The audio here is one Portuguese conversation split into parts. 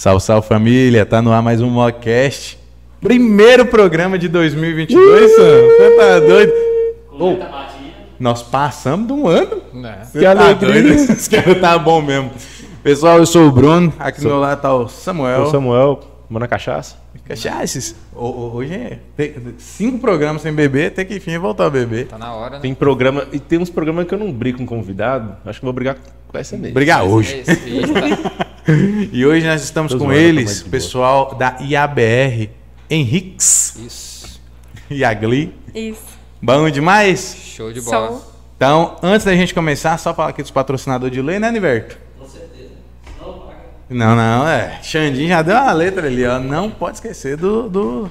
Salve, salve família, tá no ar mais um Mockcast. Primeiro programa de 2022, Sam. Você tá doido? Oh, nós passamos de um ano. Você Que tá alegria. doido? Esse cara tá bom mesmo. Pessoal, eu sou o Bruno. Aqui do meu lado tá o Samuel. O Samuel, manda cachaça. Cachaças. Ho- ho- Hoje é tem cinco programas sem beber, tem que enfim voltar a beber. Tá na hora, né? Tem programa, e tem uns programas que eu não brigo com convidado. Acho que vou brigar com essa mesmo. Brigar hoje. Esse, esse, tá. E hoje nós estamos Tô com zoando, mais eles, boa. pessoal da IABR, Henriques Isso. e Agli. Isso. Bom demais? Show de bola. Sou. Então, antes da gente começar, só falar aqui dos patrocinadores de lei, né, Niverto? Com certeza. Não, não, é. Xandinho já deu uma letra ali, ó. Não pode esquecer do, do-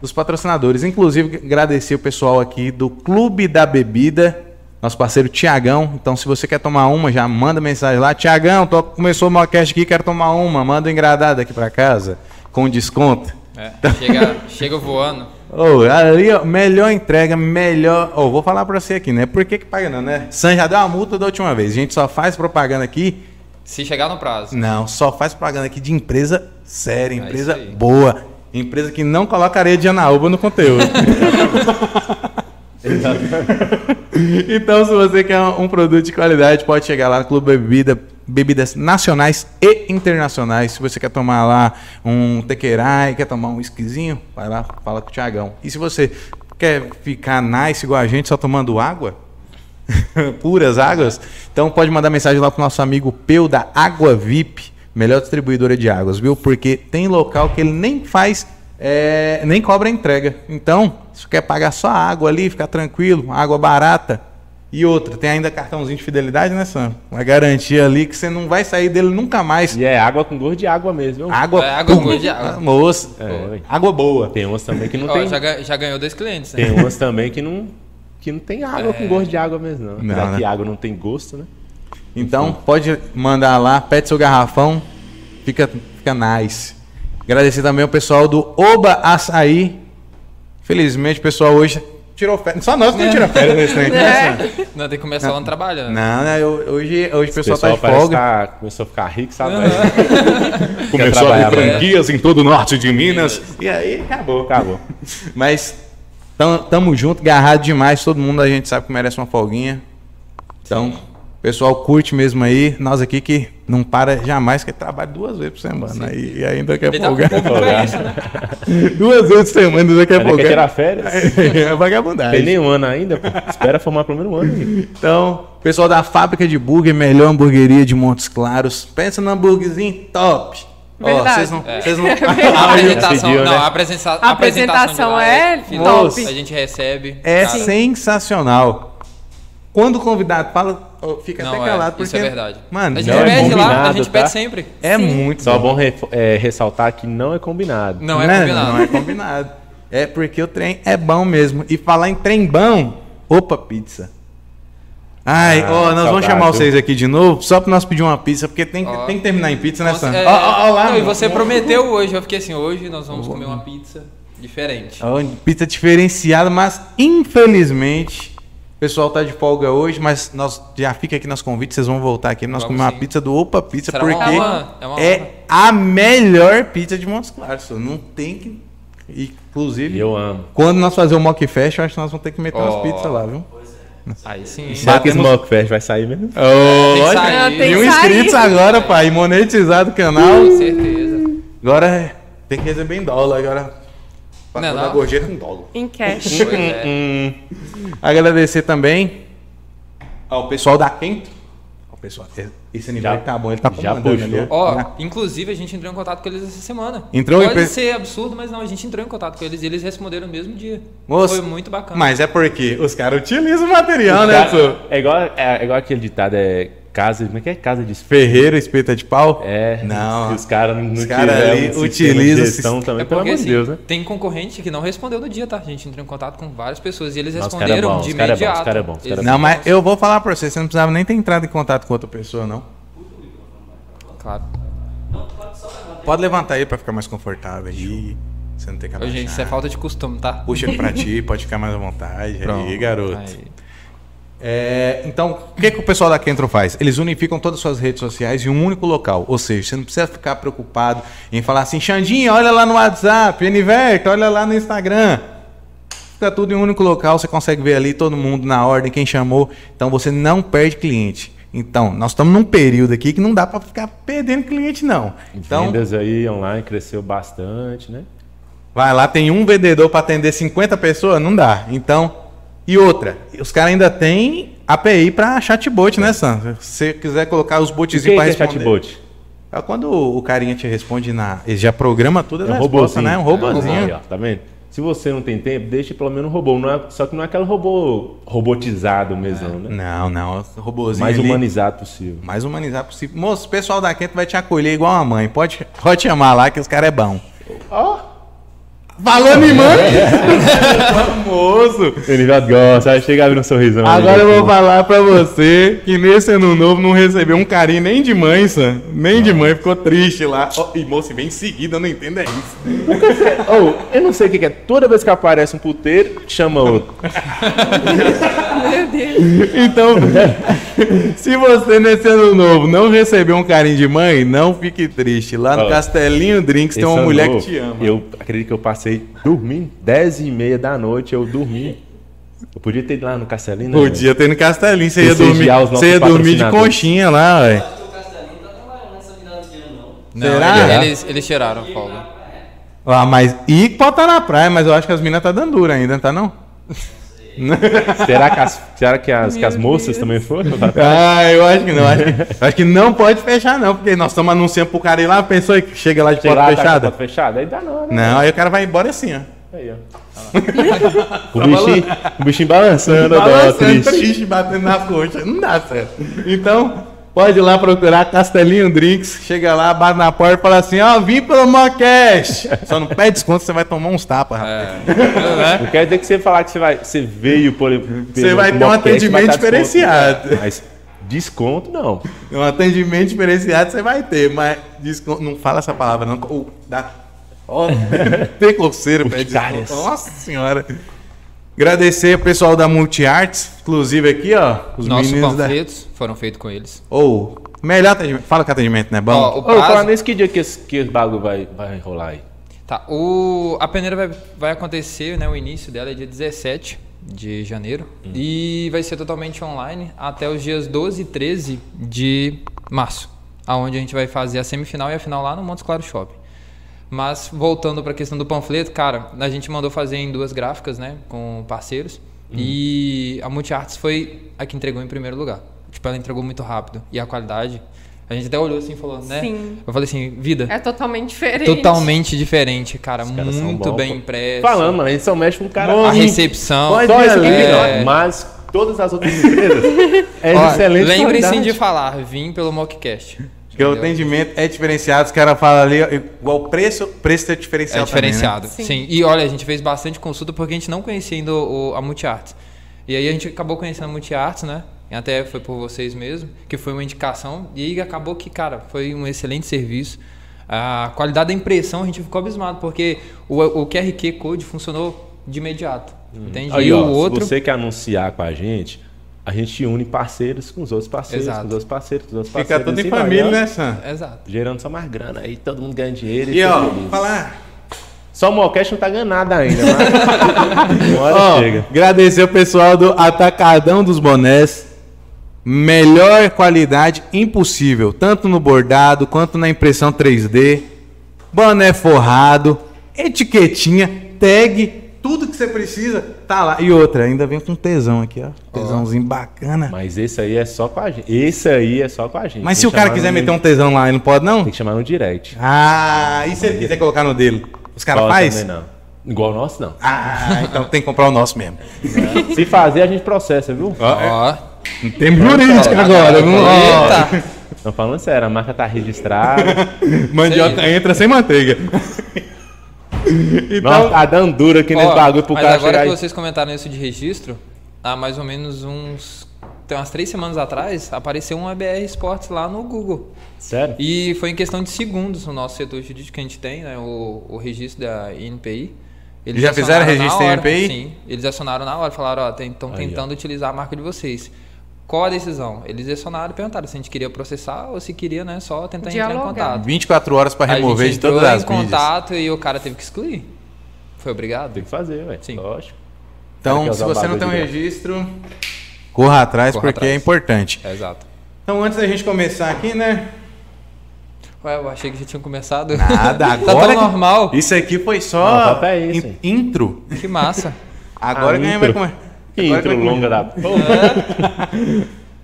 dos patrocinadores. Inclusive, agradecer o pessoal aqui do Clube da Bebida, nosso parceiro Tiagão. Então, se você quer tomar uma, já manda mensagem lá. Tiagão, começou o Mocast aqui, quero tomar uma. Manda um engradado aqui pra casa, com desconto. É, chega, chega voando. Ô, ali, ó, melhor entrega, melhor. Ô, vou falar pra você aqui, né? Por que, que paga não, né? Sam já deu uma multa da última vez. A gente só faz propaganda aqui. Se chegar no prazo. Não, só faz propaganda aqui de empresa séria, É empresa aí. boa. Empresa que não coloca areia de anaúba no conteúdo. então, se você quer um produto de qualidade, pode chegar lá no Clube Bebida, bebidas nacionais e internacionais. Se você quer tomar lá um tequerai, quer tomar um esquisinho, vai lá, fala com o Tiagão. E se você quer ficar nice igual a gente, só tomando água, puras águas, então pode mandar mensagem lá pro nosso amigo Peu da Água VIP, melhor distribuidora de águas, viu? Porque tem local que ele nem faz, é, nem cobra entrega. Então, se você quer pagar só a água ali, ficar tranquilo, água barata. E outra, tem ainda cartãozinho de fidelidade, né, Sam? Uma garantia ali que você não vai sair dele nunca mais. E é água com gosto de água mesmo. Água, É, água com gosto de água. Moça, É, água boa. Tem umas também que não Ó, tem. já, já ganhou dois clientes, né? Tem umas também que não, que não tem água com gosto de água mesmo, não. Não, Já né? que água não tem gosto, né? Então, pode mandar lá, pede seu garrafão, fica, fica nice. Agradecer também ao pessoal do Oba Açaí. Felizmente, o pessoal hoje tirou férias. Só nós que não tira férias nesse tempo, né, Sam? Não, tem que começar o ano trabalhando. Não, né? eu- Hoje, hoje o O pessoal, tá de folga. tá- começou a ficar rico, sabe? Começou a trabalhar abrir mais. franquias em todo o norte de Minas. E aí, acabou. Acabou. Mas tam, tamo junto, garrado demais. Todo mundo a gente sabe que merece uma folguinha. Então, o pessoal curte mesmo aí. Nós aqui que não para jamais, que trabalha duas vezes por semana. E, e ainda quer folgar. isso, né? duas vezes por semana ainda quer Ainda quer folgar. tirar férias? É Tem vagabundagem. nem um ano ainda, pô. Espera formar pelo menos um ano. Então, pessoal da fábrica de hambúrguer, melhor hamburgueria de Montes Claros. Pensa no hambúrguerzinho top. Verdade. vocês não, É. vocês não... A apresentação, Pediu, não, né? a, apresenta A apresentação lá é final, top. A gente recebe. É cara, sensacional. Quando o convidado fala, fica Não, até é, calado, porque... isso é verdade. Mano, a gente não é pede lá, a gente tá? pede sempre. é Sim. muito Só bom. bom é, ressaltar que não é combinado. Não é combinado. Não é combinado. É porque o trem é bom mesmo. E falar em trem bom, opa, pizza. Ai, Ah, ó, nós vamos chamar vocês aqui de novo, só pra nós pedir uma pizza, porque tem, que- Ó. tem que terminar em pizza, né, Sam? é- Ó, ó, ó lá. Não, e mano. você prometeu hoje, eu fiquei assim, hoje nós vamos comer uma pizza diferente. Pizza diferenciada, mas infelizmente pessoal tá de folga hoje, mas nós já fica aqui nos convites, vocês vão voltar aqui, nós Vamos comer uma pizza do Opa Pizza, Será uma porque honra, é uma é a melhor pizza de Montes Claros. Não tem que. Inclusive, E eu amo. quando nós fazer o Mock Fest, eu acho que nós vamos ter que meter umas Ó. pizzas lá, viu? Aí sim. Será que Batemos- Smoke Fest vai sair mesmo? sair. Tem mil inscritos agora, pai, monetizado o canal. Com certeza. Agora tem que receber em dólar, agora. Pra Não é não? gorjeta em dólar. Em cash. É. Hum, agradecer também ao pessoal da Quento. Ao pessoal, esse nível Já- tá bom, ele tá já puxou. ó. Inclusive a gente entrou em contato com eles essa semana. Entrou Pode ser absurdo, mas não, a gente entrou em contato com eles e eles responderam no mesmo dia. Moço, Foi muito bacana. Mas é porque os caras utilizam o material, né, Cara, Su? é, igual, é, é igual aquele ditado, é casa, como é que é? Casa de Ferreiro, espeta de pau? É, Não. os caras não Os caras tiverem ali um utilizam de gestão esse- também, É pelo porque amor de assim, Deus, né? tem concorrente que não respondeu no dia, tá? A gente entrou em contato com várias pessoas e eles cara é responderam bom, de os cara é bom, imediato. os cara é bom, os cara é Eles- Não, mas eu vou falar pra você, você não precisava nem ter entrado em contato com outra pessoa, não. Claro. Pode levantar aí pra ficar mais confortável aí. Você não tem que abaixar. gente, isso é falta de costume, tá? Puxa ele pra ti, pode ficar mais à vontade. Aí, garoto. Aí. É, então, o que, que o pessoal da Kentro faz? Eles unificam todas as suas redes sociais em um único local. Ou seja, você não precisa ficar preocupado em falar assim, Xandinho, olha lá no WhatsApp, Eniverto, olha lá no Instagram. Fica tudo em um único local, você consegue ver ali todo mundo na ordem, quem chamou. Então você não perde cliente. Então, nós estamos num período aqui que não dá para ficar perdendo cliente, não. Então, Vendas aí online cresceu bastante, né? Vai lá, tem um vendedor para atender 50 pessoas? Não dá. Então, e outra, os caras ainda têm API para chatbot, né, Sam? Se você quiser colocar os botzinhos para é responder. chatbot? É quando o carinha te responde na. Ele já programa tudo É um robôzinho. né? Um robozinho. Aí, ó, tá vendo? Se você não tem tempo, deixe pelo menos um robô. Não é- só que não é aquele robô robotizado mesmo, né? Não, não. o Robozinho. Mais ali, humanizado possível. Mais humanizado possível. Moço, o pessoal da Quento vai te acolher igual a mãe. Pode, pode chamar lá que os caras é bom. Falando em mãe? Famoso! Nivelto gosta, aí chega abrindo um sorrisão. Agora eu vou falar pra você que nesse ano novo não recebeu um carinho nem de mãe, Sam. Nem de mãe, ficou triste lá. Ó, e moço, vem em seguida, eu não entendo é isso. Oh, eu não sei o que que é. Toda vez que aparece um puteiro, chama outro. Então, se você nesse ano novo não recebeu um carinho de mãe, não fique triste. Lá no Castelinho Drinks tem uma mulher novo, que te ama. Eu acredito que eu passei dormindo, 10 e meia da noite, eu dormi. Eu podia ter ido lá no Castelinho, né? Podia ter no Castelinho, você ia dormir, você ia dormir de conchinha lá, velho. Acho que o Castelinho tá trabalhando nessa virada de ano, não. Não, Será? ele- eles, eles tiraram folga. Ah, mas e pode estar na praia, mas eu acho que as minas tá dando dura ainda, tá não? Será que as, será que as, que as moças também foram? Ah, eu acho que não. Acho que, acho que não pode fechar, não, porque nós estamos anunciando pro cara ir lá, pensou que chega lá de Chega porta lá, tá com a fechada? porta fechada? Aí dá não, né? Não, aí o cara vai embora assim, ó. Aí, ó. o, bichinho, o bichinho balançando, ó, Balançando, triste. triste, batendo na coxa. Não dá certo. Então, pode ir lá procurar Castelinho Drinks. Chega lá, bate na porta e fala assim: Ó, vim pelo Mocast. Só não pede desconto, você vai tomar uns tapas, rapaz. É. Não quer dizer que você falar que você, vai, você veio por. Você vai ter um atendimento diferenciado. Mas desconto, não. Um atendimento diferenciado você vai ter, mas desconto, não fala essa palavra, não. Ou dá. Ó, tem coceira, pede desconto. Nossa senhora. Agradecer o pessoal da Multiarts, inclusive aqui, ó. Os Nossos meninos da. panfletos foram feitos com eles. Ou, melhor atendimento. Fala que atendimento não é bom. Ó, o Ô, falar prazo, nesse que dia que esse, que esse bagulho vai, vai rolar aí? tá, o, a peneira vai, vai acontecer, né, o início dela é dia 17 de janeiro e vai ser totalmente online até os dias 12 e 13 de março, aonde a gente vai fazer a semifinal e a final lá no Montes Claros Shopping. Mas voltando para a questão do panfleto, cara, a gente mandou fazer em duas gráficas, né, com parceiros. E a Multiarts foi a que entregou em primeiro lugar. Tipo, ela entregou muito rápido. E a qualidade, a gente até olhou assim e falou, né? Sim. Eu falei assim, vida, É totalmente diferente. totalmente diferente, cara. são Muito bons, bem impresso. Falando, mano, a gente só mexe com um cara. A recepção. Só ir que ali. não, Mas todas as outras empresas é Ó, excelente Lembrem-se qualidade. de falar, vim pelo Mockcast. Porque o atendimento é diferenciado, os caras falam ali, igual o preço, preço é diferencial É diferenciado. Sim. Sim. E olha, a gente fez bastante consulta porque a gente não conhecia ainda o, a Multiarts. E aí a gente acabou conhecendo a Multiarts, né? E até foi por vocês mesmo, que foi uma indicação. E aí acabou que, cara, foi um excelente serviço. A qualidade da impressão a gente ficou abismado, porque o, o QRQ Code funcionou de imediato. Entende? Aí, e ó, o outro. Se você quer anunciar com a gente, a gente une parceiros com os outros parceiros, Exato. com os outros parceiros, com os outros Fica parceiros. tudo em assim família, ó, né, Sam? Exato. Gerando só mais grana. Aí todo mundo ganha dinheiro e, E fica ó, feliz. falar. Só o Mocast não tá ganhando nada ainda, mas uma hora Ó, chega. agradecer o pessoal do Atacadão dos Bonés. Melhor qualidade impossível, tanto no bordado quanto na impressão 3D. Boné forrado, etiquetinha, tag, tudo que você precisa tá lá. E outra, ainda vem com tesão aqui, ó. Tesãozinho bacana. Mas esse aí é só com a gente. Esse aí é só com a gente. Mas Tem se o que cara quiser no- meter um tesão lá, ele não pode não? Tem que chamar no direct. Ah, e se ele quiser colocar no dele? Os caras Pode faz? também não. Igual o nosso, não. Ah, então tem que comprar o nosso mesmo. Se fazer, a gente processa, viu? Ó. Não tem jurídica agora, viu? Ó, Eita! Tô falando sério, a marca tá registrada. mandioca entra sem manteiga. então, Nossa, tá dando duro aqui nesse Ó, bagulho pro mas cara agora chegar que aí. vocês comentaram isso de registro, há mais ou menos uns. Tem umas três semanas atrás, apareceu um EBR Sports lá no Google. Sério? E foi em questão de segundos no nosso setor jurídico que a gente tem, né? O, o registro da INPI. Eles Já fizeram registro hora, MPI? Sim, eles acionaram na hora, falaram, ó, estão Aí, ó. tentando utilizar a marca de vocês. Qual a decisão? Eles acionaram e perguntaram se a gente queria processar ou se queria, né, só tentar entrar em Dialogar. contato. 24 horas pra Aí a remover de todas entrou as em mídias. contato e o cara teve que excluir. Foi obrigado? Tem que fazer, velho. Sim. Lógico. Então, se você não tem um registro, corra atrás Corra porque é atrás. importante. É, exato. Então, antes da gente começar aqui, né? Ué, eu achei que já tinha começado. Nada, tá agora. tão normal. Isso aqui foi Não, só papo é esse, in- hein? intro. Que massa. Agora Ah, a gente vai intro. Que Agora intro longa da porra.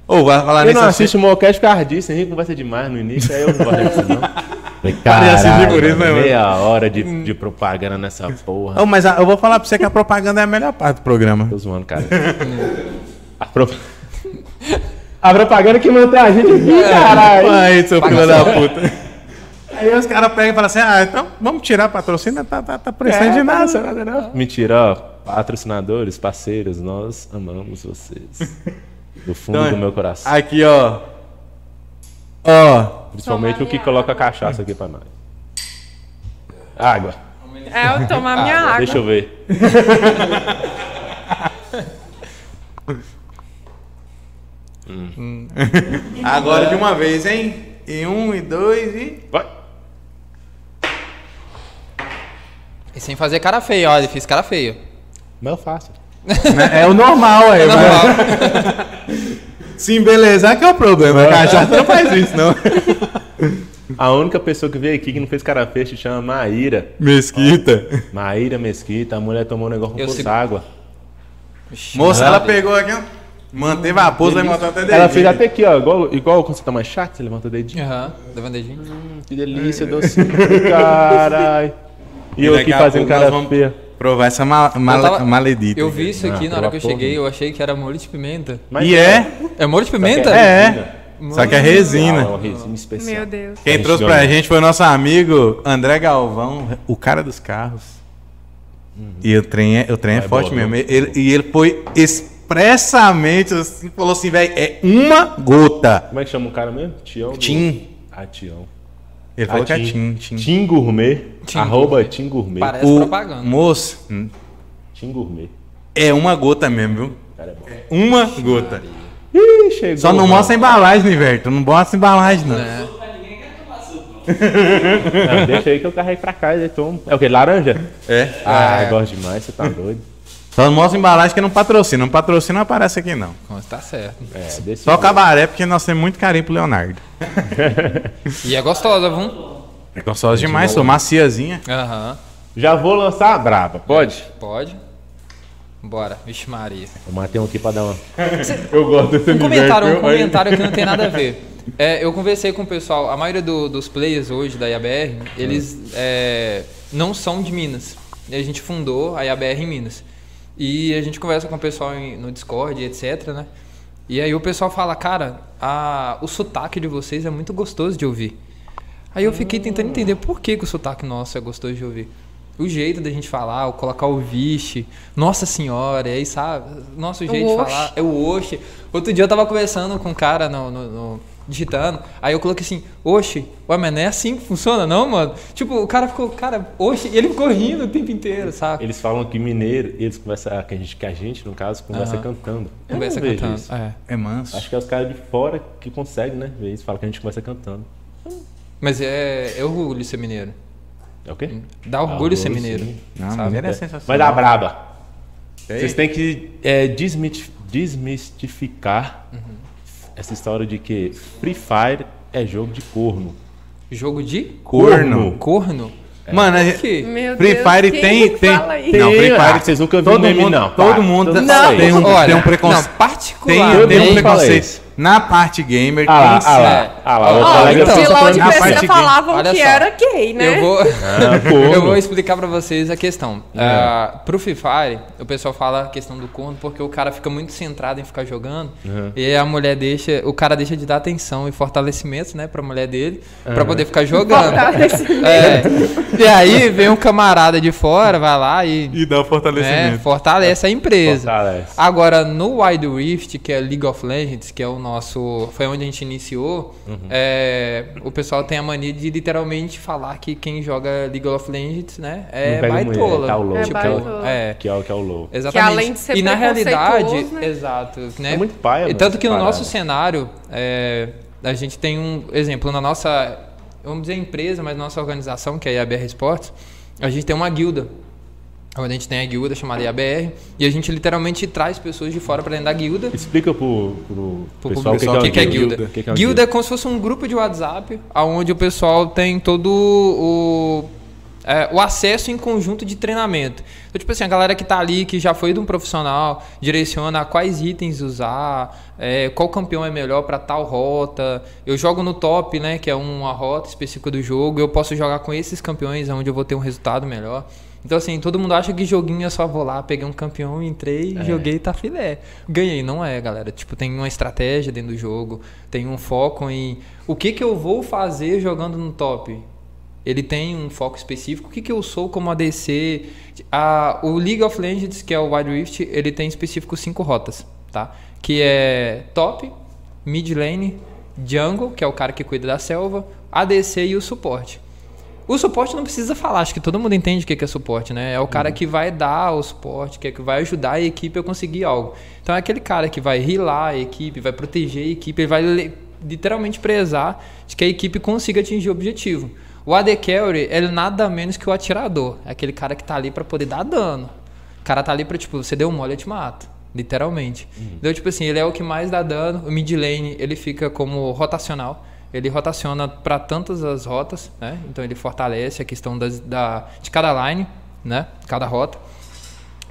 Ô, vai falar Eu nisso. não assisto o Mocast por causa disso, Henrique conversa demais no início, aí eu não gosto disso, não. Caralho, por isso, né, mano? meia hora de, de propaganda nessa porra. Ô, mas a- eu vou falar pra você que a propaganda é a melhor parte do programa. Tô zoando, cara. A, pro... a propaganda que mantém a gente aqui, caralho. Aí, seu filho da puta. Aí os caras pegam e falam assim: ah, então vamos tirar patrocínio, tá, tá, tá prestando de nada. É, nada, não. Mentira, ó. Patrocinadores, parceiros, nós amamos vocês. Do fundo Então, do meu coração. Aqui, ó. Ó. Principalmente o que minha coloca a cachaça aqui pra nós. Água. É, eu tomar minha água. Deixa eu ver. Agora de uma vez, hein? E um, e dois, e. Vai. E sem fazer cara feia, olha, fiz cara feia. Mas eu faço. É o normal aí, mano. Normal. Se embelezar que é o problema. A cachaça não faz isso, não. A única pessoa que veio aqui que não fez cara feia se chama Maíra. Mesquita. Maíra Mesquita. A mulher tomou um negócio com Eu sigo- água. Moça, ela pegou aqui, ó. Manteve a pose, levantou até Ela fez dedinho. até aqui, ó. Igual, igual quando você toma chá, que você levanta o dedinho. Aham, levando dedinho. Hum, que delícia, docinho. Caralho. E eu daqui aqui a fazendo pouco cara vamos feia. Provar essa ma tava- maledita. Eu vi isso aqui Ah, na hora que eu cheguei, porra. eu achei que era molho de pimenta. Mas E é. É molho de pimenta? É. Só que é Ah, resina. uma resina especial. Meu Deus. Quem trouxe pra ganhou. gente foi o nosso amigo André Galvão, o cara dos carros. E o trem é, o trem é É forte boa, mesmo. viu? Ele- e ele foi expressamente assim, falou assim, velho, é uma gota. Como é que chama o cara mesmo? Tião? Tim. Ah, Tião. Ele falou Ah, que é Tim. Tim. Tim Gourmet. Tim arroba Tim Gourmet. Parece O propaganda. moço hum, Tim Gourmet. é uma gota mesmo, viu? Cara é bom. Uma gota. Ih, chegou. Só não mano. mostra a embalagem? Tu não mostra a embalagem, não. É. Mas ninguém quer tomar suco, não. Não, deixa aí que eu carrego pra cá e tomo. É o que? Laranja? É. Ah, É. gosto demais, você tá doido. Só não mostra a embalagem que não patrocina. Não patrocina, não aparece aqui, não. Tá certo. É, desse Só jeito. cabaré, porque nós temos muito carinho pro Leonardo. E é gostosa, viu? É gostosa demais, sou maciazinha. Aham. Já vou lançar a braba, pode? Pode. Bora. Vixe Maria. Eu matei um aqui pra dar uma. Eu gosto desse Um comentário, um comentário que não tem nada a ver. É, eu conversei com o pessoal, a maioria do- dos players hoje da IABR, eles é, não são de Minas. E a gente fundou a IABR em Minas. E a gente conversa com o pessoal em- no Discord, etc, né? E aí o pessoal fala, cara, a- o sotaque de vocês é muito gostoso de ouvir. Aí eu fiquei tentando entender por que, que o sotaque nosso é gostoso de ouvir. O jeito da gente falar, o colocar o vixe, nossa senhora, e aí sabe, nosso jeito de falar é o oxe. Outro dia eu tava conversando com um cara no, no- no- digitando, aí eu coloquei assim, oxe, ué, mas não é assim que funciona não, mano? Tipo, o cara ficou, cara, oxe, e ele ficou rindo o tempo inteiro, sabe? Eles falam que mineiro, eles conversam, que a gente, que a gente no caso, conversa Aham. cantando. Eu Conversa cantando. isso. É. É manso. Acho que é os caras de fora que conseguem, né? Ver isso, falam que a gente conversa cantando. Mas é, é orgulho ser mineiro. É o quê? Dá orgulho ser Orgulho, mineiro. sim. Não, sabe? mineiro é É. sensacional. Mas dá braba. Vocês têm que é, desmistificar essa história de que Free Fire é jogo de corno. Jogo de Corno. corno? Mano, gente- quê? Meu Free Deus, Fire quem tem. que tem, não, Free Tem, ah, Fire. vocês nunca viram meme, mundo, não. Todo mundo Todo mundo tem, um, Olha, tem um não, preconceito. Tem, particularmente... tem um mundo fala preconceito. Na parte gamer, Ah lá, tem ah lá, ah lá. Ó, colega então, de lá onde na parte você gay. falavam Olha que só. era gay, né? Eu vou, Ah, eu vou explicar pra vocês a questão. É. Ah, pro Free Fire, o pessoal fala a questão do corno porque o cara fica muito centrado em ficar jogando Uhum. e a mulher deixa, o cara deixa de dar atenção e fortalecimento, né, pra mulher dele, pra poder ficar jogando. Fortalecimento. É. E aí vem um camarada de fora, vai lá e E dá o né, fortalecimento. fortalece a empresa. Fortalece. Agora, no Wild Rift, que é League of Legends, que é o nosso. Foi onde a gente iniciou. Uhum. é, o pessoal tem a mania de literalmente falar que quem joga League of Legends, né? É mulher, baitola. tá o low, É Tipo, baitola. é. Que é o que é o low. Exatamente. além de ser e na realidade, né? exato, né? É muito paia, E tanto que no parada. nosso cenário, é, a gente tem um exemplo na nossa, vamos dizer empresa, mas nossa organização, que é a IABR Esportes, a gente tem uma guilda. A gente tem a guilda chamada IABR e a gente literalmente traz pessoas de fora para dentro da guilda. Explica pro, pro Pro pessoal o que, pessoal que, O que, é que é guilda? Que é o guilda é como se fosse um grupo de WhatsApp, onde o pessoal tem todo o, é, o acesso em conjunto de treinamento. Então, tipo assim, a galera que tá ali, que já foi de um profissional, direciona quais itens usar, é, qual campeão é melhor para tal rota. Eu jogo no top, né, que é uma rota específica do jogo. Eu posso jogar com esses campeões, onde eu vou ter um resultado melhor. Então, assim, todo mundo acha que joguinho é só vou lá, peguei um campeão, entrei, joguei e tá filé. Ganhei. Não é, galera. Tipo, tem uma estratégia dentro do jogo, tem um foco em o que, que eu vou fazer jogando no top. Ele tem um foco específico. O que, que eu sou como ADC? A, o League of Legends, que é o Wild Rift, ele tem específico cinco rotas, tá? Que é top, mid lane, jungle, que é o cara que cuida da selva, ADC e o suporte. O suporte não precisa falar, acho que todo mundo entende o que que é suporte, né? É o cara que vai dar o suporte, que é que vai ajudar a equipe a conseguir algo. Então é aquele cara que vai healar a equipe, vai proteger a equipe, ele vai literalmente prezar de que a equipe consiga atingir o objetivo. O AD Carry, ele é nada menos que o atirador. É aquele cara que tá ali para poder dar dano. O cara tá ali pra, tipo, você deu mole, eu te mato. Literalmente. Então, tipo assim, ele é o que mais dá dano. O mid lane, ele fica como rotacional. Ele rotaciona para tantas as rotas, né? Então ele fortalece a questão das, da, de cada line, né? Cada rota.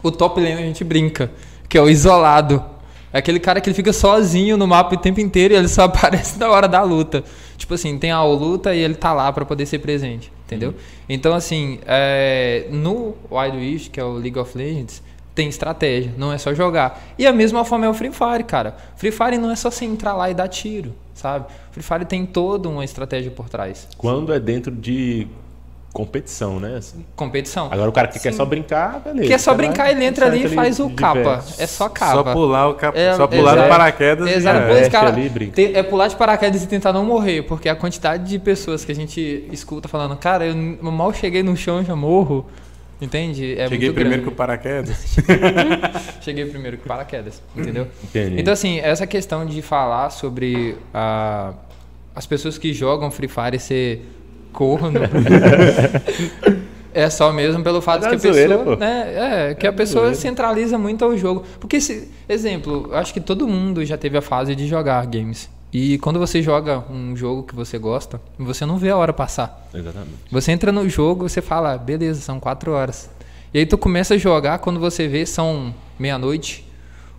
O top lane a gente brinca, que é o isolado. É aquele cara que ele fica sozinho no mapa o tempo inteiro e ele só aparece na hora da luta. Tipo assim, tem a luta e ele tá lá pra poder ser presente, entendeu? Então assim, é, no Wild Rift, que é o League of Legends, tem estratégia, não é só jogar. E a mesma forma é o Free Fire, cara. Free Fire não é só você entrar lá e dar tiro, sabe? Free Fire tem toda uma estratégia por trás. Quando é dentro de competição, né? assim. Competição. Agora o cara que quer só brincar, beleza. Que é só lá, brincar, ele entra ali e faz o capa. É só Só capa. pular o cap... É, só pular exato. no paraquedas. e Exato. Pô, é. cara ali e é pular de paraquedas e tentar não morrer, porque a quantidade de pessoas que a gente escuta falando, cara, eu mal cheguei no chão já morro. Entende? É Cheguei primeiro com o paraquedas. Cheguei primeiro com paraquedas, entendeu? Entendi. Então, assim, essa questão de falar sobre a- as pessoas que jogam Free Fire ser corno. É só mesmo pelo fato É que a zoeira, pessoa, pô. né, é, que a da pessoa zoeira. centraliza muito o jogo. Porque esse exemplo, acho que todo mundo já teve a fase de jogar games. E quando você joga um jogo que você gosta, você não vê a hora passar. Exatamente. Você entra no jogo, você fala, beleza, são quatro horas. E aí tu começa a jogar, quando você vê, são meia-noite,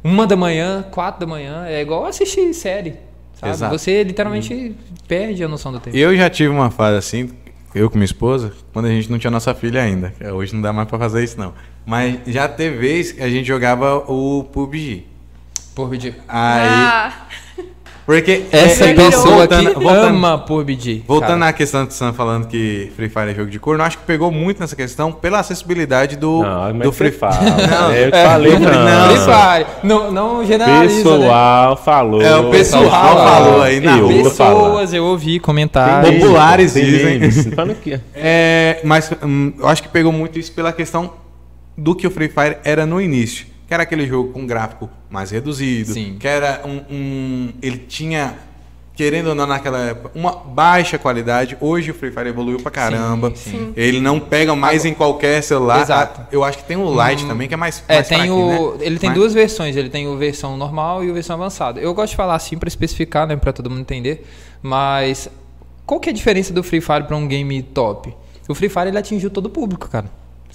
uma da manhã, quatro da manhã. É igual assistir série. Sabe? Exato. Você literalmente perde a noção do tempo. Eu já tive uma fase assim, eu com minha esposa, quando a gente não tinha nossa filha ainda. Hoje não dá mais pra fazer isso, não. Mas já teve vez que a gente jogava o PUBG. Por BG. Aí. Ah, Porque. Essa é, pessoa voltando- que voltando- ama por BG. Voltando cara. à questão do Sam falando que Free Fire é jogo de corno, eu acho que pegou muito nessa questão pela acessibilidade do, Não, do Free fala. Não, eu É, falei não. não. Free Fire. Não, não generaliza, né? Pessoal falou. É, o pessoal Pessoal falou aí na Eu falar. Pessoas, eu ouvi comentar. Tem Populares Tem dizem. Falando que É, mas hum, eu acho que pegou muito isso pela questão do que o Free Fire era no início. Que era aquele jogo com gráfico mais reduzido. Sim. Que era um, um- Ele tinha, querendo ou não, naquela época, uma baixa qualidade. Hoje o Free Fire evoluiu pra caramba. Sim, sim. Ele não pega mais em qualquer celular. Exato. Eu acho que tem o Lite também, que é mais. É, mais tem o, né? ele tem Mas- duas versões, ele tem o versão normal e o versão avançada. Eu gosto de falar assim pra especificar, né, para todo mundo entender, mas qual que é a diferença do Free Fire pra um game top? O Free Fire ele atingiu todo o público, cara.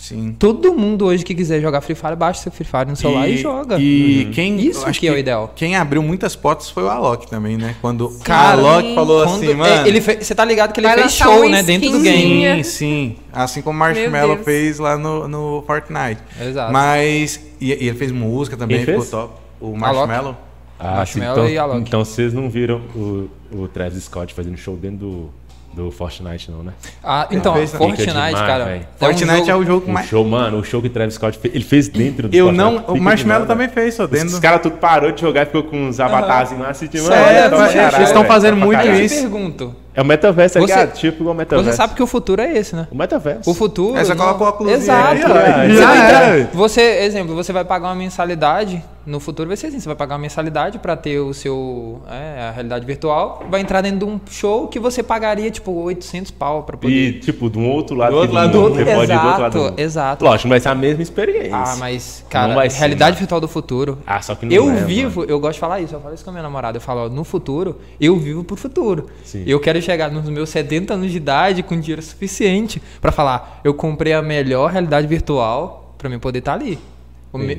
Sim. Todo mundo hoje que quiser jogar Free Fire, baixa seu Free Fire no celular e, joga. E quem, Isso acho que é o ideal. Quem abriu muitas portas foi o Alok também, né? Quando Cara, o Alok falou Quando- assim, mano. é, ele fe- Você tá ligado que ele fez show, né, dentro do game. Sim, sim. Assim como o Marshmallow fez lá no, no Fortnite. Exato. Mas. E, e ele fez música também, Quem ficou fez? top. O Marshmallow. Ah, sim, Marshmallow então, e Alok. então vocês não viram o, o Travis Scott fazendo show dentro do, do Fortnite, não, né? Ah, então, Fortnite, Fica demais, cara. velho. é um Fortnite é o jogo O mais. show, mano, o show que o Travis Scott fez, ele fez dentro do Eu Fortnite. não. O Marshmallow demais, também fez, só Os, dentro. os caras tudo parou de jogar e ficou com uns avatarzinhos lá assistindo. mano, caralho, eles estão fazendo muito caralho. Eu isso. te pergunto. É o metaverso, tá Você- ligado? Tipo igual o metaverso. Você sabe que o futuro é esse, né? O metaverso. O futuro. Aí você não- coloca o óculos Exato. aí, ó. Você, Já vai entrar- você, exemplo, você vai pagar uma mensalidade. No futuro vai ser assim: você vai pagar uma mensalidade pra ter o seu. É, a realidade virtual. Vai entrar dentro de um show que você pagaria, tipo, 800 pau pra poder. E, tipo, do outro lado Do outro do lado mundo, do você pode ir do outro lado do Exato, mundo. exato. Lógico, vai ser a mesma experiência. Ah, mas, cara, ser, realidade mano. virtual do futuro. Ah, só que não eu é, mano. vivo, eu gosto de falar isso, eu falo isso com a minha namorada. Eu falo, ó, no futuro, eu vivo pro futuro. Sim. Eu quero chegar nos meus 70 anos de idade com dinheiro suficiente pra falar, eu comprei a melhor realidade virtual pra mim poder estar ali.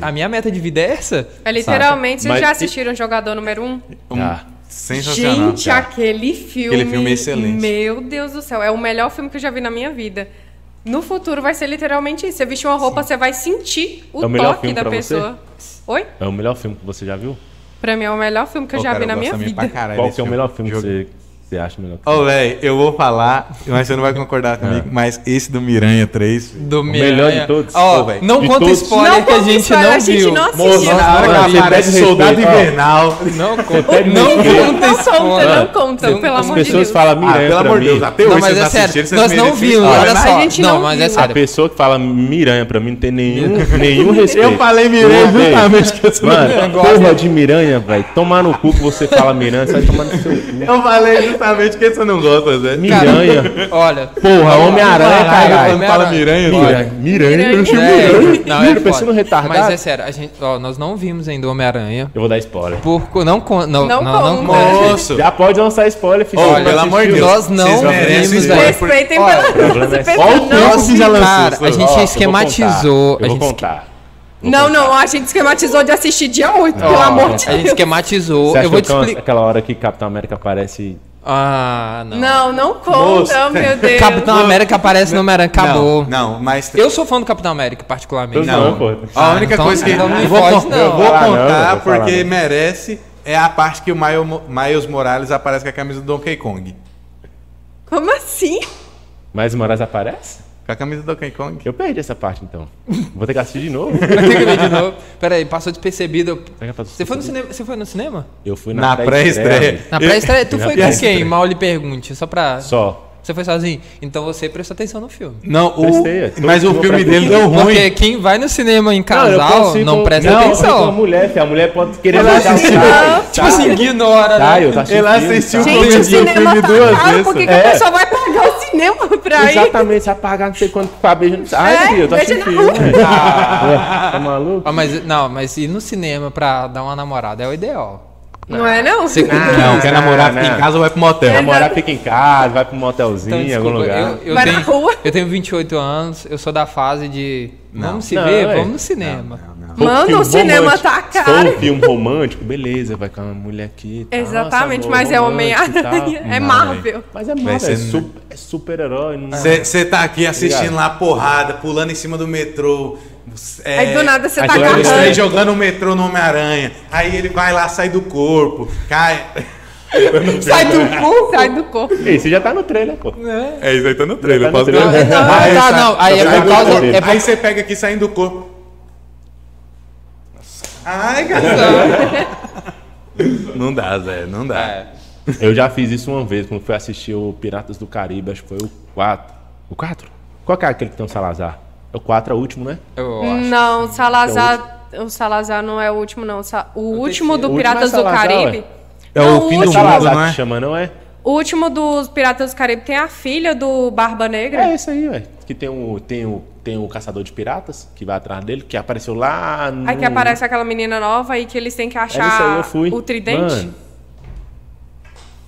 A minha meta de vida é essa. É literalmente, vocês Mas já e- assistiram Jogador Número 1? Um- Ah. Sensacional. Gente, aquele filme. Aquele filme é excelente. Meu Deus do céu, é o melhor filme que eu já vi na minha vida. No futuro vai ser literalmente isso. Você vestir uma roupa, você vai sentir o É o melhor toque filme da pra você? pessoa. Oi? É o melhor filme que você já viu? Pra mim é o melhor filme que eu Pô, já cara, vi na minha vida. pra caralho Qual que é o melhor filme que você, você acha melhor? Ô, velho, eu vou falar, mas você não vai concordar comigo, mas esse do Miranha 3. Do melhor Miranha. de todos? Ó, Pô, velho. não De conta todos. spoiler Não que a gente spoiler, não a gente viu. não assistiu. Que você aparece pede Soldado. Invernal. Não conta. Não conta Não conta, não conta, pelo as amor de pessoas Deus. falam Ah, Miranha pelo amor de mim. Deus, até Não, hoje mas vocês é sério, assistiram, nós não vimos, olha A só. gente Não, mas é viu. A sério. pessoa que fala Miranha pra mim não tem nenhum, nenhum respeito. Eu falei Miranha justamente que eu sou Mano, porra de Miranha, velho. Tomar no cu que você fala Miranha, você vai tomar no seu cu. Eu falei justamente que você não gosta, Zé. Miranha. Olha. Porra, Homem-Aranha, caralho. Quando fala Miranha, Miranha. Miranha. eu chamo É, Miranha. não, é pensando retardado. Mas é sério, a gente, ó, nós não vimos ainda o Homem-Aranha. Eu vou dar spoiler. Por, não, con- não, não, Não não, conta. Já pode lançar spoiler, filho. Não pelo amor de. Deus. Nós não vimos ainda. Respeitem Olha, pela é nossa Olha pessoa. já lançou. Cara, a gente Ó, eu vou esquematizou. Eu vou gente, contar. Vou Não, contar. não, a gente esquematizou de assistir dia 8, pelo Ó, amor de a gente Deus. esquematizou. Você acha Eu vou que te aquela- explicar. aquela hora que Capitão América aparece... Ah, não. Não, não conta, Moço. meu Deus. Capitão América aparece no Homem-Aranha, acabou. Não, não, mas... Eu sou fã do Capitão América, particularmente. Não, Não, pô. a Ah, única então- coisa que não eu vou, pode, con- não. eu vou contar porque não. merece é a parte que o Miles, Miles Morales aparece com a camisa do Donkey Kong. Como assim? Mas Moraes aparece? Com a camisa do Donkey Kong. Eu perdi essa parte, então. Vou ter que assistir de novo. Vai ter que ver de novo. Pera aí, passou despercebido. Pra- Você foi no cinema? Você foi no cinema? Eu fui Na na, pré-estreia. Na pré-estreia? Tu foi com quem? Mal lhe pergunte, só pra... Só. Você foi sozinho? Então você prestou atenção no filme. Não, o, Prestei, mas o filme dele deu ruim. Porque quem vai no cinema em casal não, com- presta não, ir com a atenção. mulher, filho. A mulher pode querer Ela assistiu- cara. Tipo assim, ignora, Tá, né? eu tô assistindo Ele filme, assistiu tá? o Gente, o filme cinema filme tá duas caro, vezes. por que, que É. a pessoa vai pagar o cinema pra ir? Exatamente, você vai pagar não sei quanto pra beijar. Ai, É, filho, eu tô assistindo velho. Tá maluco? Ah, mas, não, mas ir no cinema pra dar uma namorada é o ideal. Não é, não? Você- Não, quer Não, namorar, não. fica em casa ou vai pro motel. Namorar fica em casa, vai pro motelzinho, Então, em algum desculpa, lugar. eu, eu Vai na tenho, rua. eu tenho 28 anos, eu sou da fase de vamos se Não, ver, é. vamos no cinema. Mano, filme o cinema tá Se for caro. um filme romântico, beleza, vai com uma mulher aqui. tá, Exatamente, nossa, mas é Homem-Aranha, é Marvel. Mas é Marvel, é, su- é super-herói. não- Você tá aqui assistindo Obrigado. lá porrada, pulando em cima do metrô. É, Aí do nada você aí tá agarrando. jogando o metrô no Homem-Aranha. Aí ele vai lá, sai do corpo, cai. Sai do cu, sai do corpo. Ei, você já tá no trailer, pô. É isso aí, tá no trailer. Tá no trailer. ver? Não, Aí tá, não, aí é por causa- corpo. é por- Aí você pega aqui saindo do corpo. Ai, cara. Não dá, Zé, não dá. É. Eu já fiz isso uma vez, quando fui assistir o Piratas do Caribe, acho que foi o 4. O 4? Qual que é aquele que tem o Salazar? É o 4 é o último, né? Eu acho. Não, o Salazar. O Salazar não é o último, não. O O último do O último Piratas é do Caribe. É o Não, fim do último- mundo, Salazar não é? que chama, não é? O último dos Piratas do Caribe tem a filha do Barba Negra. É esse aí, ué. Que tem o, tem, o, tem o Caçador de Piratas, que vai atrás dele, que apareceu lá no... Aí que aparece aquela menina nova e que eles têm que É isso aí, achar eu fui. o tridente. Mano,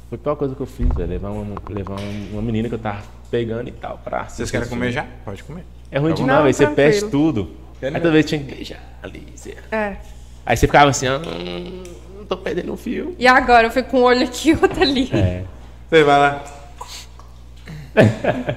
foi a pior coisa que eu fiz, velho. Levar, uma, levar uma, menina que eu tava pegando e tal pra Vocês querem comer já? Pode comer. É ruim Não, demais, velho. Você perde tudo. Aí toda vez tinha que beijar ali. É. Aí você ficava assim, ah, hum, não tô perdendo um fio. E agora eu fico com um olho aqui e outro ali. É. Você vai lá.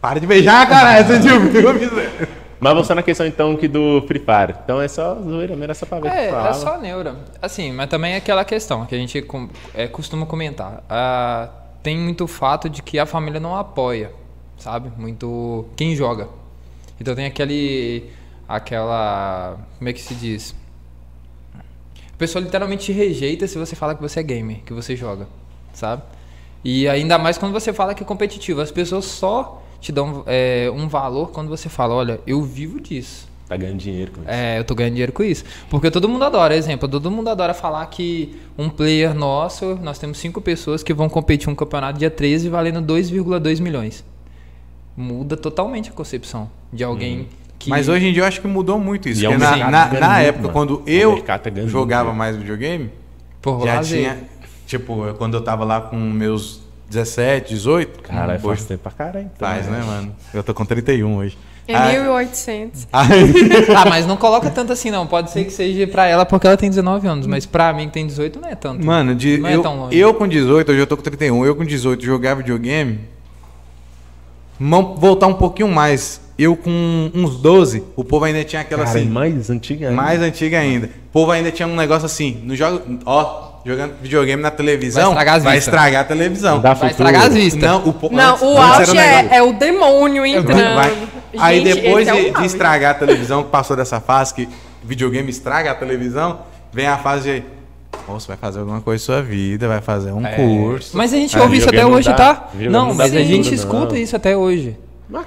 Para de beijar, caralho. Você viu o filme, Zé? Mas você na questão então que do Free Fire. Então é só zoeira mesmo, é só pra ver É, é só neura. Assim, mas também é aquela questão que a gente com- é, costuma comentar. Ah, tem muito fato de que a família não apoia, sabe? Muito quem joga. Então tem aquele aquela como é que se diz? A pessoa literalmente te rejeita se você fala que você é gamer, que você joga, sabe? E ainda mais quando você fala que é competitivo. As pessoas só te dão é, um valor quando você fala, olha, eu vivo disso. Tá ganhando dinheiro com isso. É, eu tô ganhando dinheiro com isso. Porque todo mundo adora, exemplo, todo mundo adora falar que um player nosso, nós temos cinco pessoas que vão competir um campeonato dia 13 valendo 2,2 milhões. Muda totalmente a concepção de alguém que. Mas hoje em dia eu acho que mudou muito isso. E é um porque na, na- na época, mano. quando eu tá jogava muito. mais videogame, por já lazer. tinha. Tipo, quando eu tava lá com meus 17, 18. Caralho, faz tempo pra caralho. então, faz, né, mano? Eu tô com 31 hoje. É Ah, 1.800. Ah, mas não coloca tanto assim, não. Pode ser que seja pra ela porque ela tem 19 anos, mas pra mim que tem 18 não é tanto. Mano, de, não é eu, tão longe. eu com 18, hoje eu tô com 31, eu com 18 jogava videogame. Vamos voltar um pouquinho mais. Eu com uns 12, o povo ainda tinha aquela Cara, assim. mais antiga ainda. Mais antiga ainda. O povo ainda tinha um negócio assim, no jogo, ó, jogando videogame na televisão, Vai estragar as vai vistas. estragar a televisão. Dá Vai estragar as vistas. Não, o, po- Não, antes- o antes auge é, é o demônio entrando. Vai. Aí Gente, depois é de, de estragar a televisão, que passou dessa fase que videogame estraga a televisão, vem a fase de. Moço, vai fazer alguma coisa em sua vida, vai fazer um curso. Mas a gente É, ouve isso até hoje, dá- tá? Não, mas a gente não. escuta isso até hoje.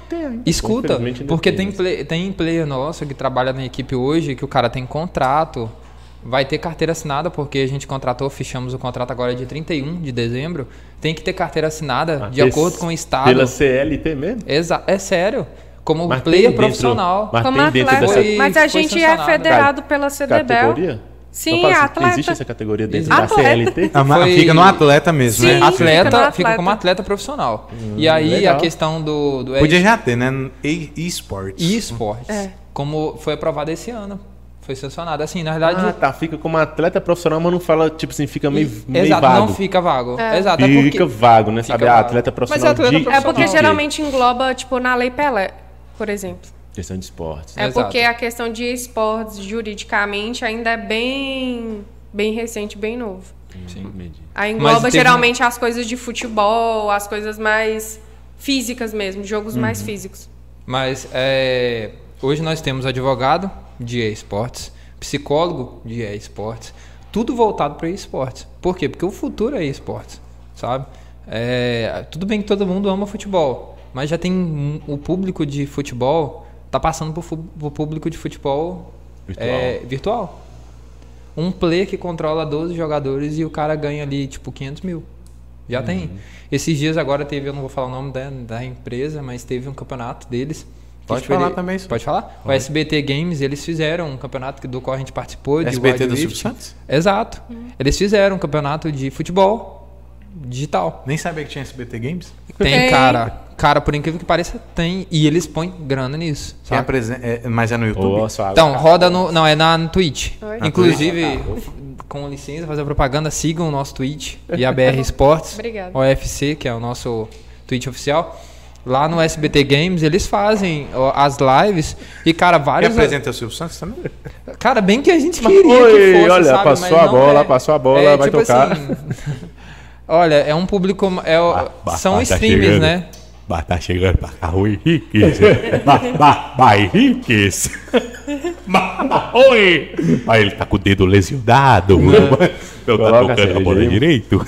Tem. Escuta, porque tem tem, isso. play- tem player nosso que trabalha na equipe hoje, que o cara tem contrato, vai ter carteira assinada, porque a gente contratou, fechamos o contrato agora de 31 de dezembro, tem que ter carteira assinada Ah, de acordo com o estado. Pela CLT mesmo? Exa é sério, como Mas player dentro- profissional. Mas Como atleta. dessa Foi- Mas a gente é federado pela CDBEL. categoria? Sim, Só para saber, atleta. Existe essa categoria dentro Existe. da CLT? Ah, mas Foi- Fica no atleta mesmo, Sim. né? fica no Atleta, atleta. fica como atleta profissional. e aí legal. a questão do, do Podia já ter, né? E- eSports. esportes, É. como foi aprovado esse ano, foi sancionado. Assim, na verdade, Ah, tá. Fica como atleta profissional, mas não fala, tipo assim, fica meio, meio Exato, vago. não fica vago. É. Exato, é Fica porque... vago, né? Fica Sabe? Ah, vago. atleta Mas profissional é atleta de... É porque Profissional. geralmente engloba, tipo, na Lei Pelé, por exemplo. Questão de esportes. É Exato. porque a questão de esportes, juridicamente, ainda é bem, bem recente, bem novo. Sim. Aí Mas engloba teve geralmente as coisas de futebol, as coisas mais físicas mesmo, jogos Uhum. mais físicos. Mas é, hoje nós temos advogado de esportes, psicólogo de esportes, tudo voltado para esportes. Por quê? Porque o futuro é esportes, sabe? É, tudo bem que todo mundo ama futebol, mas já tem um- o público de futebol tá passando para o público de futebol Virtual. é, virtual. Um player que controla 12 jogadores e o cara ganha ali tipo 500 mil. Já Uhum. tem. Esses dias agora teve, eu não vou falar o nome da, da empresa, mas teve um campeonato deles. que, Pode tipo, falar ele- também, sim. Pode falar? O SBT Games, eles fizeram um campeonato que- do qual a gente participou. de SBT do Silvio. Santos? Exato. Eles fizeram um campeonato de futebol digital. Nem sabia que tinha SBT Games. Tem, Tem. cara. Cara, por incrível que pareça, tem. E eles põem grana nisso. Apresen- é, mas é no YouTube? Suave. Então, roda no. Não, é na, no Twitch. Oi. Inclusive, com licença, fazer propaganda, sigam o nosso Twitch, IABR Esportes. Obrigada. OFC, que é o nosso Twitch oficial. Lá no SBT Games, eles fazem as lives e, cara, vários. apresenta o Silvio Santos também? Cara, bem que a gente queria foi, que fosse, olha, sabe? passou Mas a bola, é. passou a bola, É, vai tipo tocar. assim, olha, é um público. É, são tá streamers, chegando. né? Bah, tá chegando pra cá o Henriquez. Bah, bah, Oi. Aí ele tá com o dedo lesionado. Não tá Coloca tocando a bola aí. direito.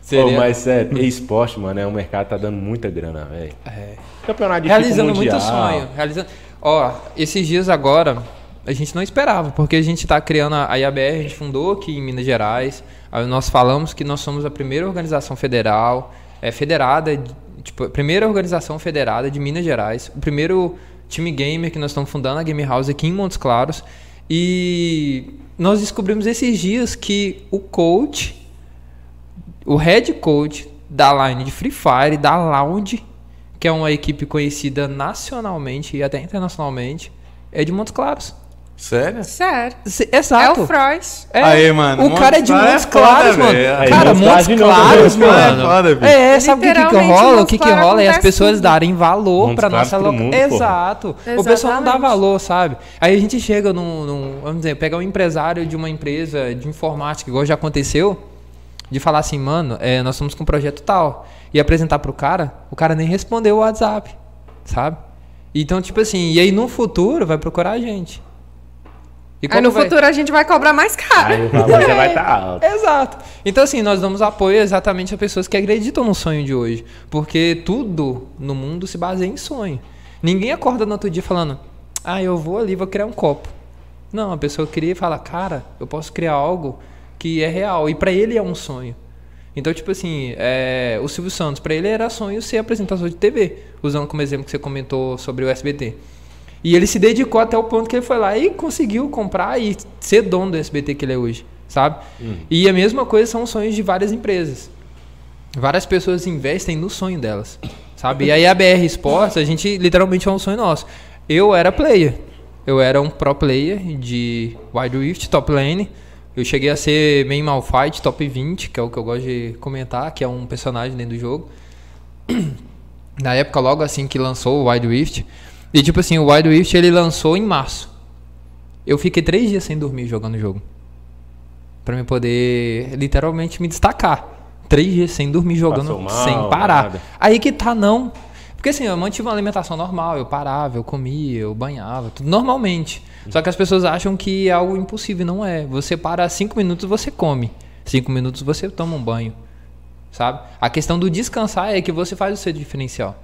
Seria- Pô, mas é, esporte, mano, é um mercado tá dando muita grana, velho. É. Campeonato de realizando tipo muito sonho. Realizando... Ó, esses dias agora, a gente não esperava, porque a gente está criando a IABR, a gente fundou aqui em Minas Gerais. Aí nós falamos que nós somos a primeira organização federal, é, federada, de- tipo, a primeira organização federada de Minas Gerais, o primeiro time gamer que nós estamos fundando a Game House aqui em Montes Claros. E nós descobrimos esses dias que o coach o head coach da line de Free Fire, da Lounge, que é uma equipe conhecida nacionalmente e até internacionalmente, é de Montes Claros. Sério? Sério. Se- É Exato. o Frois. É, Aí, mano, O cara é de Montes Montes Claros é mano. Aí, Cara, Montes Montes Claros mano. é sabe o que, que rola? O que, que rola é as pessoas tudo. darem valor Montes pra nossa pro loca- mundo, porra. Exato. O pessoal não dá valor, sabe? Aí a gente chega num, num- Vamos dizer, pegar um empresário de uma empresa de informática, igual já aconteceu. De falar assim, mano, é, nós estamos com um projeto tal. E apresentar pro cara, o cara nem respondeu o WhatsApp, sabe? Então, tipo assim, e aí no futuro vai procurar a gente. E Aí no vai- futuro a gente vai cobrar mais caro. Aí o valor já vai estar alto. Exato. Então, assim, nós damos apoio exatamente a pessoas que acreditam no sonho de hoje. Porque tudo no mundo se baseia em sonho. Ninguém acorda no outro dia falando, ah, eu vou ali, vou criar um copo. Não, a pessoa cria e fala, cara, eu posso criar algo que é real. E pra ele é um sonho. Então, tipo assim, é, o Silvio Santos, pra ele era sonho ser apresentador de TV. Usando como exemplo que você comentou sobre o SBT. E ele se dedicou até o ponto que ele foi lá e conseguiu comprar e ser dono do SBT que ele é hoje, sabe? E a mesma coisa são os sonhos de várias empresas. Várias pessoas investem no sonho delas, sabe? E aí a BR Sports, a gente literalmente é um sonho nosso. Eu era player. Eu era um pro player de Wide Rift, top lane. Eu cheguei a ser main Malfight, top 20, que é o que eu gosto de comentar, que é um personagem dentro do jogo. Na época, logo assim que lançou o Wild Rift. E tipo assim, o Wild Rift ele lançou em março. Eu fiquei três dias sem dormir jogando o jogo. Pra me poder literalmente me destacar. Três dias sem dormir jogando, mal, sem parar. nada. Aí que tá, não. Porque assim, eu mantive uma alimentação normal, eu parava, eu comia, eu banhava, tudo normalmente. Só que as pessoas acham que é algo impossível, não é. Você para cinco minutos, você come. Cinco minutos você toma um banho. Sabe? A questão do descansar é que você faz o seu diferencial.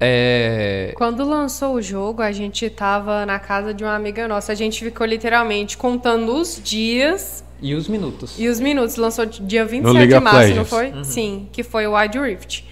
É. Quando lançou o jogo, a gente tava na casa de uma amiga nossa. A gente ficou literalmente contando os dias E os minutos. e os minutos. Lançou dia No 27 League de março, não Legends. foi? Sim, que foi o Wild Rift.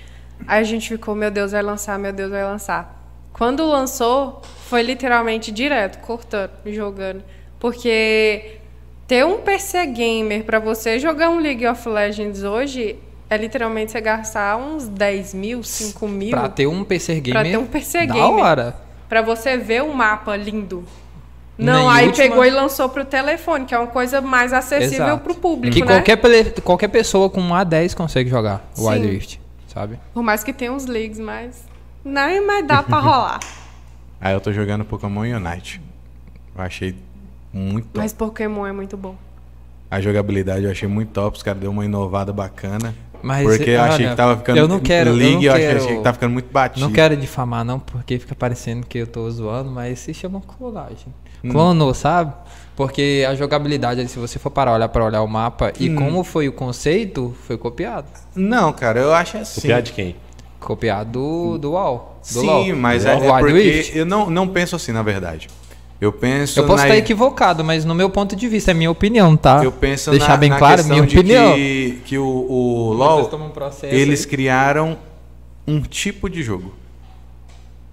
Aí a gente ficou, meu Deus, vai lançar, meu Deus, vai lançar. Quando lançou, foi literalmente direto, cortando, jogando. Porque ter um PC gamer pra você jogar um League of Legends hoje é literalmente você gastar uns 10 mil, 5 mil Pra ter um PC gamer. Pra ter um PC da gamer. hora. Pra você ver um mapa lindo. Não, Nem aí última- pegou e lançou pro telefone, que é uma coisa mais acessível Exato. pro público, Que né? qualquer, qualquer pessoa com um A10 consegue jogar o Wild. Rift, sabe? Por mais que tenha uns leagues, mas... Não, mas dá pra rolar. Aí eu tô jogando Pokémon Unite. Eu achei muito top. mas Pokémon é muito bom. A jogabilidade eu achei muito top. Os caras deu uma inovada bacana. Mas, porque eu achei olha, que tava ficando. eu não quero- eu não achei, quero- achei que tava ficando muito batido. Não quero difamar, não, porque fica parecendo que eu tô zoando, mas se chama clonagem. Hum. Clonou, sabe? Porque a jogabilidade, ali, se você for parar olhar para olhar o mapa e Hum. como foi o conceito, foi copiado. Não, cara, eu acho assim. Copiar de quem? Copiado do, do WoW. Do Sim, LoL. mas Do é, LoL. é porque eu não, não penso assim, na verdade. Eu penso. Eu posso na, estar equivocado, mas no meu ponto de vista, é minha opinião, tá? Eu penso Deixar na, bem na claro, minha de opinião. que, que o, o LoL, um eles aí. criaram um tipo de jogo.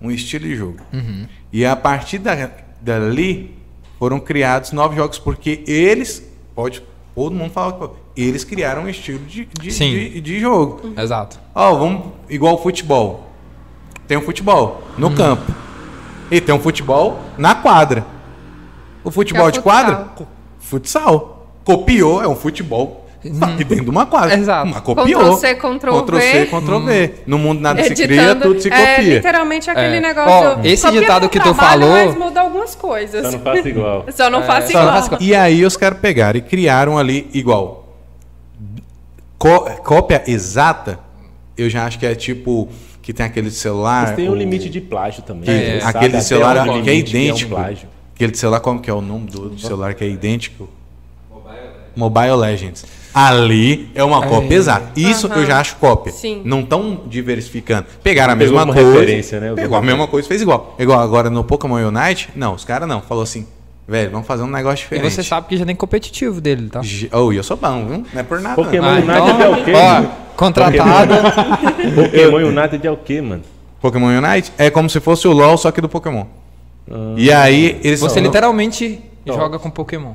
Um estilo de jogo. Uhum. E a partir da, dali foram criados novos jogos, porque eles, pode todo mundo falar que eles criaram um estilo de, de, Sim. de, de jogo. Exato. Ó, vamos igual o futebol. Tem um futebol no Uhum. campo. E tem um futebol na quadra. O futebol é de futsal. quadra? Futsal. Copiou, é um futebol. Só que dentro de uma quadra. Exato. Mas copiou. Ctrl C, Ctrl Ctrl V. C, Ctrl V. No mundo nada se cria, Editando. tudo se É copia. literalmente aquele É. negócio... Ó, esse ditado que tu falou- Mas muda algumas coisas. Só não faço igual. Só não faço só não igual. faço igual. E aí os caras pegaram e criaram ali igual. Co- cópia exata, eu já acho que é tipo que tem aquele celular. Mas tem um o- limite de plágio também. que-? Sabe aquele até celular onde que é idêntico. um plágio. aquele de celular, como que é o nome do, do celular que é idêntico? Mobile Legends. Ali é uma cópia exata. Isso eu já acho cópia. Sim. Não estão diversificando. Pegaram a Pegou mesma coisa. referência, né? Pegou a mesma coisa e fez igual. Igual agora no Pokémon Unite, não, os caras não. Falou assim, velho, vamos fazer um negócio E diferente. você sabe que já tem competitivo dele, tá? Oh, e eu sou bom, viu? Não é por nada. Pokémon não. Ah, United é o quê? ó, mano? contratado. Pokémon United é o quê, mano? Pokémon Unite é como se fosse o LoL, só que do Pokémon. E aí, eles Você são- literalmente joga com Pokémon.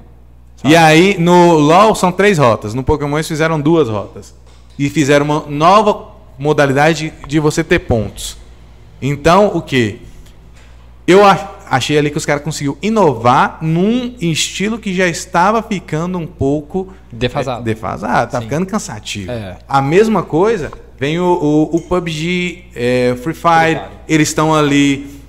E aí, no LoL são três rotas. No Pokémon eles fizeram duas rotas. E fizeram uma nova modalidade de você ter pontos. Então, o que? Eu ach- achei ali que os caras conseguiram inovar num estilo que já estava ficando um pouco Defasado. é, defasado. Tá Sim. ficando cansativo. É. A mesma coisa vem o, o, o PUBG, é, Free Fire. Eles estão ali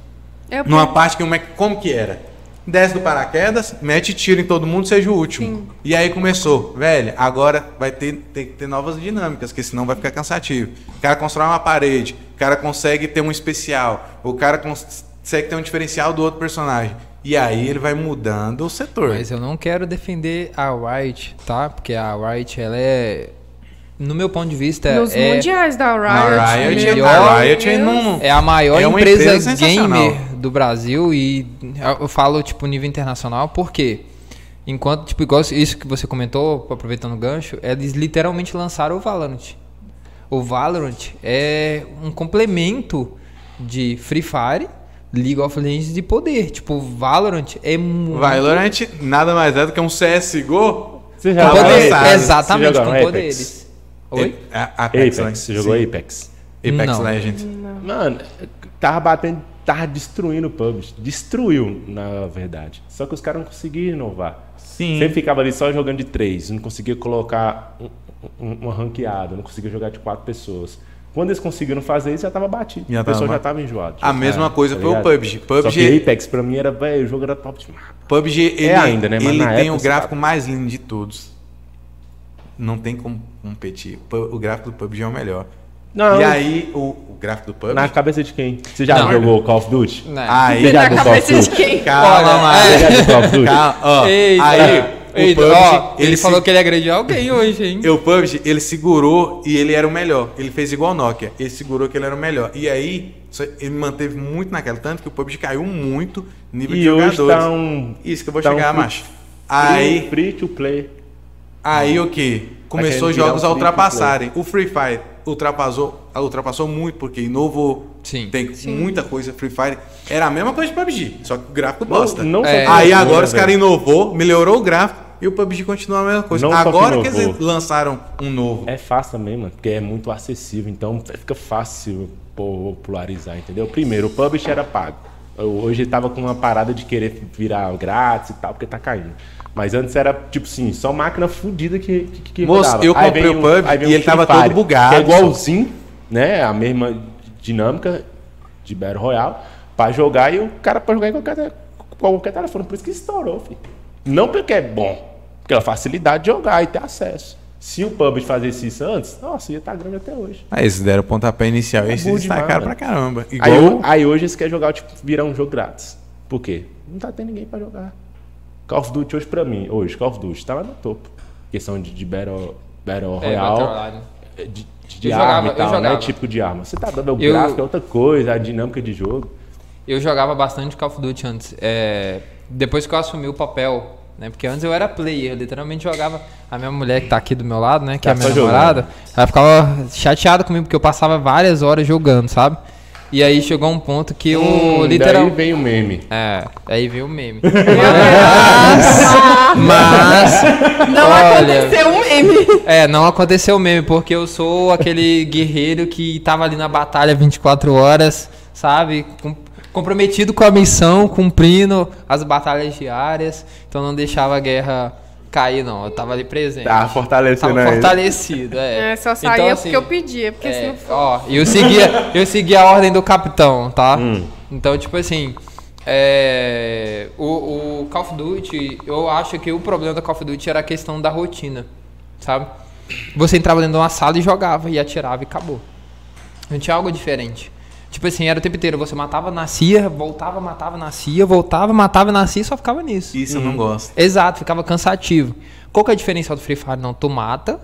Eu numa parte que como, é, como que era? desce do paraquedas, mete tiro em todo mundo, seja o último. E aí começou, velho, agora vai ter, ter que ter novas dinâmicas, porque senão vai ficar cansativo. O cara constrói uma parede, o cara consegue ter um especial, o cara cons- consegue ter um diferencial do outro personagem. E aí ele vai mudando o setor. Mas eu não quero defender a Riot, tá? Porque a Riot, ela é. No meu ponto de vista, Nos é, mundiais da Riot. Na Riot, meu a Riot Deus. não. é a maior É uma empresa, empresa gamer do Brasil e eu falo, tipo, nível internacional, porque enquanto, tipo, igual isso que você comentou, aproveitando o gancho, eles literalmente lançaram o Valorant. O Valorant é um complemento de Free Fire, League of Legends de poder. Tipo, Valorant é muito... Valorant nada mais é do que um CSGO. Você Com já Tá poder, lançado. exatamente, Você com Apex? poderes. Oi? A- Apex, Apex, né? você jogou Sim. Apex? Apex Não. Legends. Mano, tava batendo, tava destruindo o PUBG. Destruiu, na verdade. Só que os caras não conseguiam inovar. Sim. Sempre ficava ali só jogando de três. Não conseguia colocar um, um, uma ranqueada. Não conseguia jogar de quatro pessoas. Quando eles conseguiram fazer isso, já tava batido. Já o pessoal tava. já tava enjoado. A mesma É, coisa tá foi o ligado? PUBG. Só que PUBG, Apex pra mim era, velho, o jogo era top demais. PUBG ele, ainda, né? Mas ele tem época o gráfico tava- mais lindo de todos. Não tem como competir. O gráfico do PUBG é o melhor. Não, E aí, o, o gráfico do PUBG. na cabeça de quem? Você já Não. jogou Call of Duty? Né? Aí, Você já Na jogou Call of cabeça de Duty? quem? calma, Olha, mano. Você já jogou Call of Duty? Calma, ó. Aí, o eita, PUBG, ó, ele, se- falou que ele agrediu alguém hoje, hein? O PUBG, ele segurou e ele era o melhor. Ele fez igual o Nokia. Ele segurou que ele era o melhor. E aí, ele manteve muito naquela. Tanto que o PUBG caiu muito nível de E hoje jogadores. tá um... Isso que eu vou tá um chegar, free- macho. Aí, Free to play. aí o que? Começou jogos a ultrapassarem. O Free Fire ultrapassou, ultrapassou muito, porque inovou. Sim. Tem muita coisa. Free Fire era a mesma coisa de PUBG, só que o gráfico bosta. Não, não É. Aí agora né, os caras inovou, melhorou o gráfico e o PUBG continua a mesma coisa. Não só que agora que, eles lançaram um novo. É fácil também, mano, porque é muito acessível, então fica fácil popularizar, entendeu? Primeiro, o publish era pago. Hoje ele tava com uma parada de querer virar grátis e tal, porque tá caindo. Mas antes era, tipo assim, só máquina fudida que, que, que Moço, rodava. eu comprei o PUBG vem e ele tava Fire, todo bugado, Que é igualzinho, né? A mesma dinâmica de Battle Royale, pra jogar e o cara pode jogar em qualquer, qualquer telefone. Por isso que estourou, filho. Não porque é bom, porque é a facilidade de jogar e ter acesso. Se o PUBG fazesse isso antes, nossa, ia estar grande até hoje. Aí eles deram o pontapé inicial e É eles se destacaram pra caramba. Aí, Igual ho- aí hoje eles querem jogar, tipo, virar um jogo grátis. Por quê? Não tá tendo ninguém pra jogar. Call of Duty hoje pra mim, hoje, Call of Duty tá lá no topo. Questão de, de Battle, Battle É, Royale. De, de, de Eu arma jogava- e tal, né? Tipo de arma. Você tá dando o Eu- gráfico, é outra coisa, a dinâmica de jogo. Eu jogava bastante Call of Duty antes. É, depois que eu assumi o papel, né? Porque antes eu era player, eu literalmente jogava. A minha mulher que tá aqui do meu lado, né? Que Tá é a minha só jogando. namorada, ela ficava chateada comigo porque eu passava várias horas jogando, sabe? E aí chegou um ponto que eu Hum, literal. Daí vem o meme. É, aí veio o meme. Mas. Não olha, aconteceu um meme. É, não aconteceu o meme, porque eu sou aquele guerreiro que tava ali na batalha 24 horas, sabe? Com- comprometido com a missão, cumprindo as batalhas diárias. Então não deixava a guerra cair, não. Eu tava ali presente. Tá fortalecendo Tava fortalecido, é. É, só saía Então, assim, porque eu pedia, porque se é, não for. ó, e eu seguia, eu seguia a ordem do capitão, tá? Hum. Então, tipo assim, é, o, o Call of Duty, eu acho que o problema do Call of Duty era a questão da rotina, sabe? Você entrava dentro de uma sala e jogava, e atirava e acabou. Não tinha algo diferente. Tipo assim, era o tempo inteiro, você matava, nascia, voltava, matava, nascia, voltava, matava, nascia e só ficava nisso. Isso eu não gosto. Exato, ficava cansativo. Qual que é a diferença do Free Fire? Não, tu mata,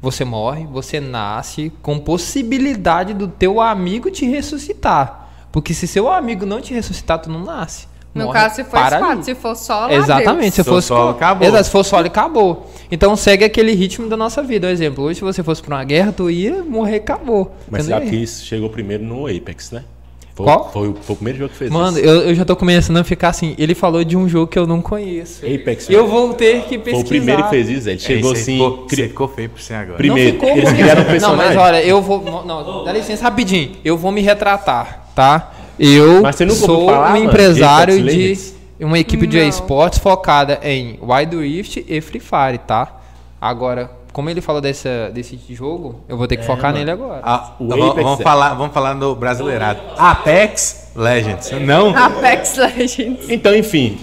você morre, você nasce com possibilidade do teu amigo te ressuscitar. Porque se seu amigo não te ressuscitar, tu não nasce. No Morre, caso, se for para ali. se for solo, Exatamente, se Se for fosse solo, acabou. Exato, se for solo, acabou. Então segue aquele ritmo da nossa vida. Um exemplo, hoje se você fosse pra uma guerra, tu ia morrer, acabou. Mas sabe que isso chegou primeiro no Apex, né? Foi, Qual? Foi, o- foi o primeiro jogo que fez Mano, isso. eu, eu já tô começando a ficar assim. Ele falou de um jogo que eu não conheço. Apex. Eu vou ter que pesquisar. Foi o primeiro que fez isso, ele chegou Esse assim... Ficou, cri- ficou feio pra você agora. Primeiro, Não ficou eles criaram um Não, personagem. mas olha, eu vou. Não, dá licença rapidinho. Eu vou me retratar, tá? Eu Mas você nunca ouviu sou falar, um mano, empresário Apex de uma equipe de esportes focada em Wild Rift e Free Fire, tá? Agora, como ele falou dessa, desse jogo, eu vou ter que focar nele agora. Ah, O vamos, Apex vamos é- falar, vamos falar do brasileirado. Apex Legends. Não? Apex Legends. Então, enfim.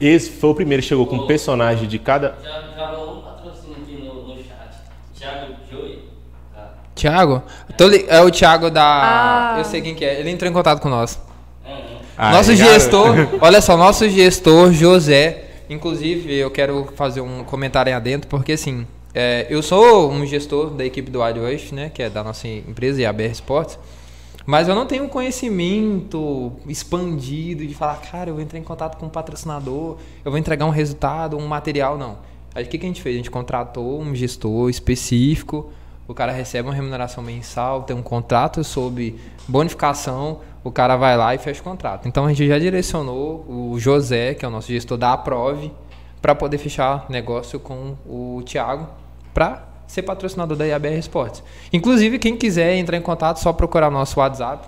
Esse foi o primeiro que chegou com um personagem de cada. Já, já rolou um patrocínio aqui no, no chat. Thiago Joey. Thiago? Tô li- é o Thiago da. Ah. Eu sei quem que é. Ele entrou em contato com nós. Ah, nosso garoto. gestor, olha só, nosso gestor José. Inclusive, eu quero fazer um comentário aí adentro, porque assim, é, eu sou um gestor da equipe do Wild Rush, né? Que é da nossa empresa e a BR Sports. Mas eu não tenho conhecimento expandido de falar, cara, eu vou entrar em contato com um patrocinador, eu vou entregar um resultado, um material, não. Aí o que, que a gente fez? A gente contratou um gestor específico, o cara recebe uma remuneração mensal, tem um contrato sobre bonificação, o cara vai lá e fecha o contrato. Então a gente já direcionou o José, que é o nosso gestor da Aprove, para poder fechar negócio com o Thiago, para ser patrocinador da IABR Esportes. Inclusive, quem quiser entrar em contato, só procurar nosso WhatsApp,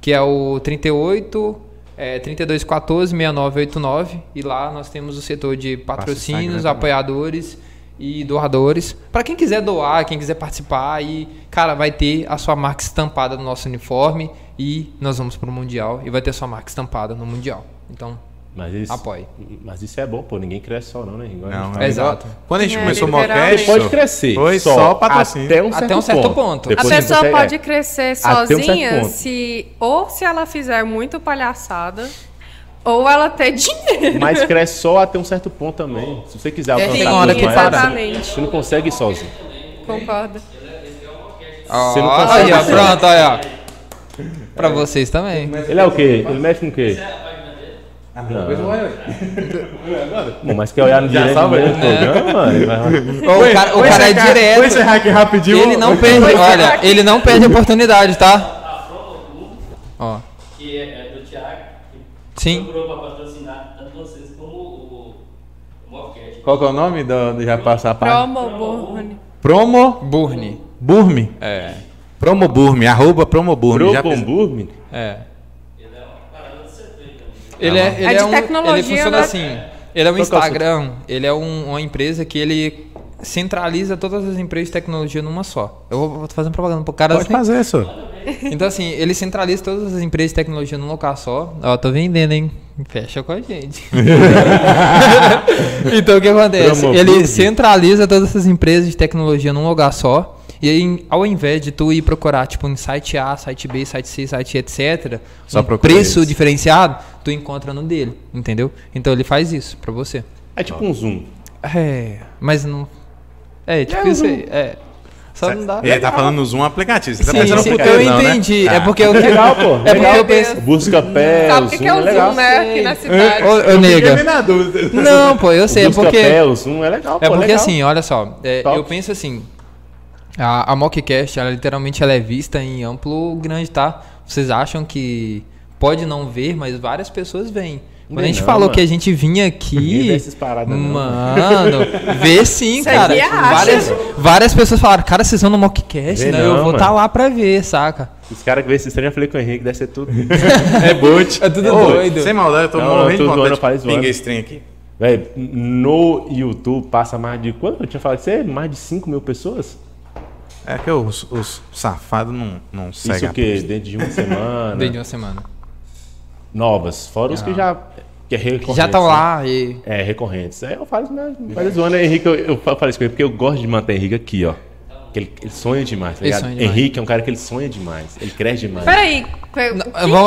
que é o 38 é, 3214 6989 e lá nós temos o setor de patrocínios, Instagram também. apoiadores e doadores. Para quem quiser doar, quem quiser participar e cara, vai ter a sua marca estampada no nosso uniforme e nós vamos pro mundial e vai ter a sua marca estampada no mundial. Então, Mas isso, Apoie. Mas isso é bom, pô. Ninguém cresce só, não, né? Igual a gente Não, fala. é Exato. igual- Quando a gente É, começou o. Mocast, pode crescer. Foi só patrocínio. Até um certo, Até um certo ponto. A Depois você pessoa consegue- pode é. crescer um sozinha ponto. se ou se ela fizer muito palhaçada ou ela ter dinheiro. Mas cresce só até um certo ponto também. Se você quiser É, alcançar tem hora que para. Exatamente. Você não consegue ir sozinho. Concordo. Você não consegue aí, ó, pronto, aí, ó. Pra vocês também. Ele é o quê? Ele mexe com o quê? Ah, Bom, mas quer olhar no direito do ele. programa, mano? Vai- Ô, o cara, o cara é direto. Vou encerrar aqui rapidinho. Ele não perde, olha, ele não perde a oportunidade, tá? Ó, que é, é do Thiago, que sim. procurou para patrocinar tanto vocês como o, o Mobcat. Qual que é o nome do, do já passar a página? Promo Burne. Promo Burne. Burme. É. Promo Burme, arroba Promo Burme. Fiz- Probombur, É. Ele é, ele É é, de um, tecnologia, ele funciona né? assim. Ele é um Qual que é o Instagram, ele é um- uma empresa que ele centraliza todas as empresas de tecnologia numa só. Eu vou, fazer propaganda pro cara Pode assim. fazer isso. Então assim, ele centraliza todas as empresas de tecnologia num local só. Ó, tô vendendo, hein? Fecha com a gente. então o que acontece? Promo Ele centraliza todas essas empresas de tecnologia num lugar só. E aí, ao invés de tu ir procurar, tipo, em site A, site B, site C, site etc., Só um preço eles. diferenciado, tu encontra no dele, entendeu? Então ele faz isso pra você. É tipo um zoom. É, mas não. É, tipo isso aí. É. Só não dá. Ele tá falando no Zoom aplicativo. Você tá Sim, pensando sim, no eu futuro, não, né? entendi. É Ah. porque eu Legal, pô. É porque eu penso. Busca pé, Sabe o o que, zoom que é o é legal. Zoom, né? Aqui na cidade. Ô, ô, Fiquei nega. Não, pô, eu sei. É Busca porque. pé, o zoom é legal, pô. É porque legal. assim, olha só, é, eu penso assim, a, a Mockcast, ela literalmente ela é vista em amplo grande, tá? Vocês acham que pode não ver, mas várias pessoas veem. Quando a gente não, falou mano. que a gente vinha aqui. paradas, não. Mano, vê sim, Você cara. acha? Várias, várias pessoas falaram, cara, vocês vão no Mockcast, né? Eu não, vou estar mano. lá pra ver, saca? Os caras que vê esse trem, eu falei com o Henrique, deve ser tudo. É boot. É tudo Ô, doido. Sem maldade, eu tô Não, eu morrendo tô de vontade eu de pingar esse trem aqui. Véi, no YouTube passa mais de. Quanto eu tinha falado você? Mais de 5 mil pessoas? É que os, os safados não, não Isso seguem. o quê? Dentro de uma semana. Desde uma semana. Novas. Fora os que já. Que é recorrentes, Já estão né? lá e. É, recorrentes. Aí eu falo, né? Mas zoando, Henrique, eu, eu falei isso com ele porque eu gosto de manter Henrique aqui, ó. Que ele, ele sonha demais, tá ligado? demais. Henrique é um cara que ele sonha demais. Ele cresce demais. Peraí.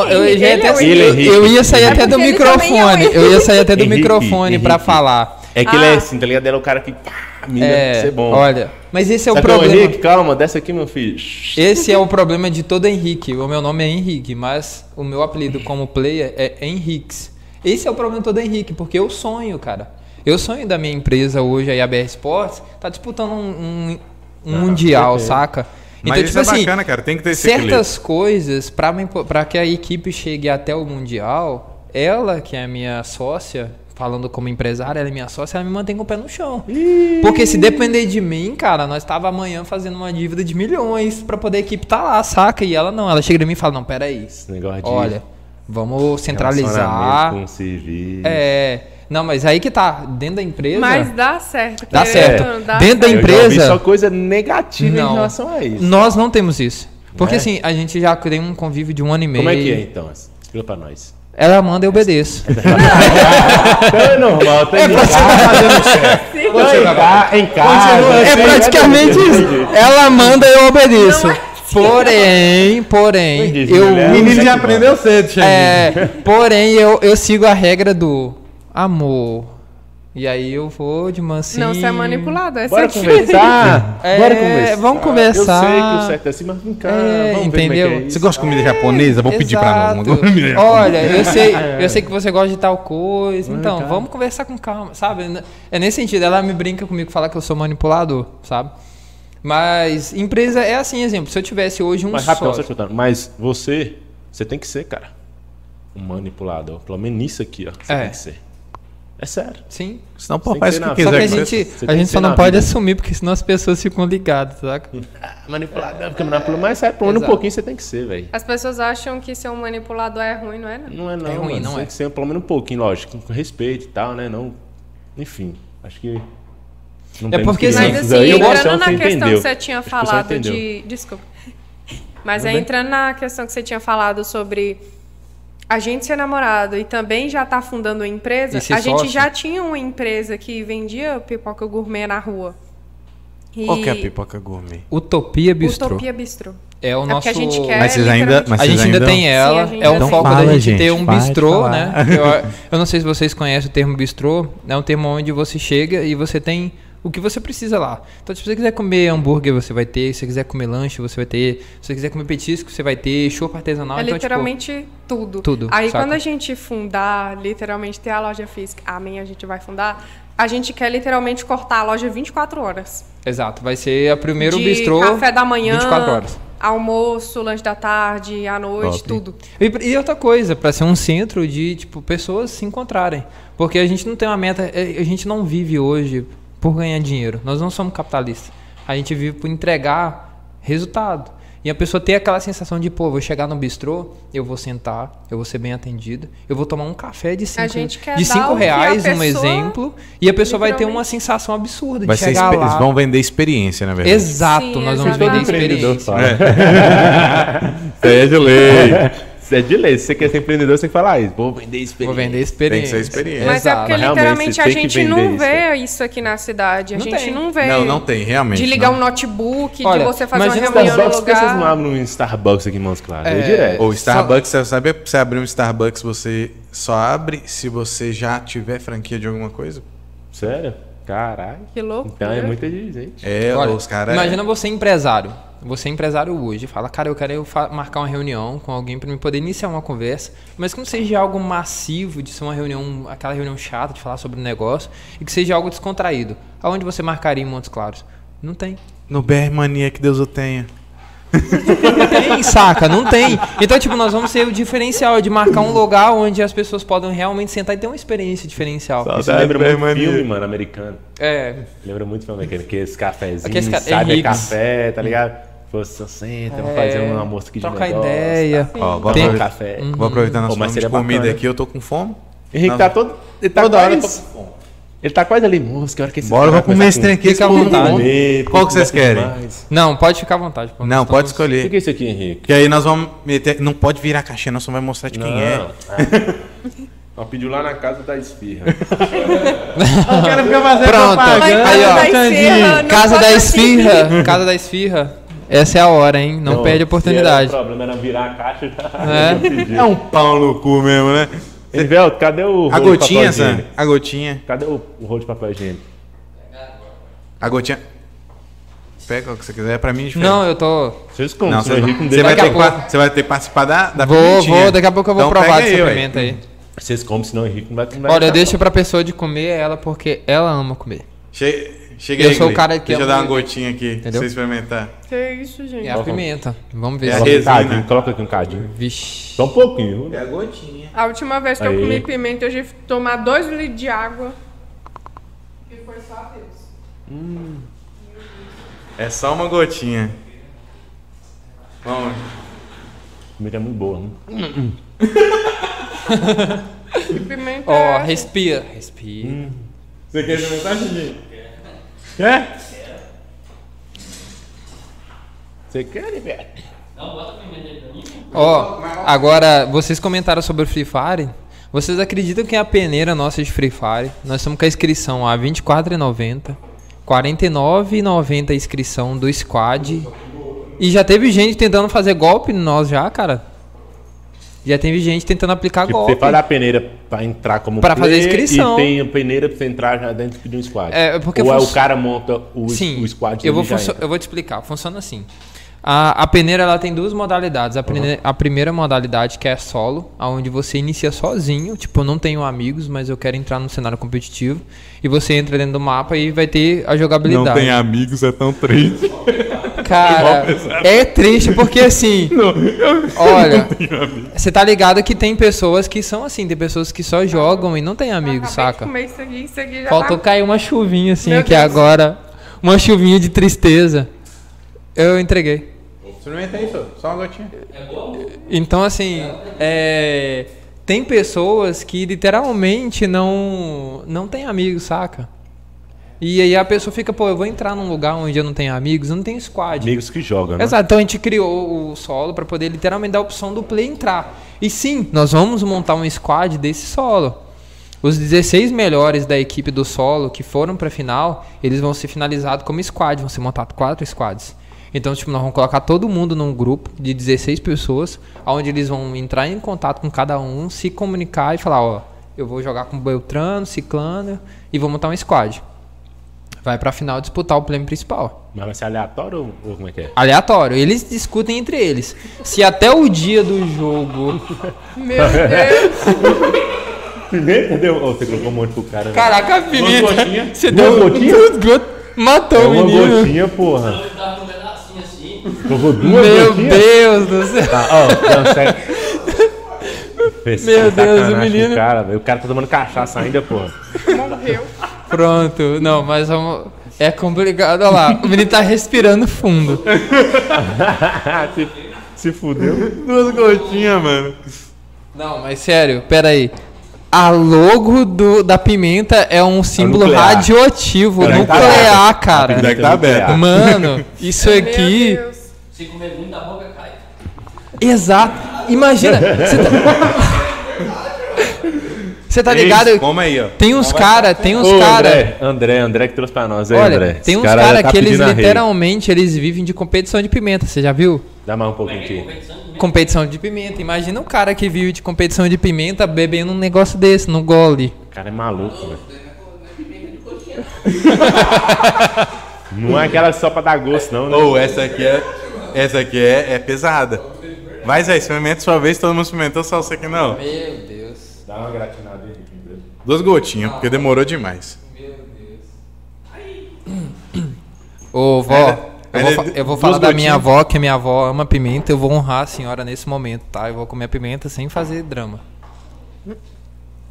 Eu, ia Ele é até- o Ele é eu- Henrique. eu ia sair É até do é microfone. Eu ia sair até do Henrique, microfone pra Henrique. falar. É que ele é Ah. assim, tá ligado? Ele é o cara que. Pá, mira É, ser bom. olha, mas esse é o Sabe qual problema. Henrique, calma, desce aqui, meu filho. Esse é o problema de todo Henrique. O meu nome é Henrique, mas o meu apelido como player é Henriques. Esse é o problema de todo Henrique, porque eu sonho, cara. Eu sonho da minha empresa hoje, a BR Sports, tá disputando um, um- um mundial, perfeito. saca? Mas Então, isso tipo é assim, bacana, cara. Tem que ter esse equilíbrio. certas coisas, pra que a equipe chegue até o Mundial, ela, que é a minha sócia, falando como empresária, ela é minha sócia, ela me mantém com o pé no chão. Porque se depender de mim, cara, nós tava amanhã fazendo uma dívida de milhões pra poder a equipe tá lá, saca? E ela não, ela chega em mim e fala, não, peraí, Esse negócio de olha, vamos centralizar. com civil. É, Não, mas aí que tá, dentro da empresa. Mas dá certo. Dá certo. não, dá Dentro da certo. Eu já ouvi empresa- só coisa negativa Não. em relação a isso. Nós não temos isso. Porque É? assim, a gente já tem um convívio de um ano e meio. Como é que é então? Explica pra nós. Ela manda, eu obedeço. É normal, tem que fazendo certo. Em, em casa. É praticamente isso. Ela manda, eu obedeço. É Porém, porém, Entendi, eu. O menino já aprendeu cedo. É, porém, eu, eu sigo a regra do amor. E aí eu vou de mansinho. Não, você é manipulado. É Bora conversar. É, Bora conversar. vamos conversar. Eu sei que o certo é assim, mas vem cá. É, vamos entendeu? ver como é que é Você isso. gosta de comida japonesa? Vou pedir pra não. Exato. Olha, eu sei, eu sei que você gosta de tal coisa, então vamos conversar com calma, sabe? É nesse sentido, ela me brinca comigo, fala que eu sou manipulador, sabe? Mas empresa é assim, exemplo, se eu tivesse hoje um Mas rapidão, só sócio, escutando. Mas você, você tem que ser, cara, um manipulador. Pelo menos nisso aqui, ó. Você É. tem que ser. É sério. sim. Senão, pô, faz ser o que quiser. Só que a gente, a gente só não pode vida. assumir, porque senão as pessoas ficam ligadas, saca? Manipulador, porque manipulador. Mas sério, pelo menos um pouquinho você tem que ser, velho. As pessoas acham que ser um manipulador é ruim, não é? Não. Não é não, É ruim, mano. não Você é. tem que ser pelo menos um pouquinho, lógico, com respeito e tal, né? Não... Enfim, acho que... Não É tem porque, que assim, Mas assim, aí, entrando na questão entendeu. que você tinha falado de. Desculpa. Mas bem. entrando na questão que você tinha falado sobre a gente ser namorado e também já tá fundando uma empresa, a gente sócio. já tinha uma empresa que vendia pipoca gourmet na rua. E Qual que é a pipoca gourmet? Utopia Bistrô. Utopia Bistrô. É o É nosso. a gente quer Mas vocês ainda. literalmente- Mas a vocês gente ainda tem ela, gente é um ainda foco tem. da Fala, gente ter gente, um bistrô, né? Eu, eu não sei se vocês conhecem o termo bistrô, é um termo onde você chega e você tem o que você precisa lá. Então, se você quiser comer hambúrguer, você vai ter, se você quiser comer lanche, você vai ter, se você quiser comer petisco, você vai ter, chopp artesanal, É então, tipo, literalmente tudo. tudo, Aí saca? quando a gente fundar, literalmente ter a loja física, amém, a gente vai fundar, a gente quer literalmente cortar a loja 24 horas. exato, vai ser o primeiro de bistrô café da manhã, 24 horas. almoço, lanche da tarde, à noite, Top. tudo. E, e outra coisa, para ser um centro de tipo pessoas se encontrarem, porque a gente não tem uma meta, é, a gente não vive hoje por ganhar dinheiro. Nós não somos capitalistas. A gente vive por entregar resultado. E a pessoa ter aquela sensação de, pô, vou chegar no bistrô, eu vou sentar, eu vou ser bem atendido, eu vou tomar um café de 5 gente quer de cinco reais, um exemplo, e a pessoa vai ter uma sensação absurda Vai de chegar lá. Eles vão vender experiência, na verdade. Exato, Sim, nós vamos vender experiência. é de lei. É de lei. Se você quer ser empreendedor, você tem que falar isso. Vou vender experiência. Vou vender Tem experiência. que ser experiência. Mas é Exato. porque Mas realmente, literalmente a tem gente não vê isso aqui na cidade. A Não gente tem. não vê. Não, não tem, realmente. De ligar não. um notebook, Olha, de você fazer uma reunião no Starbucks, por que vocês não lugar. abrem um Starbucks aqui em Mãos Claras? É, É. direto. Ou Starbucks, você sabe você abrir um Starbucks, você só abre se você já tiver franquia de alguma coisa? Sério? Caralho. Que louco. Então é muita gente. É, Olha, os caras. Imagina você empresário. Você é empresário hoje. Fala, cara, eu quero marcar uma reunião com alguém para me poder iniciar uma conversa. Mas que não seja algo massivo, de ser uma reunião, aquela reunião chata de falar sobre o negócio. E que seja algo descontraído. Aonde você marcaria em Montes Claros? Não tem. No BR Mania, que Deus o tenha. Não tem, saca? Não tem. Então, tipo, nós vamos ser o diferencial de marcar um lugar onde as pessoas podem realmente sentar e ter uma experiência diferencial. Só- Isso Saudade lembra muito Bermania. filme, mano, americano. É. Lembra muito filme americano. Aqueles cafezinhos, Aqueles ca- sabe? Henriques. café, tá ligado? Pô, só senta, vamos É, fazer um almoço aqui de trocar negócio, ideia. Tá? Ó, vou, Tem- café. vou aproveitar nosso de seria comida bacana. aqui, eu tô com fome. Henrique tá todo... Ele tá Toda hora tô quase... com fome. Ele tá quase ali, moço, que hora que esse Bora, vamos comer esse trem aqui. Fica à vontade. come. comer, Qual que vocês querem? demais. Não, pode ficar à vontade. pô. Não, pode estamos- O que escolher. é isso aqui, Henrique? Que aí nós vamos meter. Não pode virar caixinha, nós só vai mostrar de quem é. Ela pediu lá na casa da esfirra. Eu quero ficar fazendo Pronto. Mas Aí, ó. casa da esfirra, não Casa da esfirra. Essa é a hora, hein? Não, perde a oportunidade. O problema era virar a caixa já. É. É um pau no cu mesmo, né? Elivelto, cadê o rolo A de gotinha, papel Sam. higiênico? A gotinha. Cadê o, o rolo de papel higiênico? A gotinha. Pega o que você quiser, pra mim é diferente. Não, eu tô. Vocês como? Não, você, não você vai ter, pa- você vai ter que participar da, da Vou, pimentinha. vou, daqui a pouco eu vou Então provar pega dessa aí, ué. pimenta aí. Vocês comem, senão o Henrique não vai não vai Olha, deixar, deixa pra pessoa de comer ela porque ela ama comer. Che Chega Eu aí, sou o cara que Deixa eu dar uma gotinha aqui, pra você experimentar. Que isso, gente. É a pimenta. Vamos ver É a se. Coloca um resina. cadinho, coloca aqui um cadinho. Vixe. Só um pouquinho. É a gotinha. A última vez que eu Aí. comi pimenta, eu tive que tomar dois litros de água. E foi só Deus. É só uma gotinha. Vamos. A comida é muito boa. Né? Pimenta Ó, é assim. respira. Respira. Você quer experimentar, Xixi? Quer? Você quer, velho? Não, bota a pimenta aí pra mim. Ó, agora, vocês comentaram sobre o Free Fire. Vocês acreditam que a peneira nossa de Free Fire, nós estamos com a inscrição a R$ 24,90, R$ 49,90 a inscrição do squad. E já teve gente tentando fazer golpe em nós já, cara. Já teve gente tentando aplicar Tipo, golpe. você faz a peneira pra entrar como Pra fazer inscrição. E tem a peneira pra você entrar já dentro de um squad. É, porque Ou é o cara monta o, Sim, o squad eu vou, entra. eu vou te explicar. Funciona assim. A, a peneira ela tem duas modalidades. A, prine- a primeira modalidade que é solo, onde você inicia sozinho. Tipo, eu não tenho amigos, mas eu quero entrar no cenário competitivo. E você entra dentro do mapa e vai ter a jogabilidade. Não tem amigos, é tão triste. Cara, é triste porque assim. olha, você tá ligado que tem pessoas que são assim, tem pessoas que só jogam e não tem amigos, saca? comer isso aqui, isso aqui já Faltou tá... cair uma chuvinha assim Meu aqui Deus. agora. Uma chuvinha de tristeza. Eu entreguei. Experimenta isso, só uma gotinha. Então, assim, é, tem pessoas que literalmente não, não tem amigos, saca? E aí a pessoa fica, pô, eu vou entrar num lugar onde eu não tenho amigos, eu não tenho squad. Amigos que jogam, né? Exato, então a gente criou o solo pra poder literalmente dar a opção do play entrar. E sim, nós vamos montar um squad desse solo. Os 16 melhores da equipe do solo que foram pra final, eles vão ser finalizados como squad, vão ser montados quatro squads. Então, tipo, nós vamos colocar todo mundo num grupo de 16 pessoas, onde eles vão entrar em contato com cada um, se comunicar e falar, ó, eu vou jogar com Beltrano, Ciclano e vou montar um squad. Vai pra final disputar o prêmio principal Mas vai ser aleatório ou, ou como é que é? aleatório. Eles discutem entre eles. Se até o dia do jogo. Meu Deus. Pimenta deu. Ô, você colocou um monte pro cara. né? Caraca, Duas pimenta. gotinhas? Você Duas deu gotinhas? duas gotas. Matou É o uma menino. gotinha, porra. Eu tava com um pedacinho assim. Colocou duas Meu gotinhas? Deus do céu. Tá, ó, não, sério. Meu Deus, o menino- cara, o cara tá tomando cachaça ainda, porra. Morreu. Pronto. Não, mas vamos. É complicado. Olha lá. O menino tá respirando fundo. se, se fudeu. Duas gotinhas, mano. Não, mas sério, pera aí. A logo do, da pimenta é um símbolo nuclear. radioativo, Peraí, tá nuclear, cara. Pimenta que tá aberto. Mano, isso aqui. Meu Deus. Se comer muito, a boca cai. Exato. Imagina. Você tá... Você tá ligado? Como aí, ó. Tem uns cara, tem uns Ô, cara. André, André, André que trouxe pra nós aí, Olha, André. tem uns cara cara tá que eles literalmente eles vivem de competição de pimenta, você já viu? Dá mais um pouquinho aqui. Competição de pimenta. Imagina um cara que vive de competição de pimenta bebendo um negócio desse no gole. O cara é maluco, velho. Não é aquela só pra dar gosto, não, né? Ou essa aqui é. Essa aqui é, é pesada. Vai, Zé, experimenta sua vez, todo mundo experimentou, só você que não. Meu Deus. Dá uma gratinada André. Duas gotinhas, porque demorou demais. Ô, vó, eu vou, de- eu vou falar da minha avó, que minha avó ama pimenta, eu vou honrar a senhora nesse momento, tá? Eu vou comer a pimenta sem fazer drama.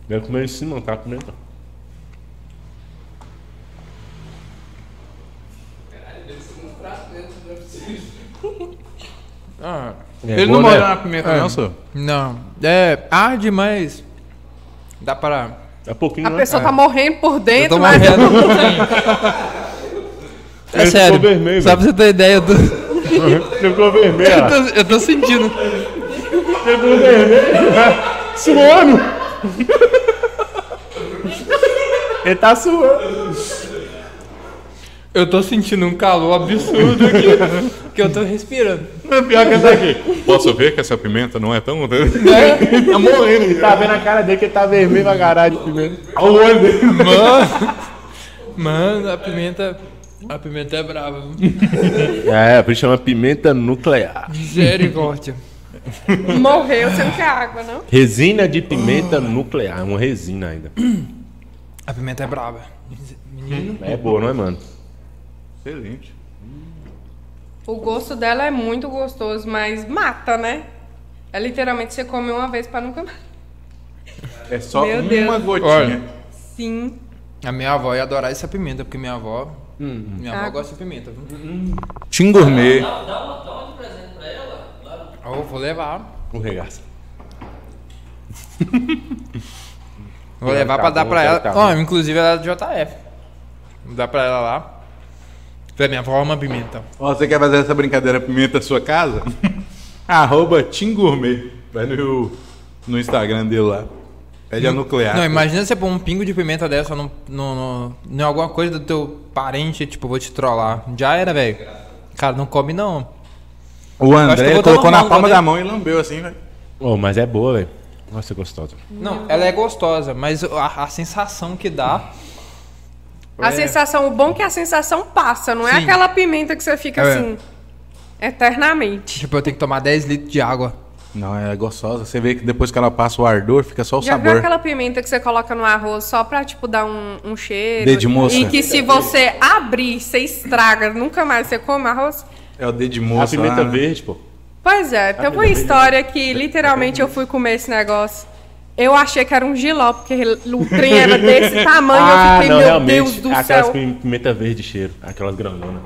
Deve comer isso não, tá comendo. Ah, É Ele bom, não né? molhou na pimenta, não, senhor? não. É, arde, mas dá para... É pouquinho, A né? pessoa tá morrendo por Eu dentro, tô mas morrendo. É Ele sério, ficou vermelho, só pra você ter ideia, eu tô, Ele ficou vermelho, eu tô, eu tô sentindo... Suando! Ele tá suando. Eu tô sentindo um calor absurdo aqui, que eu tô respirando. Pior que essa aqui. Posso ver que essa pimenta não é tão. Tá morrendo, ele tá vendo a cara dele que ele tá vermelho pra caralho de pimenta. Olha o olho dele. Mano, mano, a pimenta, a pimenta é brava. É, por isso chama pimenta nuclear. Misericórdia. morreu, você não quer água, não? Resina de pimenta nuclear, uma resina ainda. A pimenta é brava. Menino. É boa, não é, mano? Excelente. O gosto dela é muito gostoso, mas mata, né? É literalmente você come uma vez pra nunca mais. É só Meu uma Deus. gotinha. Olha. Sim. A minha avó ia adorar essa pimenta, porque minha avó. Minha avó Ah. gosta de pimenta, viu? Tim gourmet. Dá, dá, uma, dá uma de presente pra ela. Lá. Eu vou levar. Um regaço. Vou levar pra dar pra ela. Ó, inclusive ela é do JF. Vou dar pra ela lá. Pra minha avó ama pimenta. Ó, você quer fazer essa brincadeira pimenta na sua casa? Arroba Tim Gourmet. Vai no, no Instagram dele lá. Pede a nuclear. Não, imagina você pôr um pingo de pimenta dessa no, no, no- em alguma coisa do teu parente, tipo, vou te trollar. Já era, velho. Cara, não come não. O André colocou uma na palma né? da mão e lambeu assim, velho. Ô, mas é boa, velho. Nossa, é gostosa. Não, ela é gostosa, mas a, a sensação que dá. A É. sensação, o bom é que a sensação passa, não é Sim. aquela pimenta que você fica É. assim, eternamente. Tipo, eu tenho que tomar 10 litros de água. Não, é gostosa. Você vê que depois que ela passa o ardor, fica só o Já viu sabor. aquela pimenta que você coloca no arroz só pra, tipo, dar um, um cheiro? Dedo de moça. E que se você abrir, você estraga, nunca mais você come arroz? É o dedo de A moça. pimenta lá, né? verde, pô. Pois é, teve uma história que literalmente eu fui comer esse negócio. Eu achei que era um giló, porque o trem era desse tamanho. eu fiquei, meu Deus do Aquelas céu. pim- pimenta verde cheiro. Aquelas granonas.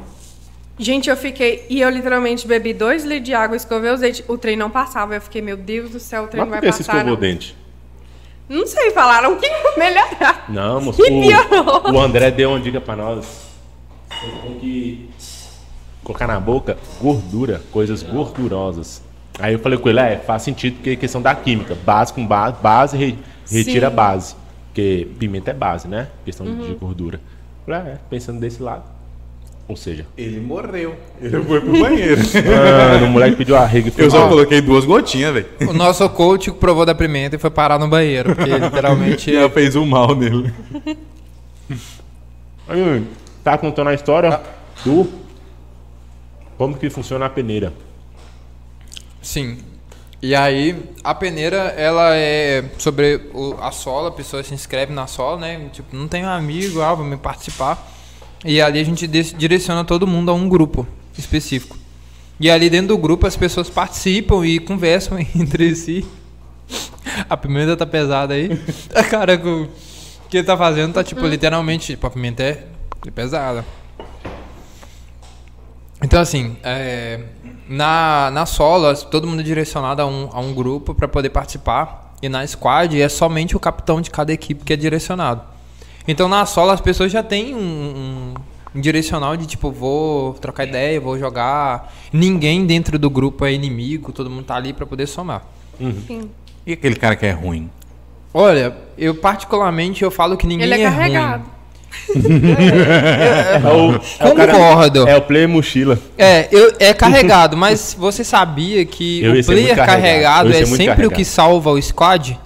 Gente, eu fiquei. E eu literalmente bebi dois litros de água, escovei os dentes. O trem não passava. Eu fiquei, meu Deus do céu, o trem Mas não por vai que você passar. escovou Não. o dente? não sei, falaram que melhorar. Não, moço. E piorou. O, o André deu uma dica pra nós. Você tem que colocar na boca gordura, coisas gordurosas. Aí eu falei com ele, é, faz sentido porque é questão da química. Base com base, base re- retira Sim. base. Porque pimenta é base, né? Questão Uhum. de gordura. Eu Falei, é, pensando desse lado. Ou seja, Ele morreu. Ele foi pro banheiro. mano, o moleque pediu arrego e foi Eu só mal. coloquei duas gotinhas, velho. O nosso coach provou da pimenta e foi parar no banheiro, porque literalmente. Ela fez um mal nele. Aí, tá contando a história do como que funciona a peneira. Sim. E aí, a peneira, ela é sobre o- a sola, a pessoa se inscreve na sola, né? Tipo, não tenho amigo, ah, vou me participar. E ali a gente direciona todo mundo a um grupo específico. E ali dentro do grupo as pessoas participam e conversam entre si. A pimenta tá pesada aí. A cara que o que ele tá fazendo tá, tipo, literalmente, tipo, a pimenta é pesada. Então, assim, é, na, na sola, todo mundo é direcionado a um, a um grupo para poder participar. E na squad é somente o capitão de cada equipe que é direcionado. Então, na sola, as pessoas já têm um, um- um direcional de tipo, vou trocar ideia, vou jogar. Ninguém dentro do grupo é inimigo, todo mundo tá ali para poder somar. Sim. E aquele cara que é ruim? Olha, eu particularmente eu falo que ninguém Ele é é carregado. ruim. É o, é o Concordo. É o play mochila. É, eu, é carregado, mas você sabia que Eu o player carregado, carregado, é sempre o carregado. que salva o squad?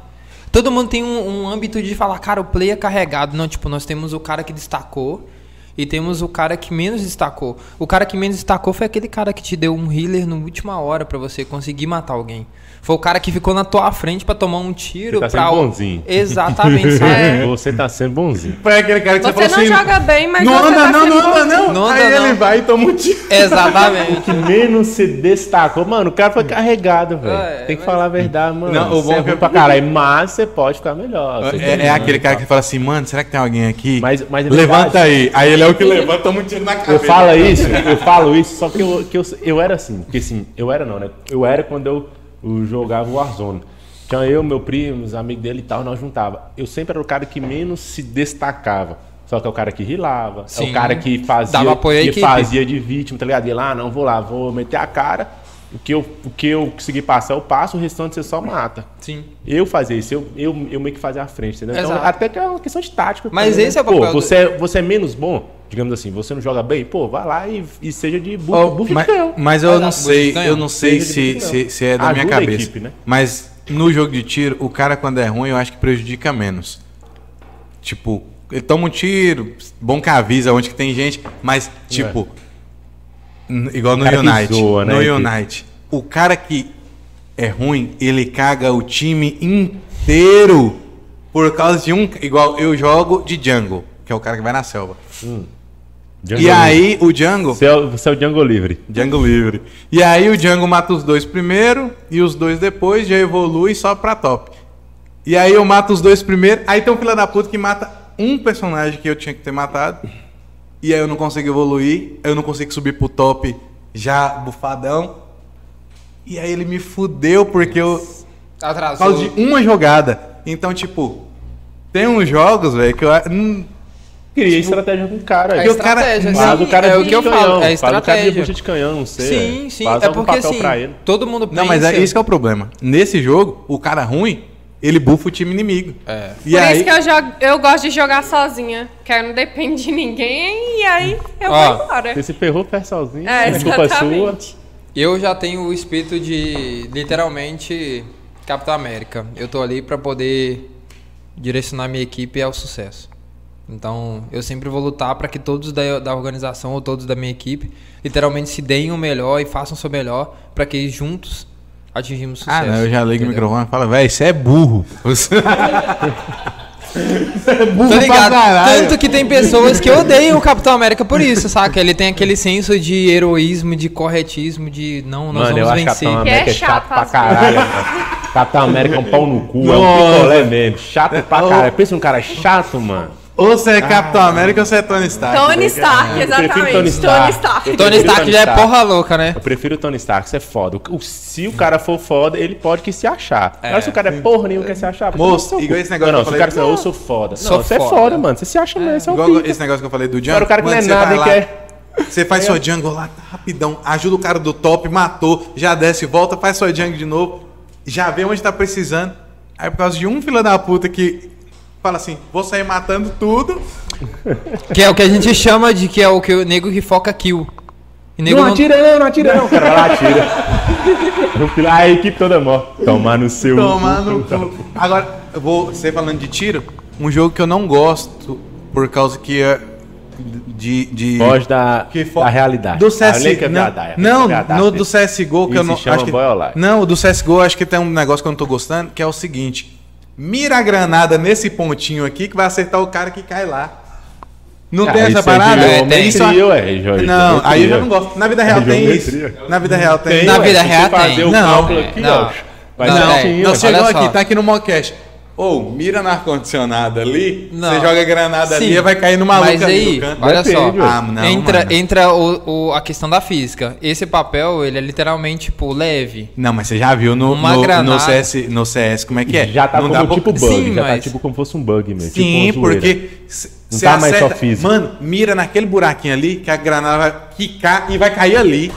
Todo mundo tem um, um âmbito de falar, cara, o player carregado. Não, tipo, nós temos o cara que destacou e temos o cara que menos destacou. O cara que menos destacou foi aquele cara que te deu um healer na última hora pra você conseguir matar alguém. Foi o cara que ficou na tua frente pra tomar um tiro Você tá pra sendo o- bonzinho. Exatamente, sabe? Você tá sendo bonzinho. Foi aquele cara que você, Você falou não assim... joga bem, mas não você anda tá não, sendo não anda não. Não Aí anda ele não. vai e toma um tiro. Exatamente. Que menos se destacou. Mano, o cara foi carregado, velho. É, Tem que mas- falar a verdade, mano. Não, o Você é bom que- ruim pra caralho, mas você pode ficar melhor. Você É, tem- é aquele cara que fala assim, mano, será que tem alguém aqui? Mas- mas é Levanta aí. Aí ele é o que levanta, toma um tiro na cabeça. Eu falo isso, eu falo isso, só que eu, que eu, eu era assim, porque assim, eu era não, né? Eu era quando eu, eu jogava o Warzone. Tinha eu, meu primo, os amigos dele e tal, nós juntava. Eu sempre era o cara que menos se destacava. Só que é o cara que rilava, é Sim. o cara que fazia, Dava apoio que equipe. fazia de vítima, tá ligado? E lá, ah, não, vou lá, vou meter a cara. O que eu, o que eu conseguir passar, eu passo, o restante você só mata. Sim. Eu fazia isso, eu, eu, eu meio que fazia a frente, entendeu? Então, Exato. até que é uma questão de tática. Mas também, esse né? é o papel Pô, do- você, é- você é menos bom, digamos assim, você não joga bem, pô, vai lá e, e seja de bu Oh, de mas, mas eu Vai não sei, eu não sei se, se, se é da minha Ajuda a cabeça. equipe, né? Mas no jogo de tiro, o cara quando é ruim, eu acho que prejudica menos. Tipo, ele toma um tiro, bom que avisa onde que tem gente, mas tipo, n- igual no É. Unite, zoa, né, no que- Unite, o cara que é ruim, ele caga o time inteiro por causa de um, igual eu jogo de jungle, que é o cara que vai na selva. Django E aí o jungle Você é, o- você é o Django livre. Django livre. E aí o Django mata os dois primeiro e os dois depois já evolui só pra top. E aí eu mato os dois primeiro, aí tem um filho da puta que mata um personagem que eu tinha que ter matado. E aí eu não consigo evoluir, eu não consigo subir pro top já bufadão. E aí ele me fudeu porque eu por Atrasou. causa de uma jogada. Então, tipo, Tem uns jogos, velho, que eu. Cria estratégia com o cara. É o cara- estratégia, Faz sim, o cara é de o que eu bucha de falo, canhão, é Faz o cara de estratégia. bucha de canhão, não sei. Sim, sim, Faz é porque papel assim, pra ele. todo mundo pensa... Não, mas é isso que é o problema. Nesse jogo, o cara ruim, ele bufa o time inimigo. É. E Por aí, isso que eu, jogo, eu gosto de jogar sozinha. Que aí não depende de ninguém e aí eu Ó, vou embora. Você se ferrou, faz sozinho. É, a culpa é sua. exatamente. Eu já tenho o espírito de, literalmente, Capitão América. Eu tô ali pra poder direcionar minha equipe ao sucesso. Então, eu sempre vou lutar para que todos da, da organização ou todos da minha equipe literalmente se deem o melhor e façam o seu melhor para que juntos atingimos sucesso. Ah, não, eu já ligo o microfone e falo, velho, você é burro. Você é burro Tá ligado? Tanto que tem pessoas que odeiam o Capitão América por isso, saca? Ele tem aquele senso de heroísmo, de corretismo, de não, nós Mano, eu vamos acho vencer. Capitão Que é América é chato pra caralho. Capitão América é um pau no cu, é um Nossa. picolé mesmo. Chato pra caralho. Pensa um cara chato, mano. Ou você é Capitão América ou você é Tony Stark. Tony Stark, Eu prefiro exatamente. Tony Stark. Tony Stark. Tony Stark já é porra louca, né? Eu prefiro o Tony Stark, isso é foda. O- se o cara for foda, ele pode que se achar. É. Agora se o cara é porra nenhuma, quer se achar. Moço, seu cu. igual esse negócio Não, não, que se eu o cara falei, disser, eu sou foda. Não, você é foda. mano. Você se acha mesmo, você é um Igual pica. esse negócio que eu falei do jungle. Agora o cara que mano, não é você nada e lá, quer... Você faz sua jungle lá, rapidão, ajuda o cara do top, matou, já desce, volta, faz sua jungle de novo, já vê onde tá precisando. Aí por causa de um filho da puta que fala assim, vou sair matando tudo, Que é o que a gente chama de que é o que o nego que foca kill. E nego Não não- atira não, não atira não. O cara lá, atira. A equipe toda morre. Tomar no seu... tomar no cu. Agora, eu vou, você falando de tiro, um jogo que eu não gosto, por causa que é de... de Foge da, que fo- da realidade. Do CS, não, eu não, verdade. no do CSGO que Isso eu não acho que. Não, o do CSGO acho que tem um negócio que eu não tô gostando, que é o seguinte: mira a granada nesse pontinho aqui que vai acertar o cara que cai lá. Não Ah, tem essa isso é parada? geometria, Isso- ué, Jorge, Não, aí eu já não gosto. Na vida real tem isso. Na vida real tem. Na ué, vida real fazer tem. o Não, cálculo é, aqui, não. ó, Não, é, assim, Não, ué. chegou aqui, tá aqui no mockcast. Ou mira na ar-condicionado ali, Não. você joga a granada Sim, ali e vai cair no maluco Mas ali aí, do canto. olha só. Ah, não, entra, mano. entra o, o- a questão da física. Esse papel, ele é literalmente, tipo, leve. Não, mas você já viu no, no, granada. no CS, no CS como é que é? Já tá Não como tipo bug, Sim, já tá mas- tipo como fosse um bug mesmo. Sim, tipo uma zoeira. porque Não tá mais só acerta- físico. Mano, mira naquele buraquinho ali que a granada vai quicar e vai cair ali.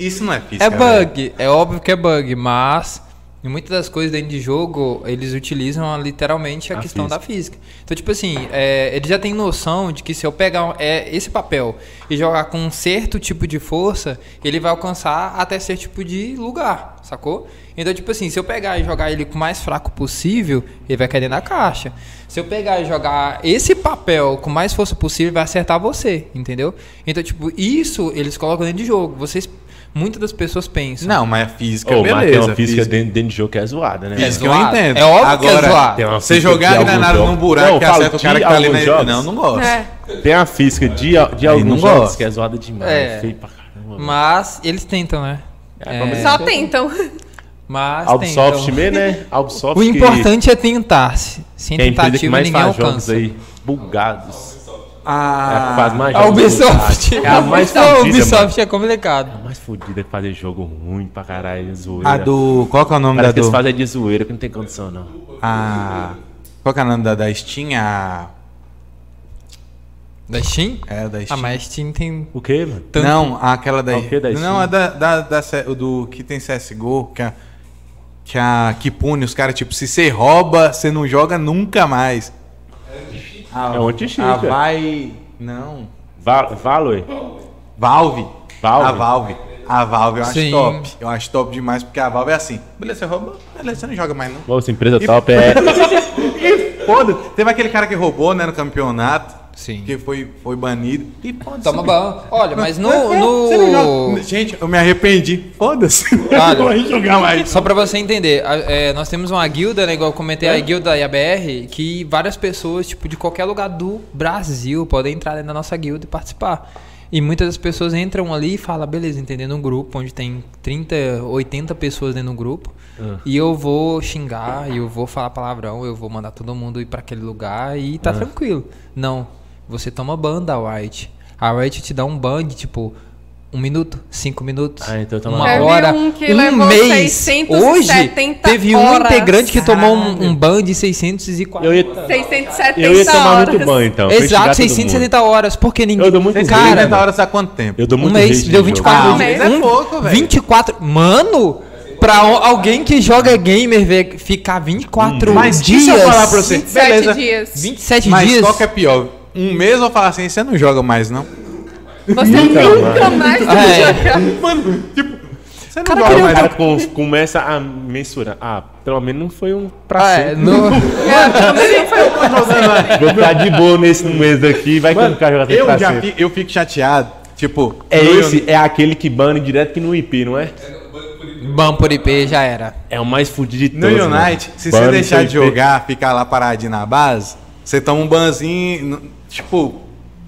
Isso não é física. É velho. bug, é óbvio que é bug, mas em muitas das coisas dentro de jogo, eles utilizam literalmente a, A questão da física. Então, tipo assim, é, eles já têm noção de que se eu pegar é, esse papel e jogar com um certo tipo de força, ele vai alcançar até certo tipo de lugar, sacou? Então, tipo assim, se eu pegar e jogar ele com o mais fraco possível, ele vai cair da caixa. Se eu pegar e jogar esse papel com mais força possível, vai acertar você, entendeu? Então, tipo, isso eles colocam dentro de jogo. Vocês, muitas das pessoas pensam. Não, mas a física, mas beleza. tem uma física dentro, dentro de jogo que é zoada, né? Física É eu entendo. É óbvio que é Agora, zoado. Tem uma Você física jogar a granada num buraco Não, que acerta o cara que tá ali na... jogos. Não, não gosto. É. Tem a física de, de alguns não jogos gosto. que é zoada demais. É. Feio pra caramba. Mas eles tentam, né? É, É, Só tentam. mas Ubisoft tentam. mesmo, né? Ubisoft O importante é tentar. Se- Sem que é que tentativa, mais ninguém alcança. aí bugados. É a Ah, que mais A jogos Ubisoft. É a mais a Ubisoft é complicado. mano. A mais fodida é fazer jogo ruim pra caralho, zoeira. a do... Qual que é o nome Parece da que eles do... fazem de zoeira que não tem condição, não. A... Qual que é o nome da, da Steam? A... Da Steam? É, da Ah, Steam. mas Steam tem O quê, mano? tanto... Não, aquela da... Ah, o quê da Não, Steam? a da, da, da o do que tem CSGO, que a... Que, a, que pune os caras, tipo, se você rouba, você não joga nunca mais. A, É um anti-cheat, A é. vai... Não. Val Valor? Valve. Valve? A Valve. A Valve eu acho Sim. top. Eu acho top demais, porque a Valve é assim. Beleza, você rouba, beleza, você não joga mais não. Nossa, empresa top é. Foda, teve aquele cara que roubou, né, no campeonato. Sim. Que foi, foi banido. E foda-se. Toma ban. Olha, mas no... É, no... joga. Gente, eu me arrependi. Foda-se. Não vou nem jogar mais. Só pra você entender, a- é, nós temos uma guilda, né, igual eu comentei, a guilda e a BR, que várias pessoas, tipo, de qualquer lugar do Brasil podem entrar dentro da nossa guilda e participar. E muitas das pessoas entram ali e falam, beleza, entendendo um grupo onde tem 30, 80 pessoas dentro do grupo, e eu vou xingar, e eu vou falar palavrão, eu vou mandar todo mundo ir pra aquele lugar e tá tranquilo. Não, você toma ban da White. A Riot te dá um ban de, tipo, um minuto, cinco minutos, Ah, então uma Teve hora, um que um levou mês. 670 Hoje teve um horas. integrante que tomou um, um ban de 640. Eu ia, 670 eu ia tomar horas. muito banho, então. Exato, xingar todo 670 horas, porque ninguém. Eu dou muito cara, 60 horas há quanto tempo? mundo. Eu dou um muito mês, hate deu no 24 jogo. Ah, dias. um mês é pouco, velho. 24. Mano, pra alguém que joga gamer velho, ficar 24 Mas dias. se eu falar pra você, 27 beleza. dias. 27 Mas dias. qual que é pior? Um mês eu falar assim, você não joga mais, não? Você nunca mais vai É. jogar. Mano, tipo, você não Cara, joga mais. Cara com- começa a mensurar. Ah, pelo menos não foi um pra Ah, é, sempre. no- Vou ficar de boa nesse mês daqui, vai que o cara joga Eu pra já sempre. fi- eu fico chateado. Tipo, É esse, é aquele que bane direto que no IP, não é? Ban por IP já era. É o mais fudido de No todos. mano. Unite, se Bane você deixar de jogar, ficar lá paradinho na base, você toma um banzinho, tipo,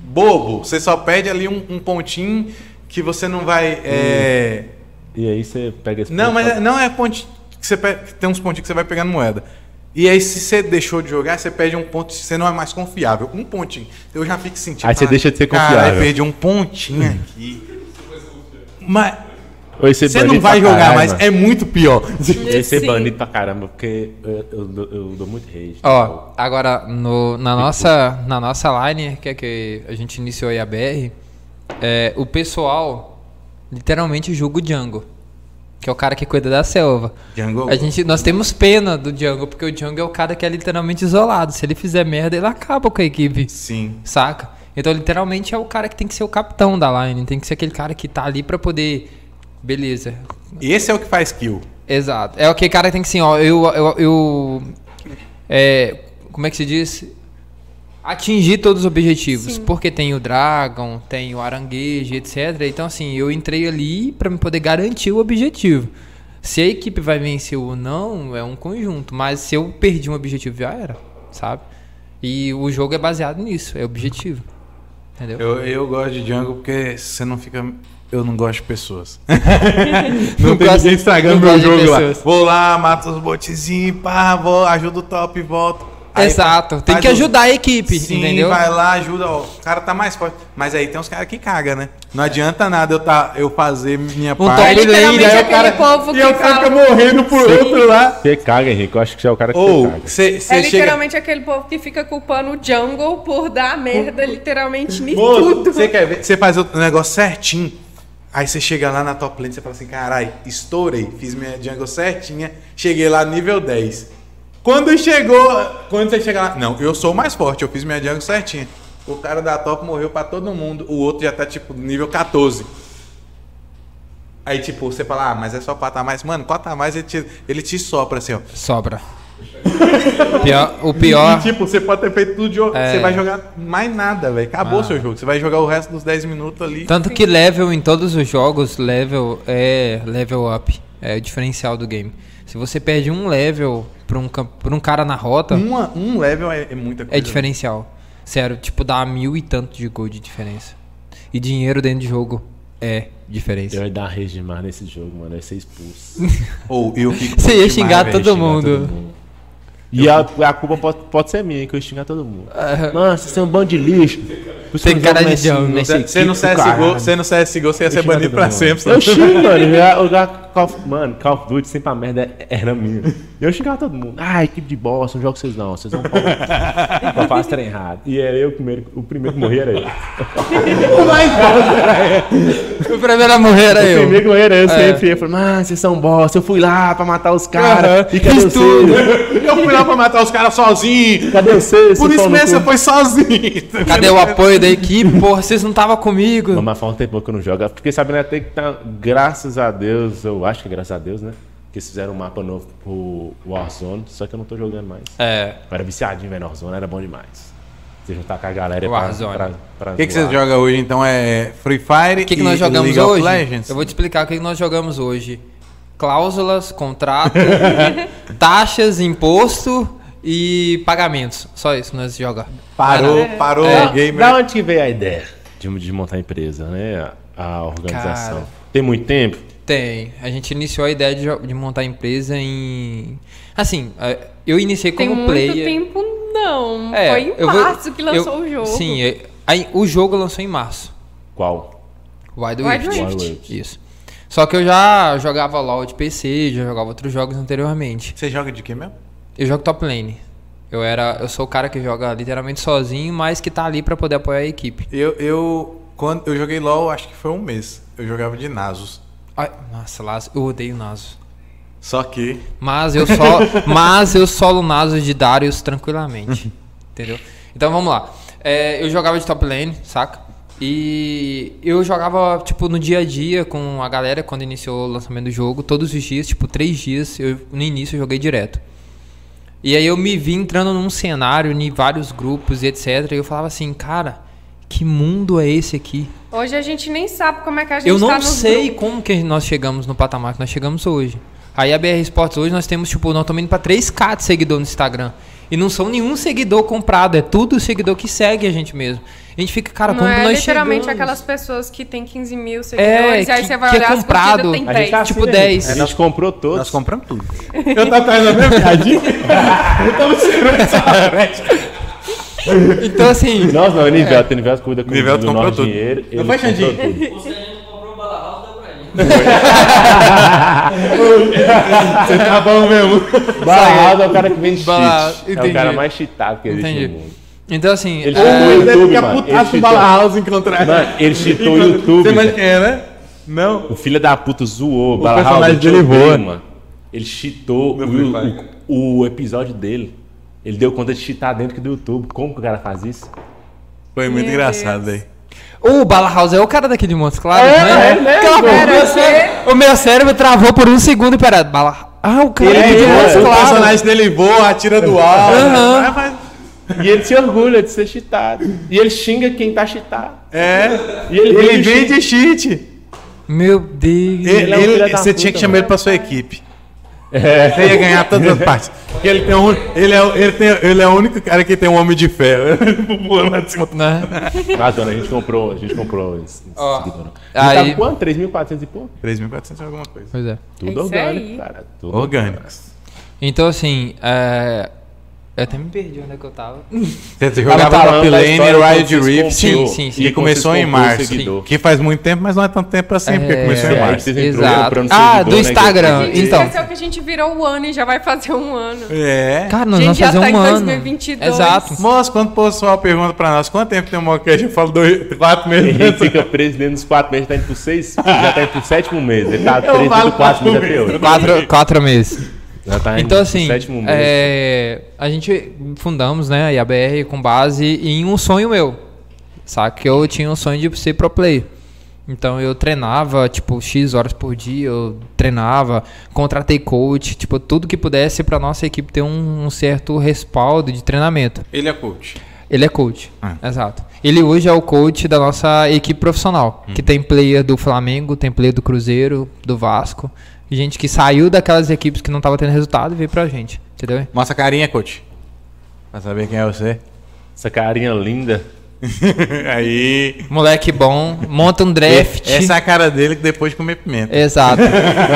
bobo. Você só perde ali um, um pontinho que você não vai. é, E aí você pega esse Não, mas pra- é- não é ponto que você pe- tem uns pontinhos que você vai pegando moeda. E aí, se você deixou de jogar, você perde um ponto, você não é mais confiável. Um pontinho. Eu já fico sentindo. Aí você ah, deixa de ser confiável." perdi um pontinho aqui. Mas você não vai jogar mano. é muito pior. Esse é Sim. banido pra caramba, porque eu, eu, dou- eu dou muito hate. Ó, agora no- na, nossa, na nossa line, que é que a gente iniciou aí a BR, é, o pessoal literalmente julga o Django. Que é o cara que cuida da selva. Django- A gente, nós temos pena do Django, porque o Django é o cara que é literalmente isolado. Se ele fizer merda, ele acaba com a equipe. Sim. Saca? Então, literalmente, é o cara que tem que ser o capitão da line. Tem que ser aquele cara que tá ali pra poder. Beleza. Esse é o que faz kill. Exato. É cara que tem que assim, ó. Eu. eu, eu é, como é que se diz? Atingir todos os objetivos. Porque tem o Dragon, tem o Aranguejo, etc. Então, assim, eu entrei ali pra me poder garantir o objetivo. Se a equipe vai vencer ou não, é um conjunto. Mas se eu perdi um objetivo, já era, sabe? E o jogo é baseado nisso, é objetivo. Entendeu? Eu, eu gosto de Django porque você não fica. Eu não gosto de pessoas. Não não tem gosto- ninguém estragando meu jogo lá. Vou lá, mato os botezinhos, pá, vou, ajudo o top e volto. Aí Exato. Tem que o- ajudar a equipe, Sim, entendeu? vai lá, ajuda. Ó, o cara tá mais forte. Mas aí tem uns caras que cagam, né? Não adianta nada eu, tá, eu fazer minha Um parte. top É literalmente aí o aquele cara- povo e eu que fala- fico morrendo por outro lá. Você caga, Henrique. Eu acho que você é o cara que Ou você caga. você É chega. literalmente aquele povo que fica culpando o Jungle por dar merda literalmente em tudo. você quer ver? Você faz o negócio certinho. Aí você chega lá na top lane você fala assim: carai, estourei, fiz minha jungle certinha, cheguei lá nível 10. Quando chegou. Quando você chega lá. Não, eu sou o mais forte, eu fiz minha jungle certinha. O cara da top morreu pra todo mundo, o outro já tá tipo nível 14. Aí, tipo, você fala, ah, mas é só 4 a mais. Mano, 4 a mais ele te, ele te sopra assim, ó. Sobra. Pior- o pior. E, tipo, você pode ter feito tudo de jogo. É. Você vai jogar mais nada, velho. Acabou Ah. o seu jogo. Você vai jogar o resto dos 10 minutos ali. Tanto que level em todos os jogos, level é level up. É o diferencial do game. Se você perde um level pra um, pra um cara na rota, Uma, um level é, é muita coisa. é diferencial. Sério, tipo, dá mil e tanto de gold de diferença. E dinheiro dentro de jogo é diferença. Eu ia dar rage demais nesse jogo, mano. Eu ia ser expulso. Ou eu fico. Você ia demais, xingar velho. todo mundo. E a, a culpa pode, pode ser minha, que eu ia xingar todo mundo. Mano, vocês são um bando de lixo. Tem cara de Você do CSGO, você no CSGO, você ia ser banido pra sempre. Eu xingo, mano. Eu eu Call mano, Call of Duty sempre a merda era minha. Eu xingava todo mundo. Ah, equipe de bosta, não jogo vocês não. Vocês vão pra Eu faço trem errado. E era eu o primeiro, o primeiro que morria era eu. O primeiro a morrer era O eu. primeiro que morria era eu É. sempre. Eu falei, mano, vocês são bosta. Eu fui lá pra matar os caras. Aham, E cadê fiz vocês? tudo. Eu fui lá pra matar os caras sozinho. Cadê vocês? Por isso mesmo você foi sozinho. Cadê o apoio da equipe? Porra, vocês não estavam comigo. Não, mas faz um tempo que eu não jogo. Fiquei sabendo até que tá, graças a Deus, eu acho que é graças a Deus, né? Que eles fizeram um mapa novo pro Warzone, só que eu não tô jogando mais. É. Eu era viciadinho, velho, Warzone, era bom demais. Você juntar com a galera Warzone. pra, pra, O que, que você joga hoje então? É Free Fire O que, que e nós jogamos League of hoje? Legends? Eu vou te explicar o que, que nós jogamos hoje. Cláusulas, contrato, taxas, imposto e pagamentos. Só isso que nós jogamos. Parou, parou É. o gamer. Da onde que veio a ideia de, de montar a empresa, né? A, a organização. Cara. Tem muito tempo? Tem. A gente iniciou a ideia de, de montar a empresa em. Assim, eu iniciei Tem como muito player. tempo, não. É, Foi em eu vou- março que lançou eu- o jogo. Sim, é- aí, o jogo lançou em março. Qual? Wild Wild Rift. Rift. Wild Rift. Isso. Só que eu já jogava LoL de PC, já jogava outros jogos anteriormente. Você joga de quê mesmo? Eu jogo top lane. Eu era, eu sou o cara que joga literalmente sozinho, mas que tá ali pra poder apoiar a equipe. Eu, eu, quando eu joguei LoL, acho que foi um mês. Eu jogava de Nasus. Ai, nossa, Laz, eu odeio Nasus. Só que Mas eu só, mas eu solo Nasus de Darius tranquilamente. entendeu? Então vamos lá. É, eu jogava de top lane, saca? E eu jogava, tipo, no dia a dia com a galera quando iniciou o lançamento do jogo, todos os dias, tipo, três dias, eu, no início eu joguei direto. E aí eu me vi entrando num cenário, em vários grupos e etc. E eu falava assim, cara, que mundo é esse aqui? Hoje a gente nem sabe como é que a gente Eu tá não nos sei grupos. como que nós chegamos no patamar que nós chegamos hoje. Aí a BR Esportes hoje nós temos, tipo, nós estamos indo pra 3K de seguidor no Instagram. E não são nenhum seguidor comprado, é tudo seguidor que segue a gente mesmo. A gente fica, cara, Não como que é nós literalmente chegamos? aquelas pessoas que tem 15 mil É, seguidores, e aí que- você vai que é olhar as comprado. tem A gente tá 10. assim, Tipo né? 10. A gente comprou todos. nós compramos tudo. Eu tô atrás da minha piadinha. Eu tava esperando essa. Então, assim, Nossa, não, o Nivelto, o Nivelto cuida com Nivelto do comprou nosso tudo. dinheiro. ele faz, comprou Xandinho? O o bala house ele. Você tá bom mesmo. Barrado é o cara que vende Bala- cheat. É entendi. o cara mais cheatado que existe Entendi. no mundo. então assim, Ele é, cheatou o Ele deve YouTube, ficar mano. Ele cheatou. Bala House encontrar. Mano, ele cheatou o YouTube. Você quem é, né? Não. O filho da puta zoou. O personagem dele voa. mano. Ele cheatou o, o, o episódio dele. Ele deu conta de cheatar dentro do YouTube. Como que o cara faz isso? Foi muito Meu engraçado, velho. o Bala House é o cara daquele monstro, claro, É, né? é, né, Aquela pô. porra, meu cérebro- o meu cérebro travou por um segundo pera, Bala Ah, o cara Ele é, monstro, é, O claro. personagem dele voa, atira do alto. Aham. Vai, vai. E ele se orgulha de ser cheatado. E ele xinga quem tá cheatado. É. E ele, Ele vende cheat. Meu Deus. Ele, é um ele- você puta, tinha que chamar mano. ele pra sua equipe. É. Você ia ganhar todas as partes. Porque ele, tem um, ele, é, ele, tem, ele é o único cara que tem um homem de ferro. Voando lá de cima. Né? Mas, dona, a gente comprou, a gente comprou esse, esse Ó, seguidor. Aí- tá com quanto? 3.400 e pouco? 3.400 e alguma coisa. Pois é. Tudo isso orgânico, aí. cara. Tudo Orgânicos. Então, assim, é... eu até me perdi onde é que eu tava. Você jogava falando Top Lane Riot Rift. Sim, sim, sim. E começou em o março. Que faz muito tempo, mas não é tanto tempo assim, porque É, começou É, em março. Exato. Ah, do né, Instagram. A gente Então. esqueceu que a gente virou o ano e já vai fazer um ano. É. Cara, A nós gente vamos já fazer tá um em ano. 2022. Exato. Moço, quando o pessoal pergunta pra nós quanto tempo tem um Mockcast, eu falo dois, quatro meses. Henrique fica preso dentro dos quatro meses, tá indo pro seis, já tá indo pro sétimo mês. Ele tá preso falo dentro do quatro meses até hoje. Quatro, quatro meses. Já tá Então, pro assim, sétimo mês. é, a gente fundamos né, a IABR com base em um sonho meu. Saca? Que eu tinha um sonho de ser pro player. Então eu treinava, tipo, X horas por dia, eu treinava, contratei coach, tipo, tudo que pudesse pra nossa equipe ter um, um certo respaldo de treinamento. Ele é coach. Ele é coach, Ah. exato. Ele hoje é o coach da nossa equipe profissional, que tem player do Flamengo, tem player do Cruzeiro, do Vasco, gente que saiu daquelas equipes que não tava tendo resultado e veio pra gente, entendeu? Mostra a carinha, coach. Pra saber quem é você. Essa carinha linda. Aí. Moleque bom, monta um draft. Essa é a cara dele que depois de comer pimenta. Exato.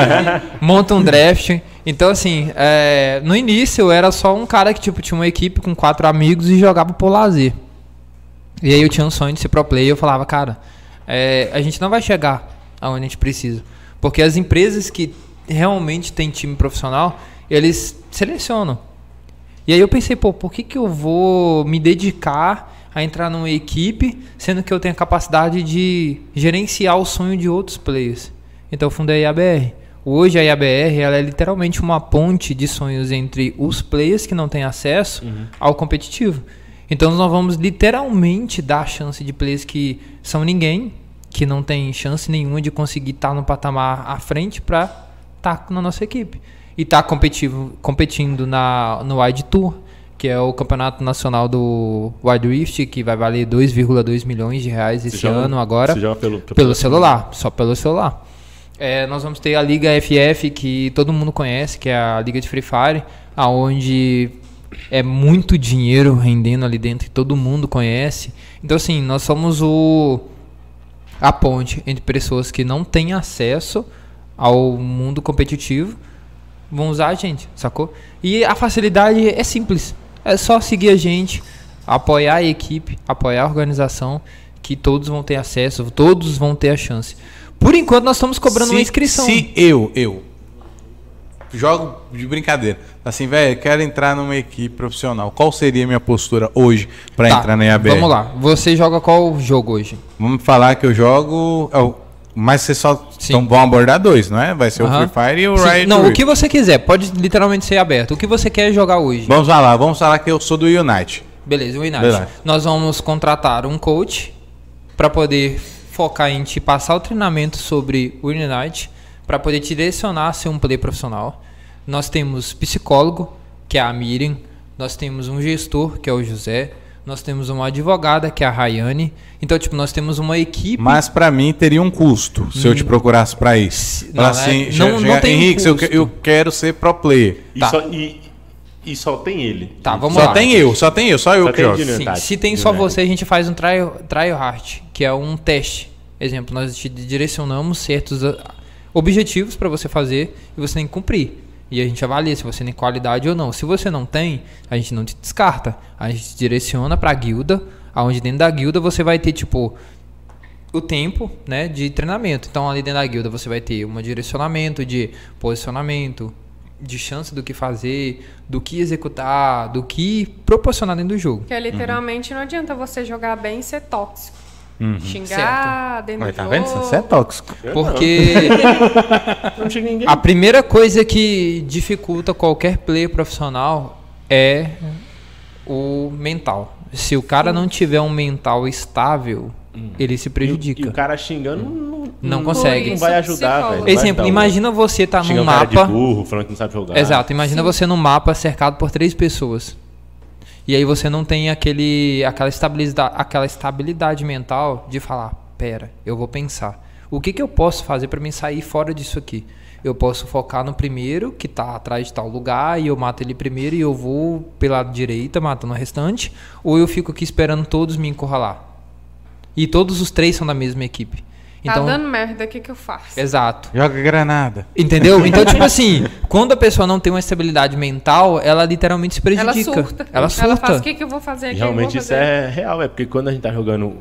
monta um draft. Então, assim, é, no início eu era só um cara que tipo, tinha uma equipe com quatro amigos e jogava por lazer. E aí eu tinha um sonho de ser pro player e eu falava, cara, é, a gente não vai chegar aonde a gente precisa. Porque as empresas que realmente têm time profissional, eles selecionam. E aí eu pensei, pô, por que, que eu vou me dedicar a entrar numa equipe, sendo que eu tenho a capacidade de gerenciar o sonho de outros players? Então eu fundei a IABR. Hoje a IABR ela é literalmente uma ponte de sonhos entre os players que não têm acesso ao competitivo. Então nós vamos literalmente dar a chance de players que são ninguém, que não tem chance nenhuma de conseguir estar no patamar à frente para estar na nossa equipe. E tá competitivo, competindo na, no Wide Tour, que é o campeonato nacional do Wide Rift, que vai valer 2,2 milhões de reais esse joga- ano agora. joga pelo- pelo celular, só pelo celular. É, nós vamos ter a Liga FF, que todo mundo conhece, que é a Liga de Free Fire, aonde é muito dinheiro rendendo ali dentro, que todo mundo conhece. Então, assim, nós somos o a ponte entre pessoas que não têm acesso ao mundo competitivo vão usar a gente, sacou? E a facilidade é simples. É só seguir a gente, apoiar a equipe, apoiar a organização, que todos vão ter acesso, todos vão ter a chance. Por enquanto nós estamos cobrando uma inscrição. Se eu, eu, jogo de brincadeira, assim, velho, quero entrar numa equipe profissional, qual seria a minha postura hoje pra Tá, entrar na IABR? Vamos lá. Você joga qual jogo hoje? Vamos falar que eu jogo. é o- Mas vocês só Sim. tão, vão abordar dois, não é? Vai ser o Free Fire e o Sim, Riot Não, o Rift. que você quiser, pode literalmente ser aberto. O que você quer jogar hoje? Vamos falar, vamos falar que eu sou do Unite. Beleza, o Inat. Beleza. Nós vamos contratar um coach para poder focar em te passar o treinamento sobre o Unite, para poder te direcionar a ser um player profissional. Nós temos psicólogo, que é a Miriam. Nós temos um gestor, que é o José. Nós temos uma advogada, que é a Rayane. Então, tipo, nós temos uma equipe. Mas pra mim teria um custo se eu te procurasse pra isso. Não, assim, Não- che- não chegar, tem Henrique, eu, que- custo. eu quero ser pro player. E, Tá. só, e, e só tem ele. Tá, vamos Só lá. tem eu, só tem eu, só eu Só que tem jogo. Sim, se tem só você, a gente faz um trial, trial heart, que é um teste. Exemplo, nós te direcionamos certos objetivos para você fazer e você tem que cumprir. E a gente avalia se você tem qualidade ou não. Se você não tem, a gente não te descarta. A gente te direciona para a guilda, aonde dentro da guilda você vai ter tipo o tempo, né, de treinamento. Então ali dentro da guilda você vai ter um direcionamento de posicionamento, de chance do que fazer, do que executar, do que proporcionar dentro do jogo. Porque literalmente não adianta você jogar bem e ser tóxico. Uhum. Xingar dentro Mas do tá jogo. vendo? Você é tóxico. Porque Não tinha ninguém. a primeira coisa que dificulta qualquer player profissional é o mental. Se o cara não tiver um mental estável, ele se E, prejudica. e o cara xingando não, Não consegue. Não vai ajudar, Psicólogo. velho. Exemplo, ajudar imagina você tá num um mapa. de burro, falando que não sabe jogar. Exato, imagina você num mapa cercado por três pessoas. E aí você não tem aquele, aquela, estabilidade, aquela estabilidade mental de falar, pera, eu vou pensar. O que, que eu posso fazer para me sair fora disso aqui? Eu posso focar no primeiro, que tá atrás de tal lugar, e eu mato ele primeiro e eu vou pela direita matando o restante, ou eu fico aqui esperando todos me encurralar. E todos os três são da mesma equipe. Então, Tá dando merda, o que, que eu faço? exato. Joga granada. Entendeu? Então, tipo assim, quando a pessoa não tem uma estabilidade mental, ela literalmente se Ela prejudica. surta. Ela surta. faz o que, que eu vou fazer E aqui? realmente vou isso fazer. é real, é porque quando a gente tá jogando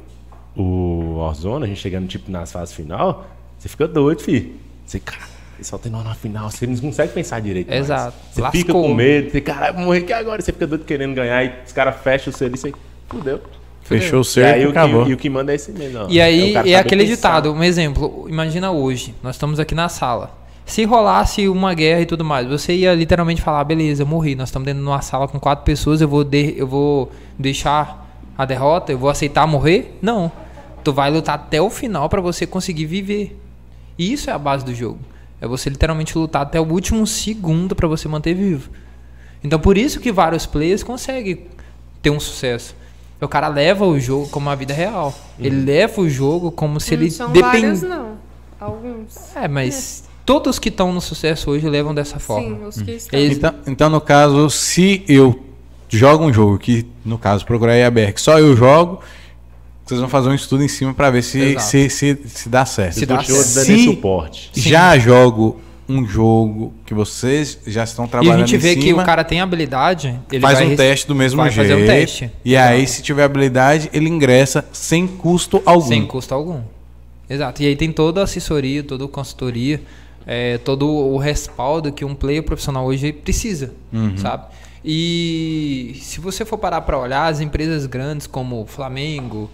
o Warzone, a gente chegando tipo nas fases final, você fica doido, filho. Você, cara, só tem nó na final, você não consegue pensar direito. mais. Exato. Você Lascou. fica com medo, você, cara, vou morrer aqui agora, você fica doido querendo ganhar e os caras fecham o seu ali, você fudeu. Fechou o E cerco aí e o acabou. que, e o que manda é esse mesmo. E aí o é saber aquele pensar. ditado, um exemplo, imagina hoje, nós estamos aqui na sala. Se rolasse uma guerra e tudo mais, você ia literalmente falar, beleza, eu morri, nós estamos dentro de uma sala com quatro pessoas, eu vou, de- eu vou deixar a derrota, eu vou aceitar morrer? Não. Tu vai lutar até o final para você conseguir viver. E isso é a base do jogo. É você literalmente lutar até o último segundo para você manter vivo. Então por isso que vários players conseguem ter um sucesso. O cara leva o jogo como a vida real. Ele leva o jogo como se Não ele são depende. vários, não. Alguns. É, mas todos que estão no sucesso hoje levam dessa forma. Sim, os que estão. Eles- Então, então, no caso, se eu jogo um jogo que, no caso, procurar IABR, que só eu jogo, vocês vão fazer um estudo em cima pra ver se, Exato. se, se, se dá certo. Se dá Continua certo. Se- suporte. Já jogo um jogo que vocês já estão E a trabalhando gente vê em que cima, o cara tem habilidade, ele faz vai um teste do mesmo vai jeito. fazer um teste. E aí, se tiver habilidade, ele ingressa sem custo algum. Sem custo algum. Exato. E aí tem toda a assessoria, toda a consultoria, é, todo o respaldo que um player profissional hoje precisa, sabe? E se você for parar para olhar, as empresas grandes como Flamengo,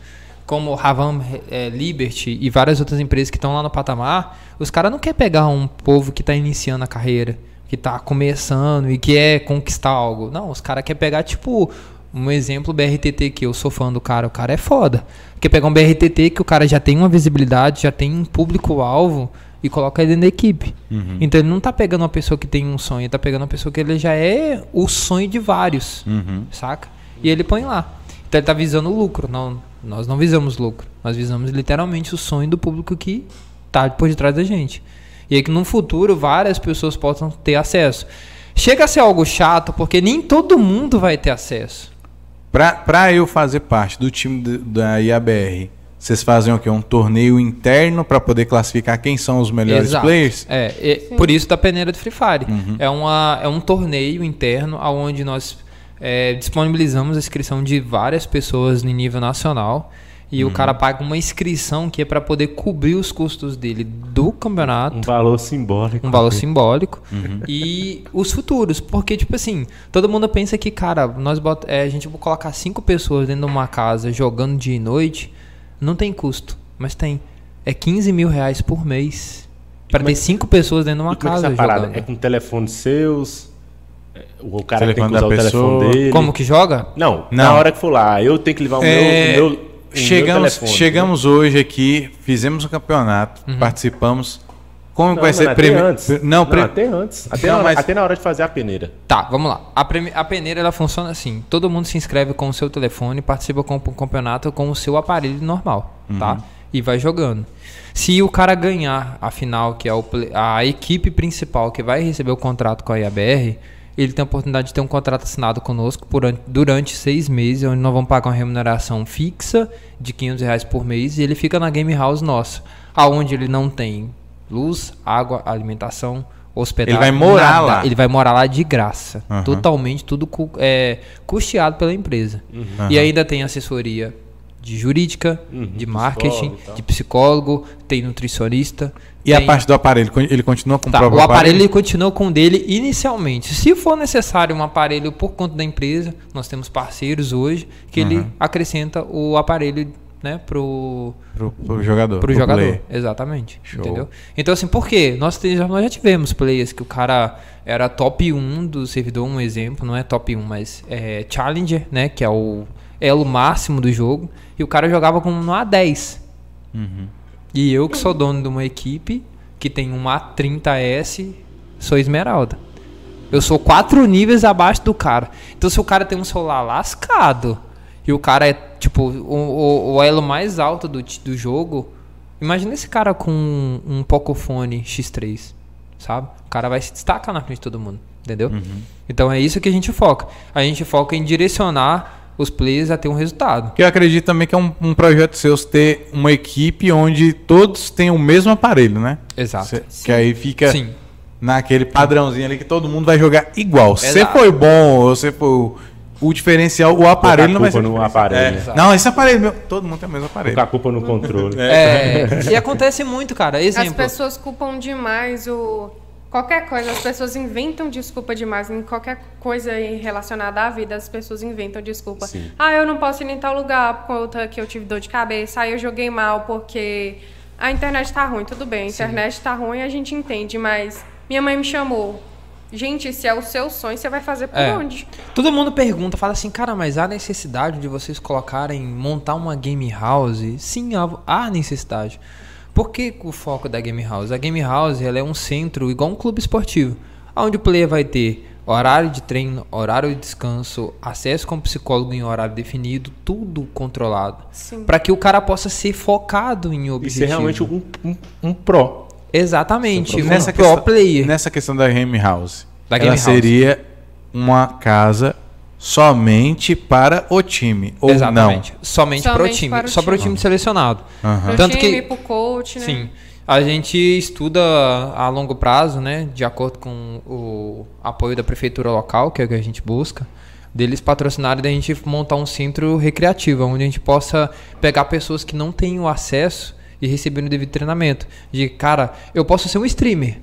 como Ravan é, Liberty e várias outras empresas que estão lá no patamar, os caras não querem pegar um povo que está iniciando a carreira, que está começando e quer conquistar algo. Não, os caras querem pegar, tipo, um exemplo BRTT que eu sou fã do cara, o cara é foda. Quer pegar um BRTT que o cara já tem uma visibilidade, já tem um público-alvo e coloca ele dentro da equipe. Então ele não tá pegando uma pessoa que tem um sonho, ele tá pegando uma pessoa que ele já é o sonho de vários, saca? E ele põe lá. Então ele tá visando o lucro. Não, nós não visamos lucro. Nós visamos literalmente o sonho do público que tá por detrás da gente. E aí que no futuro várias pessoas possam ter acesso. Chega a ser algo chato porque nem todo mundo vai ter acesso. Pra, pra eu fazer parte do time do- da IABR, vocês fazem o quê? Um torneio interno pra poder classificar quem são os melhores Exato. players? É, e por isso da peneira do Free Fire. É, uma, é um torneio interno onde nós é, disponibilizamos a inscrição de várias pessoas em nível nacional. E o cara paga uma inscrição que é pra poder cobrir os custos dele do campeonato Um valor simbólico. um valor simbólico e os futuros, porque tipo assim, todo mundo pensa que, cara, nós bota, é, a gente vai colocar cinco pessoas dentro de uma casa jogando dia e noite, não tem custo, mas tem. É 15 mil reais por mês para ter cinco pessoas dentro de uma é casa jogando. É com telefones seus? O cara tem que usar o pessoa. telefone dele? Como que joga? Não, Não. na hora que for lá, eu tenho que levar o É, meu, o meu, o meu chegamos telefone. chegamos hoje aqui, fizemos um campeonato, participamos. Como Não, vai ser antes. Não, Não, pre- até antes. Até, Não, na hora, mas- até na hora de fazer a peneira. Tá, vamos lá. A, preme- a peneira ela funciona assim: todo mundo se inscreve com o seu telefone, participa com o campeonato com o seu aparelho normal, tá? E vai jogando. Se o cara ganhar a final, que é o a equipe principal que vai receber o contrato com a IABR, ele tem a oportunidade de ter um contrato assinado conosco por an- durante seis meses, onde nós vamos pagar uma remuneração fixa de 500 reais por mês e ele fica na game house nossa, aonde ele não tem luz, água, alimentação, hospedagem. Ele vai morar nada. lá. Ele vai morar lá de graça. Aham. Totalmente tudo é, custeado pela empresa. E ainda tem assessoria de jurídica, de marketing, psicólogo de psicólogo, tem nutricionista. E a tem- parte do aparelho, ele continua com o Tá, próprio o aparelho ele continua com o dele inicialmente. Se for necessário um aparelho por conta da empresa, nós temos parceiros hoje que ele acrescenta o aparelho né, pro, pro, pro jogador. pro pro jogador. player. Exatamente. Show. Entendeu? Então, assim, por quê? Nós, nós já tivemos players que o cara era top 1 do servidor, um exemplo, não é top 1, mas é Challenger, né? Que é o elo máximo do jogo. E o cara jogava com um A10. E eu, que sou dono de uma equipe que tem um A30S, sou esmeralda. Eu sou quatro níveis abaixo do cara. Então, se o cara tem um celular lascado e o cara é, tipo, o, o, o elo mais alto do, do jogo, imagina esse cara com um, um Pocophone X3, sabe? O cara vai se destacar na frente de todo mundo, entendeu? Então, é isso que a gente foca. A gente foca em direcionar os players a ter um resultado. Que eu acredito também que é um, um projeto seu ter uma equipe onde todos têm o mesmo aparelho, né? Exato. Cê- que aí fica Sim. naquele padrãozinho ali que todo mundo vai jogar igual. Se você foi bom ou você foi o, diferencial, o aparelho não vai ser. culpa no aparelho. É. Não, esse aparelho meu, todo mundo tem o mesmo aparelho. Colocar a culpa no controle. É, e acontece muito, cara. As Exemplo. pessoas culpam demais o. Qualquer coisa, as pessoas inventam desculpa demais. Em qualquer coisa relacionada à vida, as pessoas inventam desculpa. Sim. Ah, eu não posso ir em tal lugar por conta que eu tive dor de cabeça. Ah, eu joguei mal porque a internet tá ruim. Tudo bem, a internet tá ruim, a gente entende, mas minha mãe me chamou. Gente, se é o seu sonho, você vai fazer por É. onde? Todo mundo pergunta, fala assim, cara, mas há necessidade de vocês colocarem, montar uma game house? Sim, há, há necessidade. Por que o foco da game house? A game house ela é um centro igual um clube esportivo, onde o player vai ter horário de treino, horário de descanso, acesso com psicólogo em horário definido, tudo controlado. Sim. Para que o cara possa ser focado em E objetivo. ser realmente um, um, um pró. Exatamente, um nessa, pro questão, player. nessa questão da game house, Da ela game house. seria uma casa somente para o time ou Exatamente. Somente, para o Somente time. para o Só para o time. selecionado. não? Pro Tanto time, que- pro coach, né? Sim. A gente estuda a longo prazo, né? De acordo com o apoio da prefeitura local, que é o que a gente busca, deles patrocinarem da gente montar um centro recreativo, onde a gente possa pegar pessoas que não têm o acesso e receber um devido treinamento. De, cara, eu posso ser um streamer,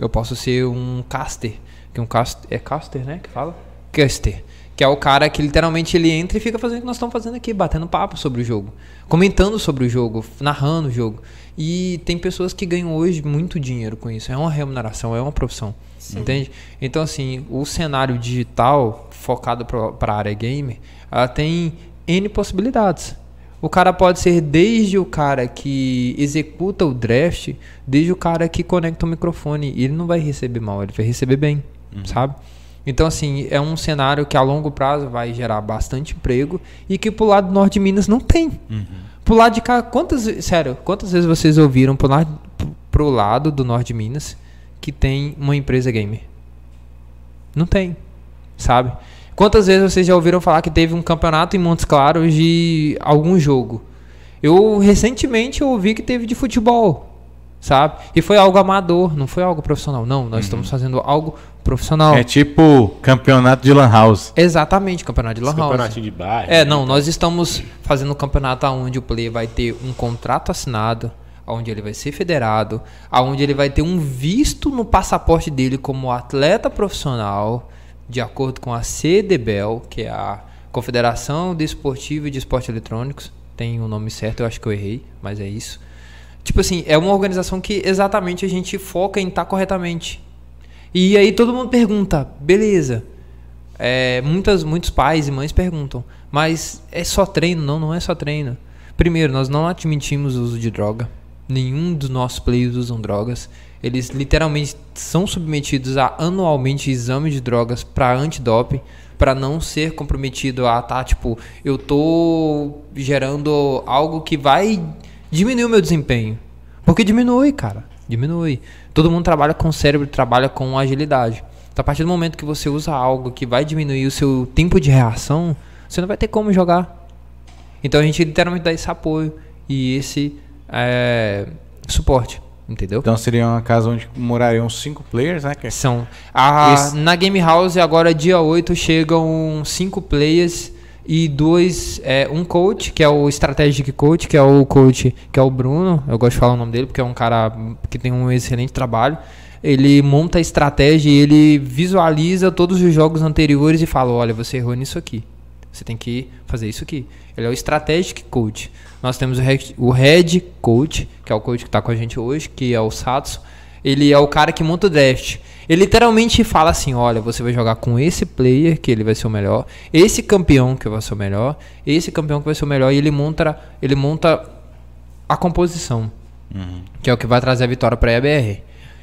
eu posso ser um caster, que um caster, é caster, né? Que fala? Caster. Que é o cara que literalmente ele entra e fica fazendo o que nós estamos fazendo aqui, batendo papo sobre o jogo, comentando sobre o jogo, narrando o jogo. E tem pessoas que ganham hoje muito dinheiro com isso. É uma remuneração, é uma profissão. Entende? Então, assim, o cenário digital focado para a área gamer, ela tem N possibilidades. O cara pode ser desde o cara que executa o draft, desde o cara que conecta o microfone. E ele não vai receber mal, ele vai receber bem, sabe? Então, assim, é um cenário que a longo prazo vai gerar bastante emprego e que pro lado do norte de Minas não tem. Pro lado de cá, quantas, sério, quantas vezes vocês ouviram pro lado, pro lado do norte de Minas que tem uma empresa gamer? Não tem, sabe? Quantas vezes vocês já ouviram falar que teve um campeonato em Montes Claros de algum jogo? Eu recentemente ouvi que teve de futebol. Sabe? E foi algo amador, não foi algo profissional. Não, nós estamos fazendo algo profissional. É tipo campeonato de Lan House. Exatamente, campeonato de Lan House. campeonatinho de bairro. É, não, nós estamos fazendo um campeonato onde o player vai ter um contrato assinado, onde ele vai ser federado, onde ele vai ter um visto no passaporte dele como atleta profissional, de acordo com a CDBEL, que é a Confederação Desportiva e de Esportes Eletrônicos. Tem o nome certo, eu acho que eu errei, mas é isso. Tipo assim, é uma organização que exatamente a gente foca em estar corretamente. E aí todo mundo pergunta, beleza, é, muitas, muitos pais e mães perguntam, mas é só treino? Não, não é só treino. Primeiro, nós não admitimos o uso de droga. Nenhum dos nossos players usam drogas. Eles literalmente são submetidos a anualmente exame de drogas para antidoping, para não ser comprometido a tá tipo, eu tô gerando algo que vai diminuir o meu desempenho. Porque diminui, cara. Diminui. Todo mundo trabalha com cérebro, trabalha com agilidade. Então, a partir do momento que você usa algo que vai diminuir o seu tempo de reação, você não vai ter como jogar. Então a gente literalmente dá esse apoio e esse é, suporte, entendeu? Então seria uma casa onde morariam cinco players, né? São. A, Esse- Na Game House, agora dia 8, chegam cinco players e dois. É, um coach, que é o Strategic Coach, que é o coach, que é o Bruno. Eu gosto de falar o nome dele porque é um cara que tem um excelente trabalho. Ele monta a estratégia e ele visualiza todos os jogos anteriores e fala: olha, você errou nisso aqui. Você tem que fazer isso aqui. Ele é o Strategic Coach. Nós temos o Head, Coach, que é o coach que está com a gente hoje, que é o Satsu. Ele é o cara que monta o draft. Ele literalmente fala assim: olha, você vai jogar com esse player, que ele vai ser o melhor, esse campeão que vai ser o melhor, esse campeão que vai ser o melhor, e ele monta, ele monta a composição, que é o que vai trazer a vitória para a EBR.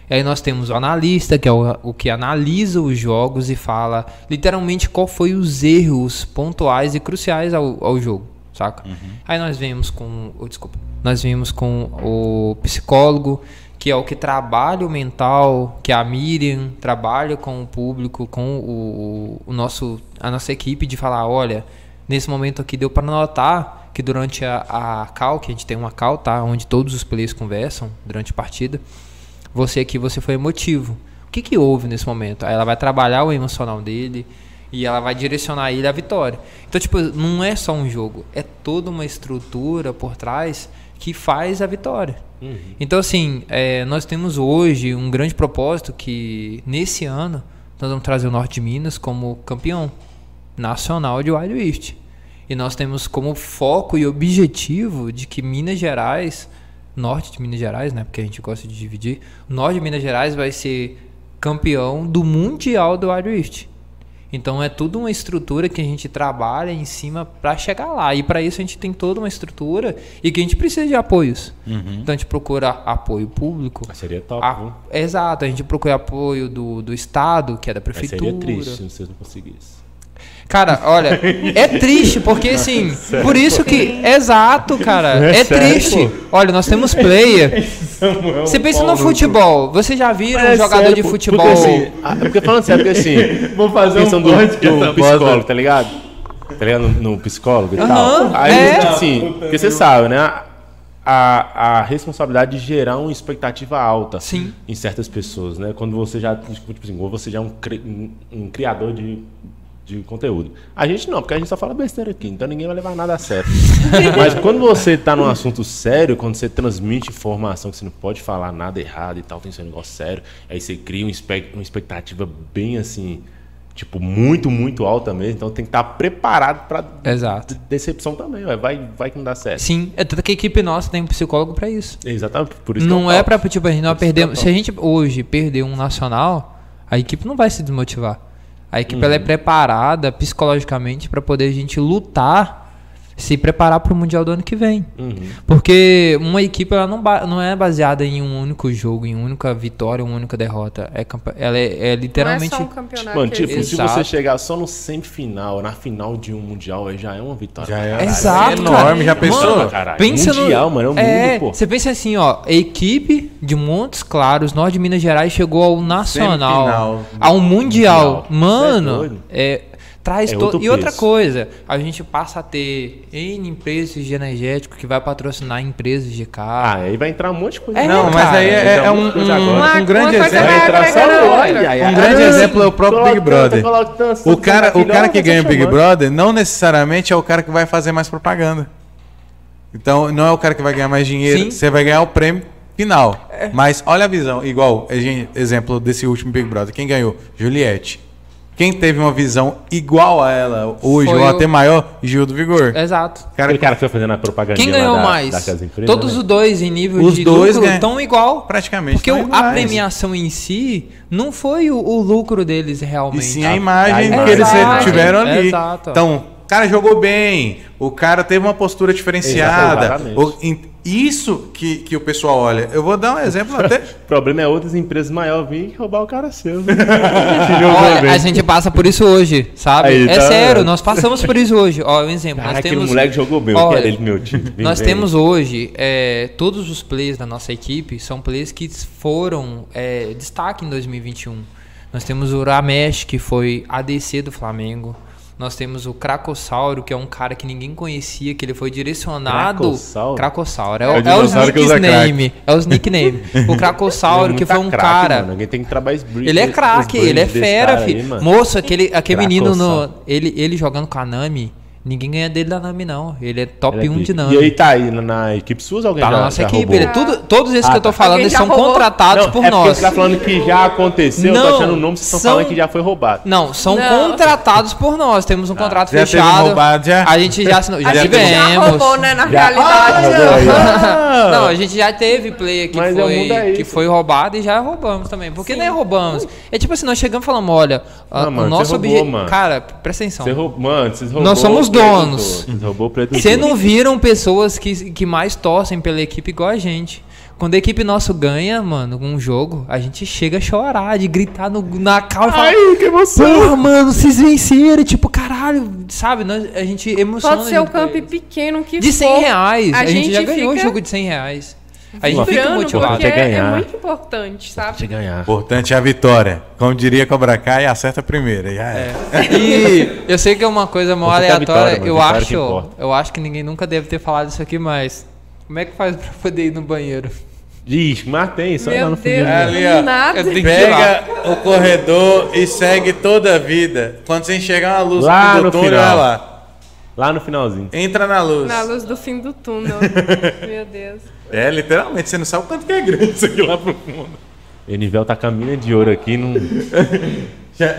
E aí nós temos o analista, que é o, o que analisa os jogos e fala literalmente qual foi os erros pontuais e cruciais ao, ao jogo, saca? Aí nós vemos com, oh, desculpa, nós vimos com o psicólogo, que é o que trabalha o mental, que a Miriam trabalha com o público, com o, o nosso, a nossa equipe de falar, olha, nesse momento aqui deu para notar que durante a, a call, que a gente tem uma call, tá, onde todos os players conversam durante a partida, você aqui você foi emotivo. O que, que houve nesse momento? Aí ela vai trabalhar o emocional dele e ela vai direcionar ele à vitória. Então, tipo, não é só um jogo, é toda uma estrutura por trás que faz a vitória. Então, assim, é, nós temos hoje um grande propósito que nesse ano nós vamos trazer o Norte de Minas como campeão nacional de Wild Rift. E nós temos como foco e objetivo de que Minas Gerais, norte de Minas Gerais, né, porque a gente gosta de dividir, o norte de Minas Gerais vai ser campeão do Mundial do Wild Rift. Então é tudo uma estrutura que a gente trabalha em cima para chegar lá. E para isso a gente tem toda uma estrutura e que a gente precisa de apoios. Então a gente procura apoio público. Mas seria top, a- viu? exato, a gente procura apoio do, do Estado, que é da Mas prefeitura. seria triste se vocês não conseguissem. Cara, olha, é triste, porque assim, por isso que. Exato, cara. É, triste. Olha, nós temos player. Você pensa no futebol. Vocês já viram um jogador sério, de futebol. Porque, assim, ah, é porque falando sério, porque assim. Vou fazer um do, do psicólogo, tá ligado? Tá ligado? No, no psicólogo e Aham, tal. Aí, é. assim, porque você sabe, né? A, a responsabilidade de gerar uma expectativa alta Sim. em certas pessoas, né? Quando você já, tipo assim, ou você já é um, cri- um- um criador de, de conteúdo. A gente não, porque a gente só fala besteira aqui, então ninguém vai levar nada a sério. Mas quando você tá num assunto sério, quando você transmite informação que você não pode falar nada errado e tal, tem seu negócio sério, aí você cria um uma expectativa bem assim, tipo, muito, muito alta mesmo, então tem que estar preparado pra Exato. decepção também, ué. vai, vai que não dá certo. Sim, é tanto que a equipe nossa tem um psicólogo pra isso. É Exatamente, por isso que Não é pra, tipo, a gente não perdemos. Se a gente hoje perder um nacional, a equipe não vai se desmotivar. A equipe ela é preparada psicologicamente pra poder a gente lutar, se preparar pro Mundial do ano que vem. Uhum. Porque uma equipe ela não, não é baseada em um único jogo, em uma única vitória, uma única derrota. É, ela é, é literalmente. Não é só um campeonato Mano, tipo, se você chegar só no semifinal, na final de um mundial, aí já é uma vitória. Já é. Exato, enorme, cara. já pensou? Mano, Caralho, pensa no- mundial, mano, é o mundo, é, pô. Você pensa assim, ó, a equipe de Montes Claros, Norte de Minas Gerais, chegou ao nacional, Semifinal. ao mundial. Mundial. É Mano, é, traz É to- outro E outra coisa, a gente passa a ter N empresas de energético que vai patrocinar empresas de carro. Ah, aí vai entrar um monte de coisa. É, Não, mas cara, aí é, é um, um- um grande exemplo. Um grande exemplo é o próprio Big Brother. O cara, o cara que ganha o Big. Brother não necessariamente é o cara que vai fazer mais propaganda. Então, não é o cara que vai ganhar mais dinheiro. Sim. Você vai ganhar o prêmio final. Mas olha a visão. Igual, exemplo desse último Big Brother. Quem ganhou? Juliette. Quem teve uma visão igual a ela hoje, Foi ou o- até maior? Gil do Vigor. Exato. Cara, Aquele cara que foi fazendo a propaganda Quem ganhou da, mais? empresas, Todos né? os dois em nível Os de dois lucro ganham. estão igual. praticamente. Porque tão o- a premiação em si não foi o, o lucro deles E realmente. sim a imagem a que imagem. eles Exato. tiveram ali. Exato. Então, o cara jogou bem, o cara teve uma postura diferenciada. Exatamente. Isso que, que o pessoal olha. Eu vou dar um exemplo até. O problema é outras empresas maiores virem roubar o cara seu. Olha, a gente passa por isso hoje, sabe? Aí, é tá sério, nós passamos por isso hoje. Ó, um exemplo. Cara, nós aquele temos, moleque jogou bem, eu Olha, quero ele no meu time. Vem, Nós vem. temos hoje, é, todos os players da nossa equipe são players que foram é, destaque em 2021. Nós temos o Ramesh, que foi ADC do Flamengo. Nós temos o Cracossauro, que é um cara que ninguém conhecia, que ele foi direcionado. Cracossauro? Cracossauro. É, É o é os que nickname. É os nickname. O Cracossauro, que Muita foi um craque, cara. Mano. Alguém tem que trabalhar bridge, Ele é craque, ele é fera, aí, filho. mano. Moço, aquele, aquele menino no. Ele, ele jogando com a Nami, ninguém ganha dele da Nami, não. Ele é top Ele é 1 de. Nami. E aí tá aí na, na equipe sua ou alguém Tá já, na nossa já equipe. roubou? Ele é tudo, todos esses Ah, que eu tô tá. falando, eles já são roubou? contratados Não, por é nós. você tá falando que já aconteceu, Não, tá achando o nome, vocês estão são- falando que já foi roubado. Não, são Não. contratados por nós. Temos um contrato Já teve fechado. roubado, já? A gente já assinou. Já A gente tivemos. já roubou, né, na Já- realidade. Ah. Não, a gente já teve player que, Mas é foi, é que foi roubado e já roubamos também. Porque Sim. nem roubamos. É tipo assim, nós chegamos e falamos, olha, o nosso objetivo. Cara, presta atenção. Mano, vocês roubou Nós somos donos. Vocês não viram pessoas que, que mais torcem pela equipe igual a gente. Quando a equipe nossa ganha, mano, um jogo, a gente chega a chorar, de gritar no, na calma e falar. Ai, que emoção! Porra, mano, vocês venceram. Tipo, caralho, sabe? Nós, a gente emociona. Pode ser o campo pequeno que De 100 for. reais. A, A gente, já gente ganhou o jogo de 100 reais. A gente fica motivado. porque É ganhar. é muito importante, sabe? de ganhar. Importante é a vitória. Como diria Cobra Kai, acerta a primeira. Já é. E eu sei que é uma coisa mal aleatória. vitória, mano, eu acho, eu acho que ninguém nunca deve ter falado isso aqui, mas como é que faz pra poder ir no banheiro? Ixi, mas tem, só ir lá Meu no Deus, fundo. Ali, ó. nada. Pega o corredor e segue toda a vida. Quando você enxergar uma luz Lá do no túnel, final. olha lá. Lá no finalzinho. Entra na luz. Na luz do fim do túnel. Meu Deus. É, literalmente. Você não sabe o quanto que é grande isso aqui lá pro fundo. Enivel tá com a mina de ouro aqui. Não...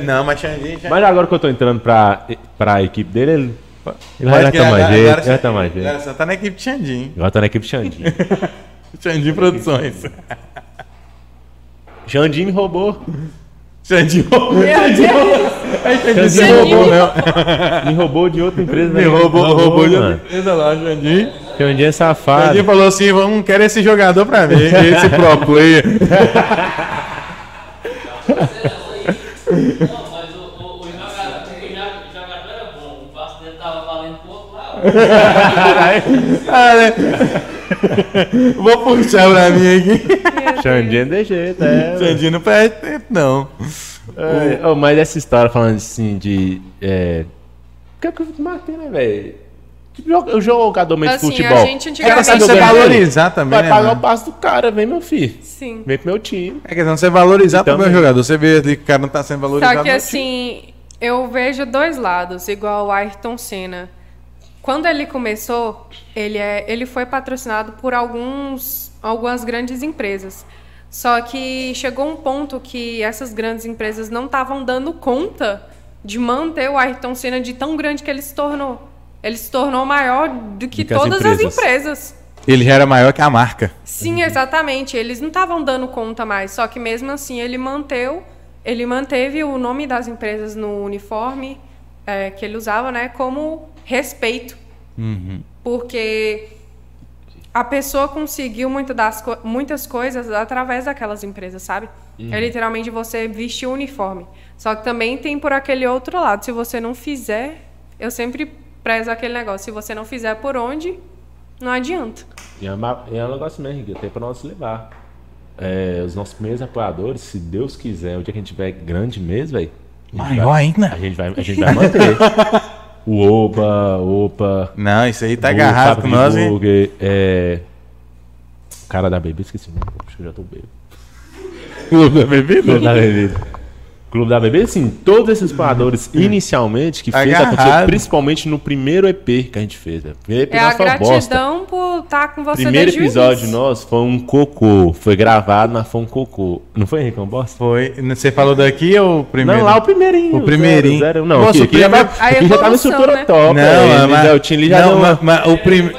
Não, mas Xandinho já... Mas agora que eu tô entrando pra, pra equipe dele, ele, ele vai dar mais jeito. agora Ele vai dar mais jeito. Agora você tá na equipe de Xandinho. Agora tá na equipe Xandinho. Xandinho Produções. Xandinho me roubou. Xandinho roubou. Deus. Xandinho Xandinho. roubou, não. Me roubou de outra empresa. Me né? roubou, roubou de outra empresa lá, Xandinho. Xandinho é safado. Xandinho falou assim, "Eu não quero esse jogador pra mim, esse pro player. Não, mas o, o, o jogador, o joga- o jogador era bom. O passo dele tava valendo pouco lá. Vou puxar pra mim aqui. Xandinho é de jeito, é. Xandinho não perde tempo, não. É, oh, mas essa história falando assim de. É... O que é que eu matei, né, velho? O jogador meio de Assim, futebol. a gente É antigamente... questão de você valorizar também, Vai né, pagar mano? o passo do cara, vem, meu filho. Sim. Vem pro meu time. É questão de você valorizar também o Também. jogador. Você vê ali que o cara não tá sendo valorizado. Só que assim, eu vejo dois lados, igual o Ayrton Senna. Quando ele começou, ele, é, ele foi patrocinado por alguns, algumas grandes empresas. Só que chegou um ponto que essas grandes empresas não estavam dando conta de manter o Ayrton Senna de tão grande que ele se tornou. Ele se tornou maior do que, Do que as todas as empresas. empresas. Ele já era maior que a marca. Sim, exatamente. Eles não estavam dando conta mais. Só que mesmo assim ele manteve, ele manteve o nome das empresas no uniforme é, que ele usava, né, como respeito, porque a pessoa conseguiu muito das co- muitas coisas através daquelas empresas, sabe? É literalmente você vestir o uniforme. Só que também tem por aquele outro lado. Se você não fizer, eu sempre prezo aquele negócio. Se você não fizer por onde, não adianta. E é, uma- é um negócio mesmo, Rick, até pra nós levar. É, os nossos primeiros apoiadores, se Deus quiser, o dia que a gente tiver grande mesmo, velho, Maior ainda? A gente vai, a gente vai manter. o Oba, Opa. Não, isso aí tá o agarrado com nós, hein? É... O cara da bebida, esqueci o nome. Acho que eu já tô bêbado. Clube da bebida? Clube da Bebida. Clube da Bebida, assim, todos esses exploradores inicialmente que fez Agarrado. acontecer, principalmente no primeiro EP que a gente fez. Né? Primeiro EP É a uma bosta. gratidão por estar com você Primeiro desde o episódio início. nosso foi um cocô. Foi gravado, mas foi um cocô. Não foi, Henrique? Uma bosta? Foi. Você falou daqui ou o primeiro? Não, lá o primeirinho. O primeirinho. Zero, zero. Não, Nossa, aqui, o aqui, já, primeiro- A aqui já tava em evolução, estrutura né? top. Não, é, mas, o Tim já não, deu uma- mas, mas o primeiro.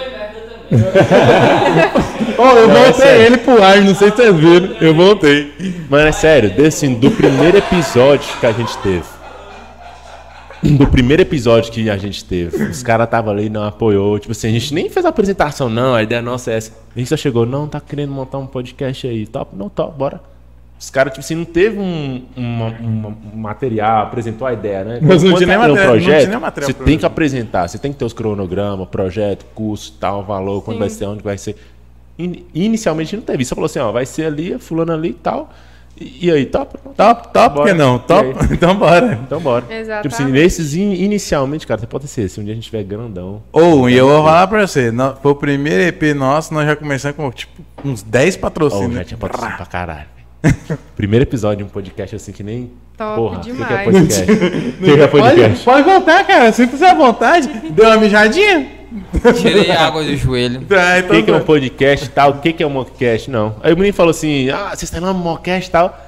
Oh, eu Não, é voltei sério. ele pro ar, não sei se vocês viram. Eu voltei. Mano, é sério, desse, assim, do primeiro episódio que a gente teve. Do primeiro episódio que a gente teve, os caras estavam ali, não apoiou. Tipo assim, a gente nem fez a apresentação, não. A ideia nossa é essa. A gente só chegou, não, tá querendo montar um podcast aí. Top, não, top, bora. Os caras, tipo assim, não teve um, uma- uma- um material, apresentou a ideia, né? Mas não tinha nem tá tendo material- não tinha material você tem que apresentar, você tem que ter os cronogramas, projeto, custo, tal, valor, quando vai ser, onde vai ser. In- inicialmente não teve. Só falou assim, ó, vai ser ali, fulano ali e tal. E, e aí, top? Top, top, por que não? Top, então bora. Então bora. Exatamente. Tipo assim, nesses in- inicialmente, cara, pode ser, se um dia a gente tiver grandão. Ou, e eu vou falar pra você, no- foi o primeiro EP nosso, nós já começamos com tipo uns 10 Oh, patrocínios. já tinha patrocínio pra caralho. Primeiro episódio de um podcast assim que nem. Top Porra, o que, é demais. podcast? Que, é pode, podcast? pode voltar, cara, sinta-se à vontade. Deu uma mijadinha? Tirei água do joelho. Tá, O então que, que é um tá. podcast e tal? O que, que é um mockcast? Não. Aí o menino falou assim: ah, vocês estão no mockcast e tal.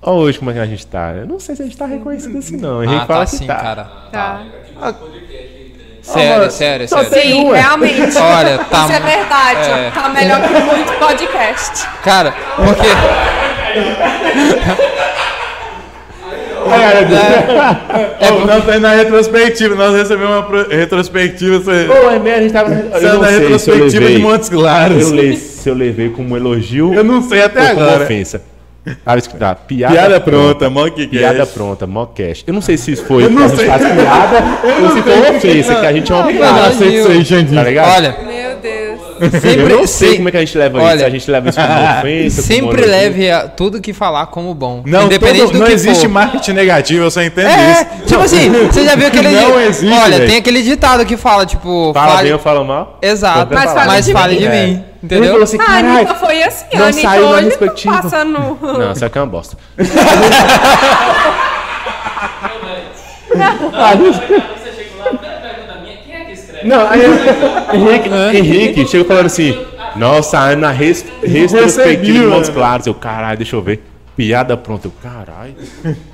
Olha hoje como é que a gente tá. Eu não sei se a gente tá reconhecido assim, não. A gente Ah, fala tá que sim, tá. cara. Tá. Sério, mano, sério, só sério. tem Sim, uma. realmente. Olha, tá- Isso é verdade. é. Tá melhor que muito podcast. Cara, porque. É, nós tá indo na retrospectiva, nós recebemos uma pro- retrospectiva, você... Ô, é mesmo, a gente tava. Eu Você é não da sei se eu retrospectiva levei. de Montes Claros. Eu levei, se eu levei como elogio Eu não sei até como agora. ofensa. Escrito lá, piada, Piada pronta, mock Piada pronta, mockcast. Eu não sei se isso foi Eu não que a gente sei. faz piada ou se foi ofensa, que a gente é uma Eu não piada. Tá ligado? Olha. sempre. eu não sei se- como é que a gente leva isso. Olha, Se a gente leva isso como ofensa, como Sempre elogio. leve a- tudo que falar como bom. Não, independente todo- do não que existe for. marketing negativo, eu só entendo É, isso. tipo assim, você já viu aquele. Não di- existe, Olha, velho. tem aquele ditado que fala, tipo. Fala fale- bem ou fala mal? Exato, Mas mas, fale de fale mim. de É. mim. Ele Entendeu? falou assim, Ah, a. Anitta foi assim. não a Anitta saiu hoje não passa no... Não, isso aqui é uma bosta. Você chegou lá, a primeira pergunta minha, quem é que escreve? Não, aí Henrique, Henrique chegou falando assim, nossa, Ana res, retrospectiva de. Montes Claros. Eu, caralho, deixa eu ver. Piada pronta. Eu, caralho,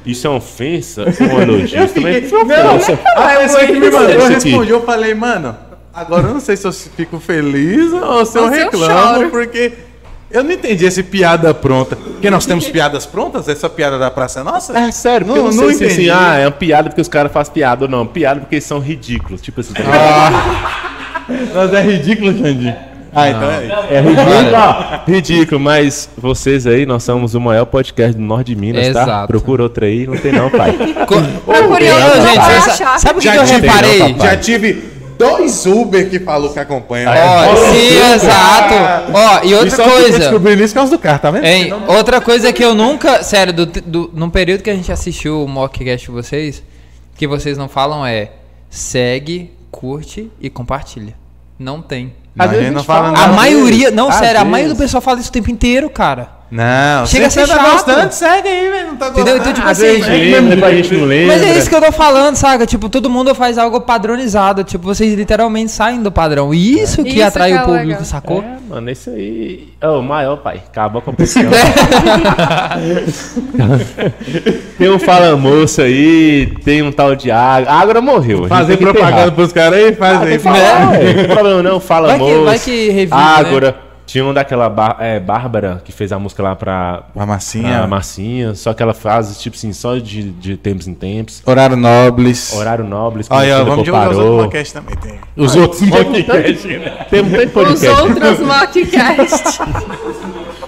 isso é uma ofensa ou um elogio? Isso também é Não, ofensa. a pessoa que me mandou aqui. respondeu, eu falei, mano, agora eu não sei se eu fico feliz ou se eu eu reclamo, porque eu não entendi esse piada pronta. Porque nós temos piadas prontas? Essa piada da praça é nossa? É sério, porque Não- eu não, não sei se entendi. assim, ah, é uma piada porque os caras fazem piada ou não. Piada porque eles são ridículos. Tipo assim, tá ligado? Mas é ridículo, Xandinho. Ah, então é isso. É ridículo. Ridículo, mas vocês aí, nós somos o maior podcast do norte de Minas, tá? Exato. Procura outro aí, não tem não, pai. Co- Procure Ô, outro, gente, sabe o que, que eu reparei? não. Já tive dois Uber que falou que acompanha. Ó, sim, exato. Ó, e E outra só fiquei coisa. descobrindo isso por causa do carro, tá vendo? Hein, outra coisa que eu nunca. Sério, do, do, num período que a gente assistiu o mockcast de vocês, que vocês não falam é segue, curte e compartilha. Não tem. Não, a vezes gente a não gente fala fala. A maioria. Não, Às sério, a maioria do vezes. pessoal fala isso o tempo inteiro, cara. Não, Chega a ser tá chato. gostando, segue aí, velho. Não tá gostando. Entendeu? Então, tipo assim. vezes a gente lembra, depois a gente não lembra. Mas é isso que eu tô falando, saca? Tipo, todo mundo faz algo padronizado. Tipo, vocês literalmente saem do padrão. E isso que Isso atrai que o é público, legal. sacou? É, mano, isso aí é o maior, pai. Acabou a competição. tem um Fala Moça aí, tem um tal de Água. A Água morreu. Fazer que propaganda enterrar. pros caras aí, faz Ah, que falar, Não tem problema não, Fala Vai que- Moça. vai que revive, Ágora. Tinha um daquela Bar- é, Bárbara que fez a música lá pra, A massinha. pra Massinha, só que ela faz tipo assim, só de, de tempos em tempos. Horário Nobres. Horário Nobres, que Olha, o vamos divulgar os outros podcasts também. Tem. Os outros podcasts. né? Tem, tem Os podcast. outros mockcast.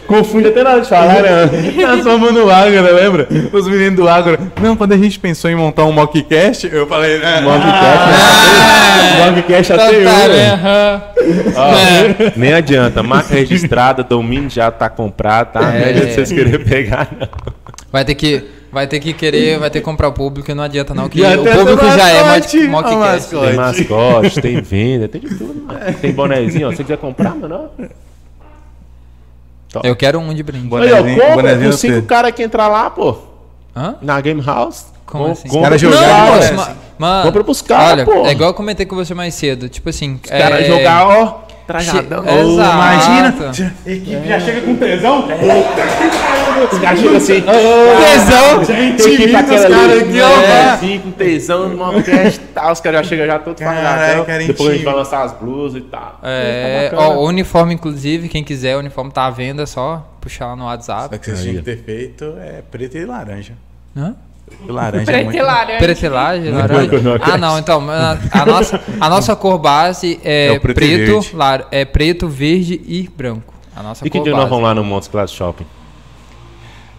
Confunde até na hora de falar, né? Nós fomos no Ágora, lembra? Os meninos do Ágora. Não, quando a gente pensou em montar um mockcast, eu falei... Ah, Mockcast, Mockcast Tá, até eu. né? É. Nem adianta, marca registrada, domínio já tá comprado, tá? Não É. adianta vocês quererem pegar, não. Vai ter que. Vai ter que querer, vai ter que comprar o público e não adianta não, que o público já é mascote, ó, mockcast. mascote. Tem mascote, tem venda, tem de tudo, mano. Tem bonezinho, ó. Se você quiser comprar, mano, ó. Eu quero um de brinde. Aí, Bonezinho- compra bonezinho com cinco você. caras que entrar lá, pô. Hã? Na Game House. Como Com- assim? compra Cara pros jogar, Não, caras. mano. Compra pros caras, Olha, pô. é igual eu comentei com você mais cedo. Tipo assim. Os caras é... jogar, ó. Trajadão. Che- Exato. Imagina, a equipe já chega com tesão. Os caras chegam assim. Tesão. Intimida os aquela caras ali, aqui, ó. né, assim, tesão Mobcast e tal. Os caras já chegam já fardadão. cara, Depois a gente vai lançar as blusas e tal. É, Tá ó, o uniforme, inclusive, quem quiser, o uniforme tá à venda, é só puxar lá no Só WhatsApp. que vocês tinham que ter feito é preto e laranja. Hã? E laranja é Preto muito... e laranja. Pretelagem, laranja. bom, não Ah, não, então, a, nossa, a nossa cor base é, É preto e preto, lar- é preto, verde e branco. A nossa E que dia base. nós vamos lá no Montes Class Shopping?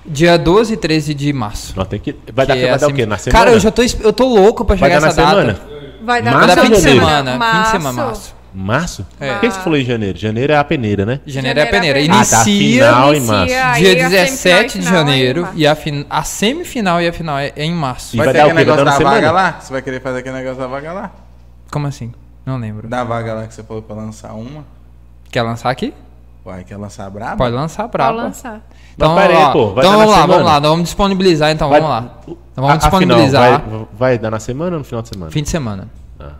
Dia 12 e 13 de março. Nós tem que. Vai dar, que é vai dar o quê? Na semana? Cara, eu já tô, eu tô louco pra chegar dar na essa data. semana? Vai dar Março Vai dar fim de semana. Fim de Março. semana, março. Março? É. Por que que você falou em janeiro? Janeiro é a peneira, né? Janeiro é a Janeiro peneira. é a peneira. Ah, tá, Inicia final em Inicia março. aí dia a semifinal 17 e de em janeiro março. e a, fin- a semifinal e a final é é em março. E Vai, vai ter dar o aquele negócio dar da vaga semana? lá? Você vai querer fazer aquele negócio da vaga lá? Como assim? Não lembro. Da vaga lá que você falou pra lançar uma. Quer lançar aqui? Uai, quer lançar braba? Pode lançar Pode braba. lançar. Então, Mas pera aí, ó, pô, vai então dar na vamos lá, vamos semana? lá. Então vamos disponibilizar então, Vai- vamos lá. Então vamos a disponibilizar vai, vai dar na semana ou no final de semana? fim de semana. Ah.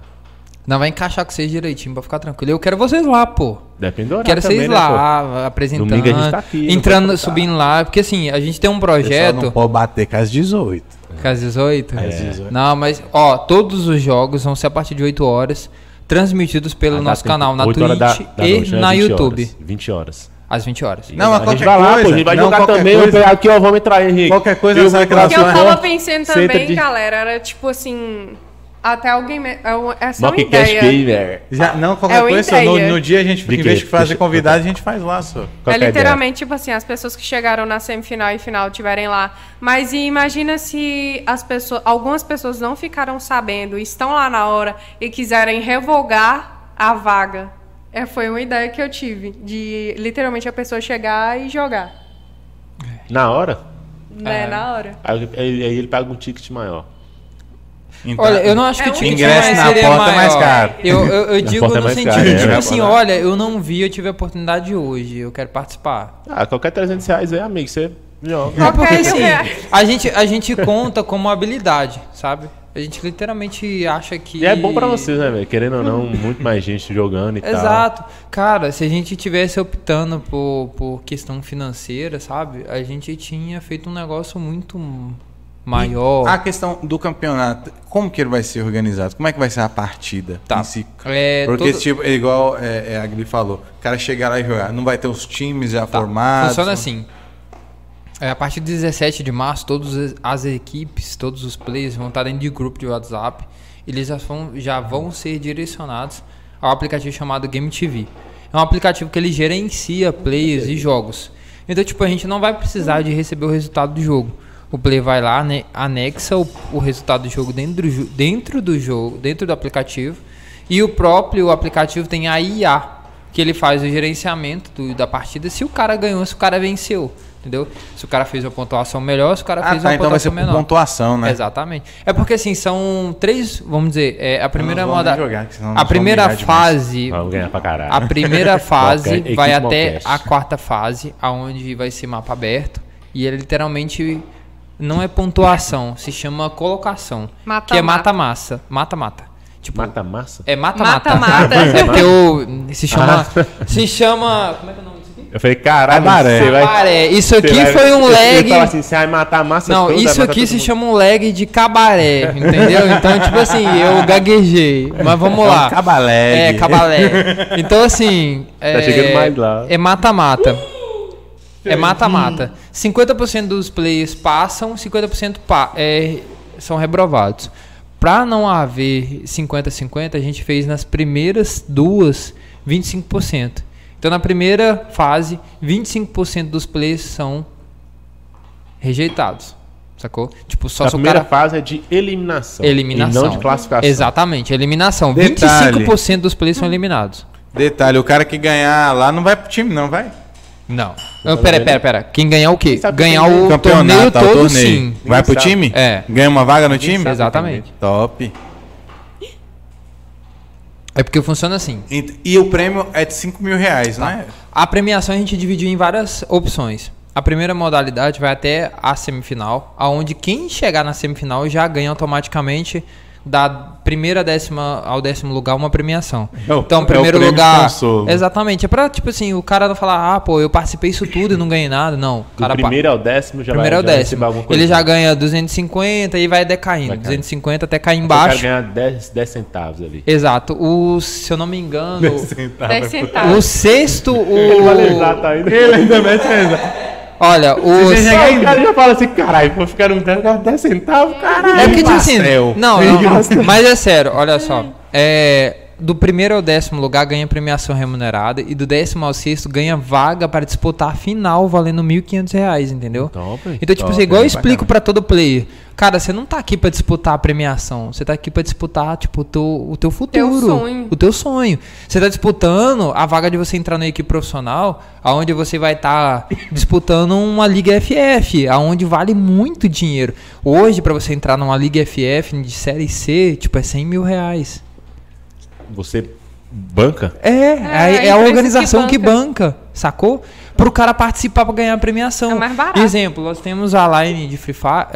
Não vai encaixar com vocês direitinho pra ficar tranquilo. Eu quero vocês lá, pô. Depende do Quero também, vocês né, lá, apresentando, Domingo a gente tá aqui, entrando, pode subindo lá, porque assim, a gente tem um projeto, não pode bater com as 18. com as 18. Às 18. Não, mas ó, todos os jogos vão ser a partir de 8 horas, transmitidos pelo Ah, nosso tempo. canal na Twitch da- da e noite, né? na 20 YouTube, horas. 20 horas. às 20 horas. Não, mas a gente vai lá, coisa, pô, a gente vai não, jogar também. Eu coisa. aqui, ó, vamos entrar, Henrique. Qualquer coisa, Eu eu Só- tava pensando também, de- galera, era tipo assim. Até alguém. me- É essa é uma ideia. Gamer. Já, não, É qualquer uma coisa, no, no dia a gente, em vez de fazer convidado, a gente faz lá, só. É a ideia? literalmente tipo assim, as pessoas que chegaram na semifinal e final tiverem lá. Mas e imagina se as pessoas, algumas pessoas não ficaram sabendo, estão lá na hora e quiserem revogar a vaga. É, foi uma ideia que eu tive de literalmente a pessoa chegar e jogar, Na hora? né, É. na hora. Aí aí ele paga um ticket maior. Então, Olha, eu não acho que É o um ticket ingresso mais na seria porta é maior. mais caro. Eu, eu, eu digo é no mais sentido, caro, é, tipo é, assim, é. olha, eu não vi, eu tive a oportunidade hoje, eu quero participar. Ah, qualquer 300 reais aí, amigo, você joga. É porque assim, a gente, a gente conta como habilidade, sabe? A gente literalmente acha que. E é bom pra vocês, né, velho? Querendo ou não, muito mais gente jogando e tal. Exato. Cara, se a gente tivesse optando por, por questão financeira, sabe? A gente tinha feito um negócio muito maior. A questão do campeonato, como que ele vai ser organizado? Como é que vai ser a partida Tá. si? É, Porque, todo- tipo, é igual é, é, a Gli falou, o cara chegar lá e jogar, não vai ter os times já Tá, formados. Funciona assim. É, a partir de 17 de março, todas as- as equipes, todos os players vão estar dentro de grupo de WhatsApp. Eles já vão, já vão ser direcionados ao aplicativo chamado Game TV. É um aplicativo que ele gerencia players e jogos. Então, tipo, a gente não vai precisar de receber o resultado do jogo. O player vai lá, né, anexa o, o resultado do jogo dentro do, dentro do jogo, dentro do aplicativo. E o próprio aplicativo tem a IA, que ele faz o gerenciamento do- da partida se o cara ganhou, se o cara venceu. Entendeu? Se o cara fez uma pontuação melhor, se o cara Ah, fez tá, uma então vai ser pontuação menor. pontuação, né? Exatamente. É porque assim, são três, vamos dizer, é, a primeira moda, jogar, a primeira fase, Vamos ganhar pra caralho. a primeira fase vai até a quarta fase, aonde vai ser mapa aberto e ele literalmente não é pontuação, se chama colocação, Mata-mata. que é mata-massa, mata-mata. Tipo, Mata massa? é mata-mata. Mata-mata. É porque o se chama se chama, como é que é o nome disso aqui? Eu falei, caralho, Cabaré. você vai... Cabaré. Isso você aqui vai- foi um lag. fala assim, você vai matar a massa Não, toda, vai isso aqui se mundo. chama um lag de cabaré, entendeu? Então, tipo assim, eu gaguejei. Mas vamos É um lá. cabaleg. É, cabalé. Então, assim. É, Tá chegando mais lá. É mata-mata. É mata-mata. 50% dos players passam, 50% pa é, são reprovados. Pra não haver 50-50, a gente fez nas primeiras duas 25%. Então, na primeira fase, 25% dos players são rejeitados. Sacou? Tipo, só a primeira cara. fase é de eliminação. Eliminação. E não de classificação. Exatamente, eliminação. Detalhe. 25% dos players são eliminados. Detalhe, o cara que ganhar lá não vai pro time, não vai? Não. Não, pera, pera, pera. Quem ganhar o quê? Ganhar o Campeonato, ao todo, torneio. sim. Vai pro sabe. time? É. Ganha uma vaga no time? sabe. Exatamente. Top. É porque funciona assim. Ent- E o prêmio é de 5 mil reais, não é? A premiação a gente dividiu em várias opções. A primeira modalidade vai até a semifinal, aonde quem chegar na semifinal já ganha automaticamente da primeira décima ao décimo lugar uma premiação. É o- é então, o primeiro de lugar. consolo. Exatamente. É pra, tipo assim, o cara não falar, ah, pô, eu participei isso tudo e não ganhei nada. Não. O cara primeiro ao décimo já primeiro vai ao já décimo. alguma coisa. Ele já ganha 250 e vai decaindo. Vai caindo. 250 até cair Então, o cara embaixo. ganha 10, 10 centavos ali. Exato. O, se eu não me engano, 10 o centavos. sexto. Ele vai O, lembrar, tá ainda. Ele ainda mete. Olha, o. Você já o cara já fala assim, caralho, vou ficar no 10, 10 centavos, caralho. É porque, tipo assim. Não, não. Mas é sério, olha só. É. Do primeiro ao décimo lugar ganha premiação remunerada e do décimo ao sexto ganha vaga para disputar a final valendo 1.500 reais, entendeu? Top. Então, tipo assim, igual eu explico pra todo player. Cara, você não tá aqui pra disputar a premiação. Você tá aqui pra disputar, tipo, o teu, o teu futuro. sonho. O teu sonho. Você tá disputando a vaga de você entrar na equipe profissional, aonde você vai estar disputando uma Liga FF, aonde vale muito dinheiro. Hoje, pra você entrar numa Liga FF de Série C, tipo, é 100 mil reais. Você banca? É, é, a é a empresa organização que que banca. sacou? Pro cara participar pra ganhar a premiação. É mais barato. Exemplo, nós temos a line de Free Fire,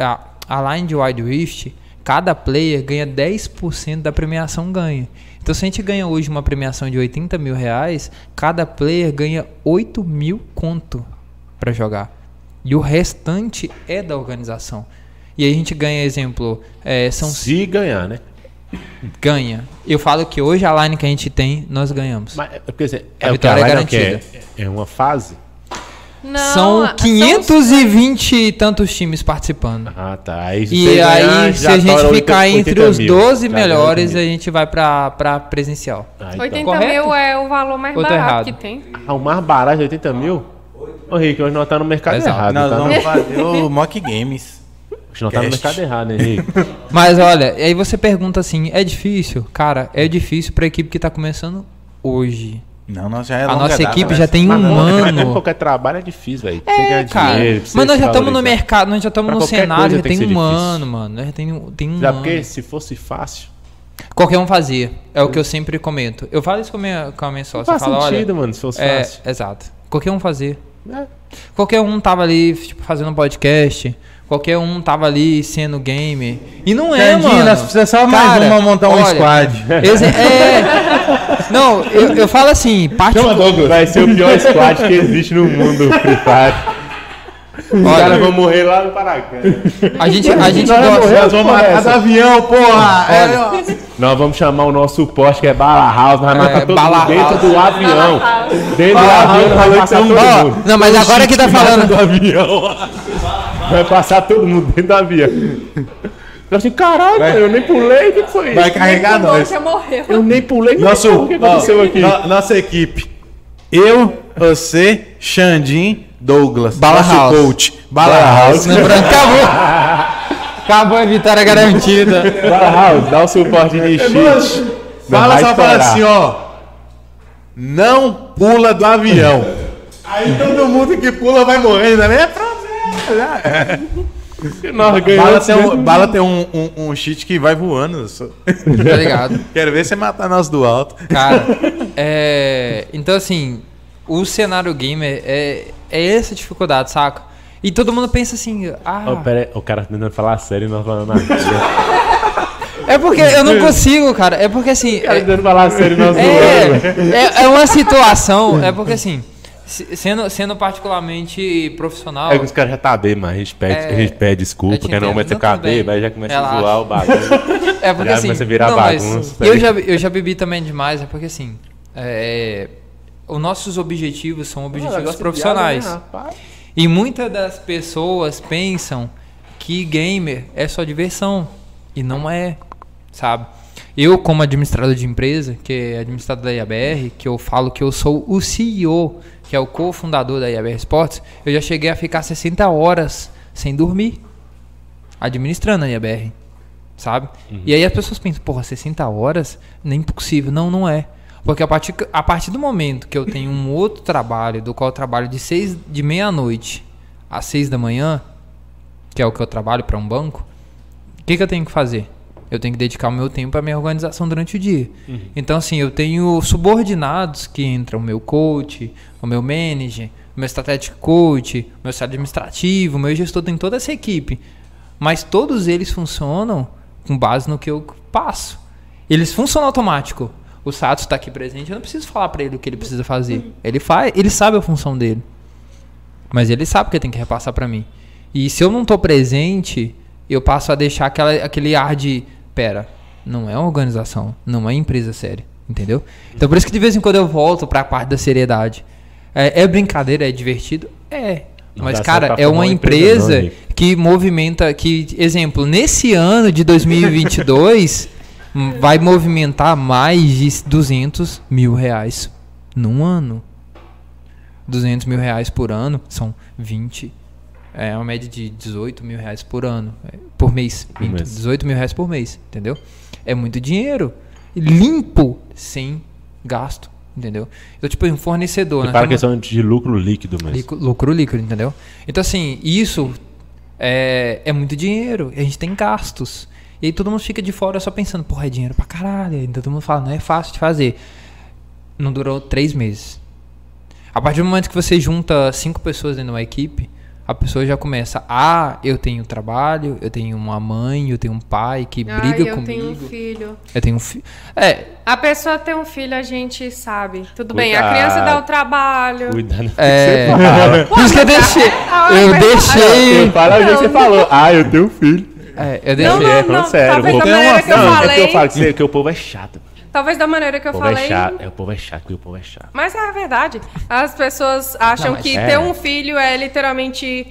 a, a line de Wild Rift, cada player ganha 10% da premiação ganha. Então se a gente ganha hoje uma premiação de 80 mil reais, cada player ganha 8 mil conto pra jogar. E o restante é da organização. E aí a gente ganha, exemplo, é, são Se ganhar, né? ganha. Eu falo que hoje a line que a gente tem, nós ganhamos. Mas, é porque, assim, A é o que vitória a é quer. garantida. É uma fase? Não, são a- 520 e tantos times participando. Ah, tá. Aí, se E aí, ganhar, se a gente ficar 80 entre os mil. 12 Já ganha melhores, 80 a mil. gente vai pra, pra presencial. Ah, então. 80 Correto? mil é o valor mais Ou barato errado? que tem. Ah, o mais barato de 80 mil? Ô, Rick, hoje nós tá no mercado Exato. errado. Nós tá? vamos fazer o Mock Games. Hoje nós tá no mercado errado, hein, Rick? Mas olha, aí você pergunta assim, é difícil? Cara, é difícil pra equipe que tá começando hoje. Não, nós já é A nossa equipe né? já tem um ano. qualquer trabalho é difícil, velho. É, cara. dinheiro, Mas nós já estamos no mercado, nós já estamos no cenário, já tem tem um difícil. ano, mano. Nós Já tem, tem um Já ano. porque se fosse fácil. Qualquer um fazia. É o que eu sempre comento. Eu falo isso com a minha, com a minha sócia. Não faz falo, sentido, mano, se fosse é, fácil. exato. Qualquer um fazia. É. Qualquer um tava ali, tipo, fazendo um podcast. Qualquer um tava ali sendo gamer. E não é, Xandinho, mano. nós precisamos só mais Cara, uma montar um olha, squad. exe- é. Não, eu, eu falo assim, parte. Vai ser o pior squad que existe no mundo, Free Fire. Os Olha. caras vão morrer lá no Paraguai. A gente, a gente Nós vamos gosta. morrer, Nós vamos é matar essa? do avião, porra! É, Nós vamos chamar o nosso suporte que é Bala House, nós vamos É, matar todo Bala mundo dentro House. do avião. Dentro do avião nós falou vamos que tem um- todo Ó, mundo. não, mas agora que tá falando. do avião. Vai passar todo mundo dentro do avião. Eu assim, caralho, Vai. eu nem pulei, o que foi isso? vai carregar Pulou, nós. já morreu. Eu nem pulei, Nosso, o que aconteceu ó, aqui? no- nossa equipe. Eu, você, Xandim, Douglas. Bala nosso House. coach. Bala, Bala House. House. Acabou. Acabou a vitória garantida. Bala House, dá o suporte de cheat. Fala Vai só fala assim, ó. Não pula do avião. Aí todo mundo que pula vai morrendo, né? É problema. Nós Bala ganhamos. tem, um, bala tem um, um, um cheat que vai voando. só. Tá ligado? Quero ver você matar nós do alto. Cara, é. Então, assim, o cenário gamer é, é essa dificuldade, saca? E todo mundo pensa assim, ah. Oh, pera aí, o cara tá tentando falar sério e nós falando nada. É porque eu não consigo, cara. É porque assim. O cara É, tentando falar sério e nós é, é, é uma situação. É porque assim. Se- Sendo, sendo particularmente profissional. É que os caras já tá bem, mas a gente pede, É, a gente pede desculpa, porque não vai ter bem. vai já começa Relaxa. a zoar o bagulho. É porque Já assim. começa a virar não, mas bagunça, tá eu, já, eu já bebi também demais, é porque assim. É, os nossos objetivos são objetivos Negócio de profissionais. piada, né? E muitas das pessoas pensam que gamer é só diversão. E não é, sabe? Eu, como administrador de empresa, que é administrador da IABR, que eu falo que eu sou o CEO, que é o cofundador da IABR Sports, eu já cheguei a ficar 60 horas sem dormir, administrando a IABR, sabe? E aí as pessoas pensam, porra, 60 horas? Nem possível. Não, não é. Porque a partir, a partir do momento que eu tenho um outro trabalho, do qual eu trabalho de, seis, de meia-noite às seis da manhã, que é o que eu trabalho para um banco, o que, que eu tenho que fazer? Eu tenho que dedicar o meu tempo à minha organização durante o dia. Então, assim, eu tenho subordinados que entram o meu coach, o meu manager, o meu strategic coach, o meu administrativo, o meu gestor, tem toda essa equipe. Mas todos eles funcionam com base no que eu passo. Eles funcionam automático. O Sato está aqui presente, eu não preciso falar para ele o que ele precisa fazer. Ele faz, ele sabe a função dele. Mas ele sabe que ele tem que repassar para mim. E se eu não tô presente, eu passo a deixar aquela, aquele ar de, pera, não é uma organização, não é empresa séria, entendeu? Então por isso que de vez em quando eu volto para a parte da seriedade. É, é brincadeira, é divertido? É. Não Mas, cara, é uma empresa, não, empresa Nick. que movimenta, que, exemplo, nesse ano de 2022, hum, vai movimentar mais de 200 mil reais num ano. 200 mil reais por ano são 20. É uma média de 18 mil reais por ano. é, Por mês. minto, mês. 18 mil reais por mês, entendeu? É muito dinheiro. Limpo, sem gasto, entendeu? Então, tipo, um fornecedor. E né? para a questão de lucro líquido mesmo. Lico- lucro líquido, entendeu? Então, assim, isso é, é muito dinheiro. A gente tem gastos. E aí todo mundo fica de fora só pensando, porra, é dinheiro pra caralho. Então todo mundo fala, não é fácil de fazer. Não durou três meses. A partir do momento que você junta cinco pessoas dentro de uma equipe, a pessoa já começa, ah, eu tenho trabalho, eu tenho uma mãe, eu tenho um pai que Ai, briga eu comigo. tenho um filho. Eu tenho um filho. É, A pessoa tem um filho, a gente sabe. Tudo bem, a Cuidado. criança dá o trabalho. Cuidado. é. Por isso que eu deixei. Ah, é Eu deixei. Fala o jeito que você falou. Ah, eu tenho filho. É, eu Não, deixei. é, não, falando não. sério. Talvez o da povo- maneira que eu não, É porque falei. eu falo que, você- que o povo é chato. Talvez da maneira que eu é falei. chato. É, o povo é chato, o povo é chato. Mas é a verdade. As pessoas acham Não, que é. ter um filho é literalmente.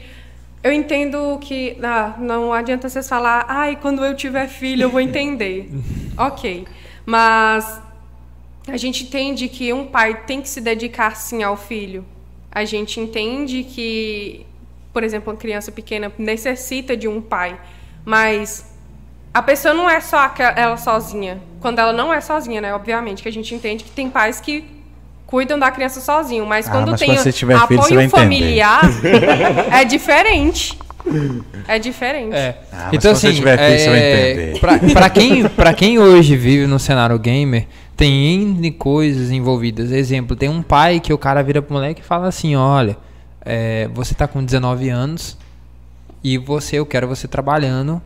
Eu entendo que. Ah, não adianta vocês falar, ai, quando eu tiver filho eu vou entender. ok. Mas a gente entende que um pai tem que se dedicar sim ao filho. A gente entende que, por exemplo, uma criança pequena necessita de um pai. Mas a pessoa não é só ela sozinha. Quando ela não é sozinha, né? Obviamente, que a gente entende que tem pais que cuidam da criança sozinho, mas Ah, quando mas tem quando você tiver apoio filho, você familiar, é diferente. É diferente. É. Ah, então, você assim, tiver você vai é, entender. pra, pra quem, pra quem hoje vive no cenário gamer, tem N coisas envolvidas. Exemplo, tem um pai que o cara vira pro moleque e fala assim: olha, é, você tá com 19 anos e você, eu quero você trabalhando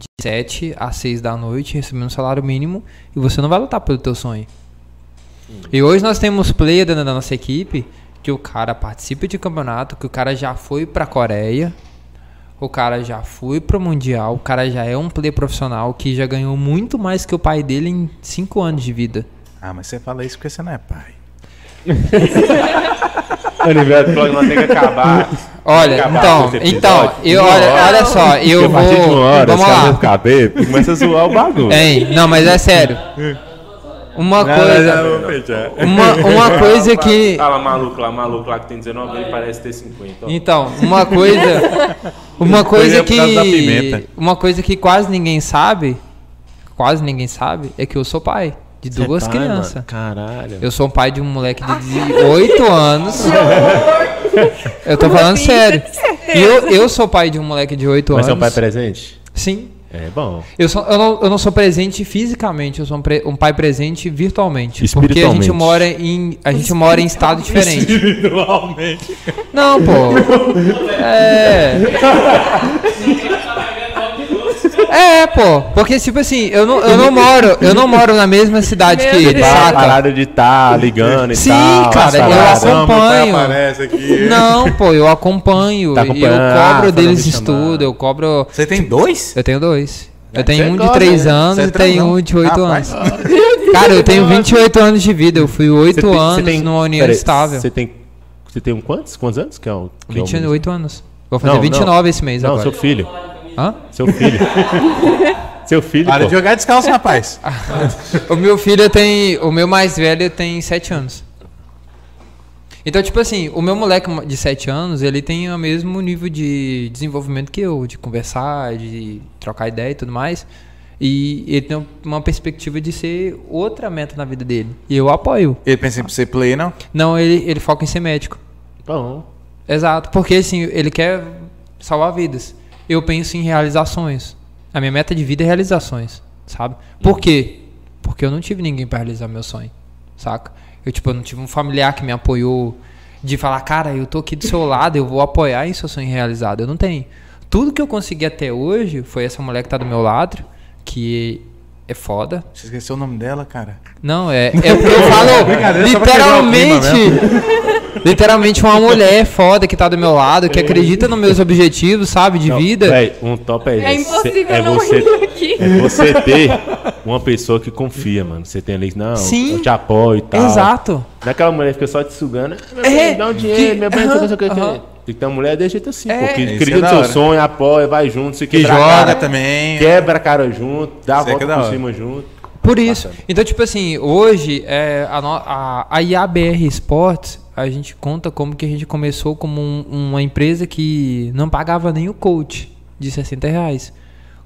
de 7 a 6 da noite, recebendo um salário mínimo, e você não vai lutar pelo teu sonho. E hoje nós temos player dentro da nossa equipe que o cara participa de campeonato, que o cara já foi pra Coreia, o cara já foi pro Mundial, o cara já é um player profissional que já ganhou muito mais que o pai dele em 5 anos de vida. Ah, mas você fala isso porque você não é pai. O universo do não tem que acabar. Olha, Acabar então, então, eu, olha, olha só, eu Porque a vou, partir de uma hora, vamos lá. bêbado, começa a zoar o bagulho. Hein, não, mas é sério. Uma coisa, uma, uma coisa que Fala maluco lá, maluco lá que tem 19 ele parece ter 50. ó. Então, uma coisa. Uma Coisa pimenta. que. Uma coisa que quase ninguém sabe. Quase ninguém sabe. É que eu sou pai de é duas pai, crianças. mano? Caralho. Eu sou um pai de um moleque de 8 anos. Eu tô falando sério. Eu, eu sou pai de um moleque de 8 Mas anos. é um pai presente? Sim. É bom. Eu, sou, eu, não, eu não sou presente fisicamente, eu sou um, pre- um pai presente virtualmente. Porque a gente Espiritualmente. mora em. A gente mora em estado diferente. Individualmente. Não, pô. É. É, pô. Porque, tipo assim, eu não, eu não moro. Eu não moro na mesma cidade que ele, Tá parada de tá ligando e Sim, tal. cara, eu acompanho. aqui. Não, pô, eu acompanho. Tá e eu ah, cobro foi deles estudo, eu cobro. Você tem dois? Eu tenho dois. Eu Você tenho um de gosta, 3 né? anos Você é e tenho um de 8 Rapaz. anos. Cara, eu tenho 28 anos de vida. Eu fui 8 Você tem- você anos tem- numa união peraí, estável. Você tem, você tem um quantos? Quantos anos? Que é o, que é o 28 anos. Vou fazer Não, 29 esse mês Não, agora. seu filho. Hã? Seu filho. seu filho, Para pô. de jogar descalço, rapaz. O meu filho tem. O meu mais velho tem 7 anos. Então, tipo assim, o meu moleque de 7 anos, ele tem o mesmo nível de desenvolvimento que eu, de conversar, de trocar ideia e tudo mais. E ele tem uma perspectiva de ser outra meta na vida dele. E eu apoio. Ele pensa em ser play, não? Não, ele, ele foca em ser médico. Bom. Exato, porque assim, ele quer salvar vidas. Eu penso em realizações. A minha meta de vida é realizações, sabe? Por quê? Porque eu não tive ninguém pra realizar meu sonho, saca? Eu, tipo, eu não tive um familiar que me apoiou de falar, cara, eu tô aqui do seu lado, eu vou apoiar em seu sonho realizado. Eu não tenho. Tudo que eu consegui até hoje foi essa mulher que tá do meu lado, que é foda. Você esqueceu o nome dela, cara? Não, é, é porque eu falo literalmente. Literalmente uma mulher foda que tá do meu lado, que acredita nos meus objetivos, sabe, de Não, vida. véi, um top é, É esse. impossível é não você, rir aqui. É você ter uma pessoa que confia, mano. Você tem ali, não, Sim. eu te apoio e tal. Exato. Naquela mulher que fica só te sugando. Meu É, bem, dá um dinheiro, que- meu bem, não sei o que, não sei o que, não sei o aham. que. Tem que ter uma mulher desse jeito assim, É. porque Isso é acredita no seu hora. sonho, apoia, vai junto, se Que quebra a joga cara, também. Quebra a cara junto, dá a Isso é volta é por cima junto. Por isso. Então, tipo assim, hoje, é, a, a, a IABR Sports, a gente conta como que a gente começou como um- uma empresa que não pagava nem o coach de 60 reais.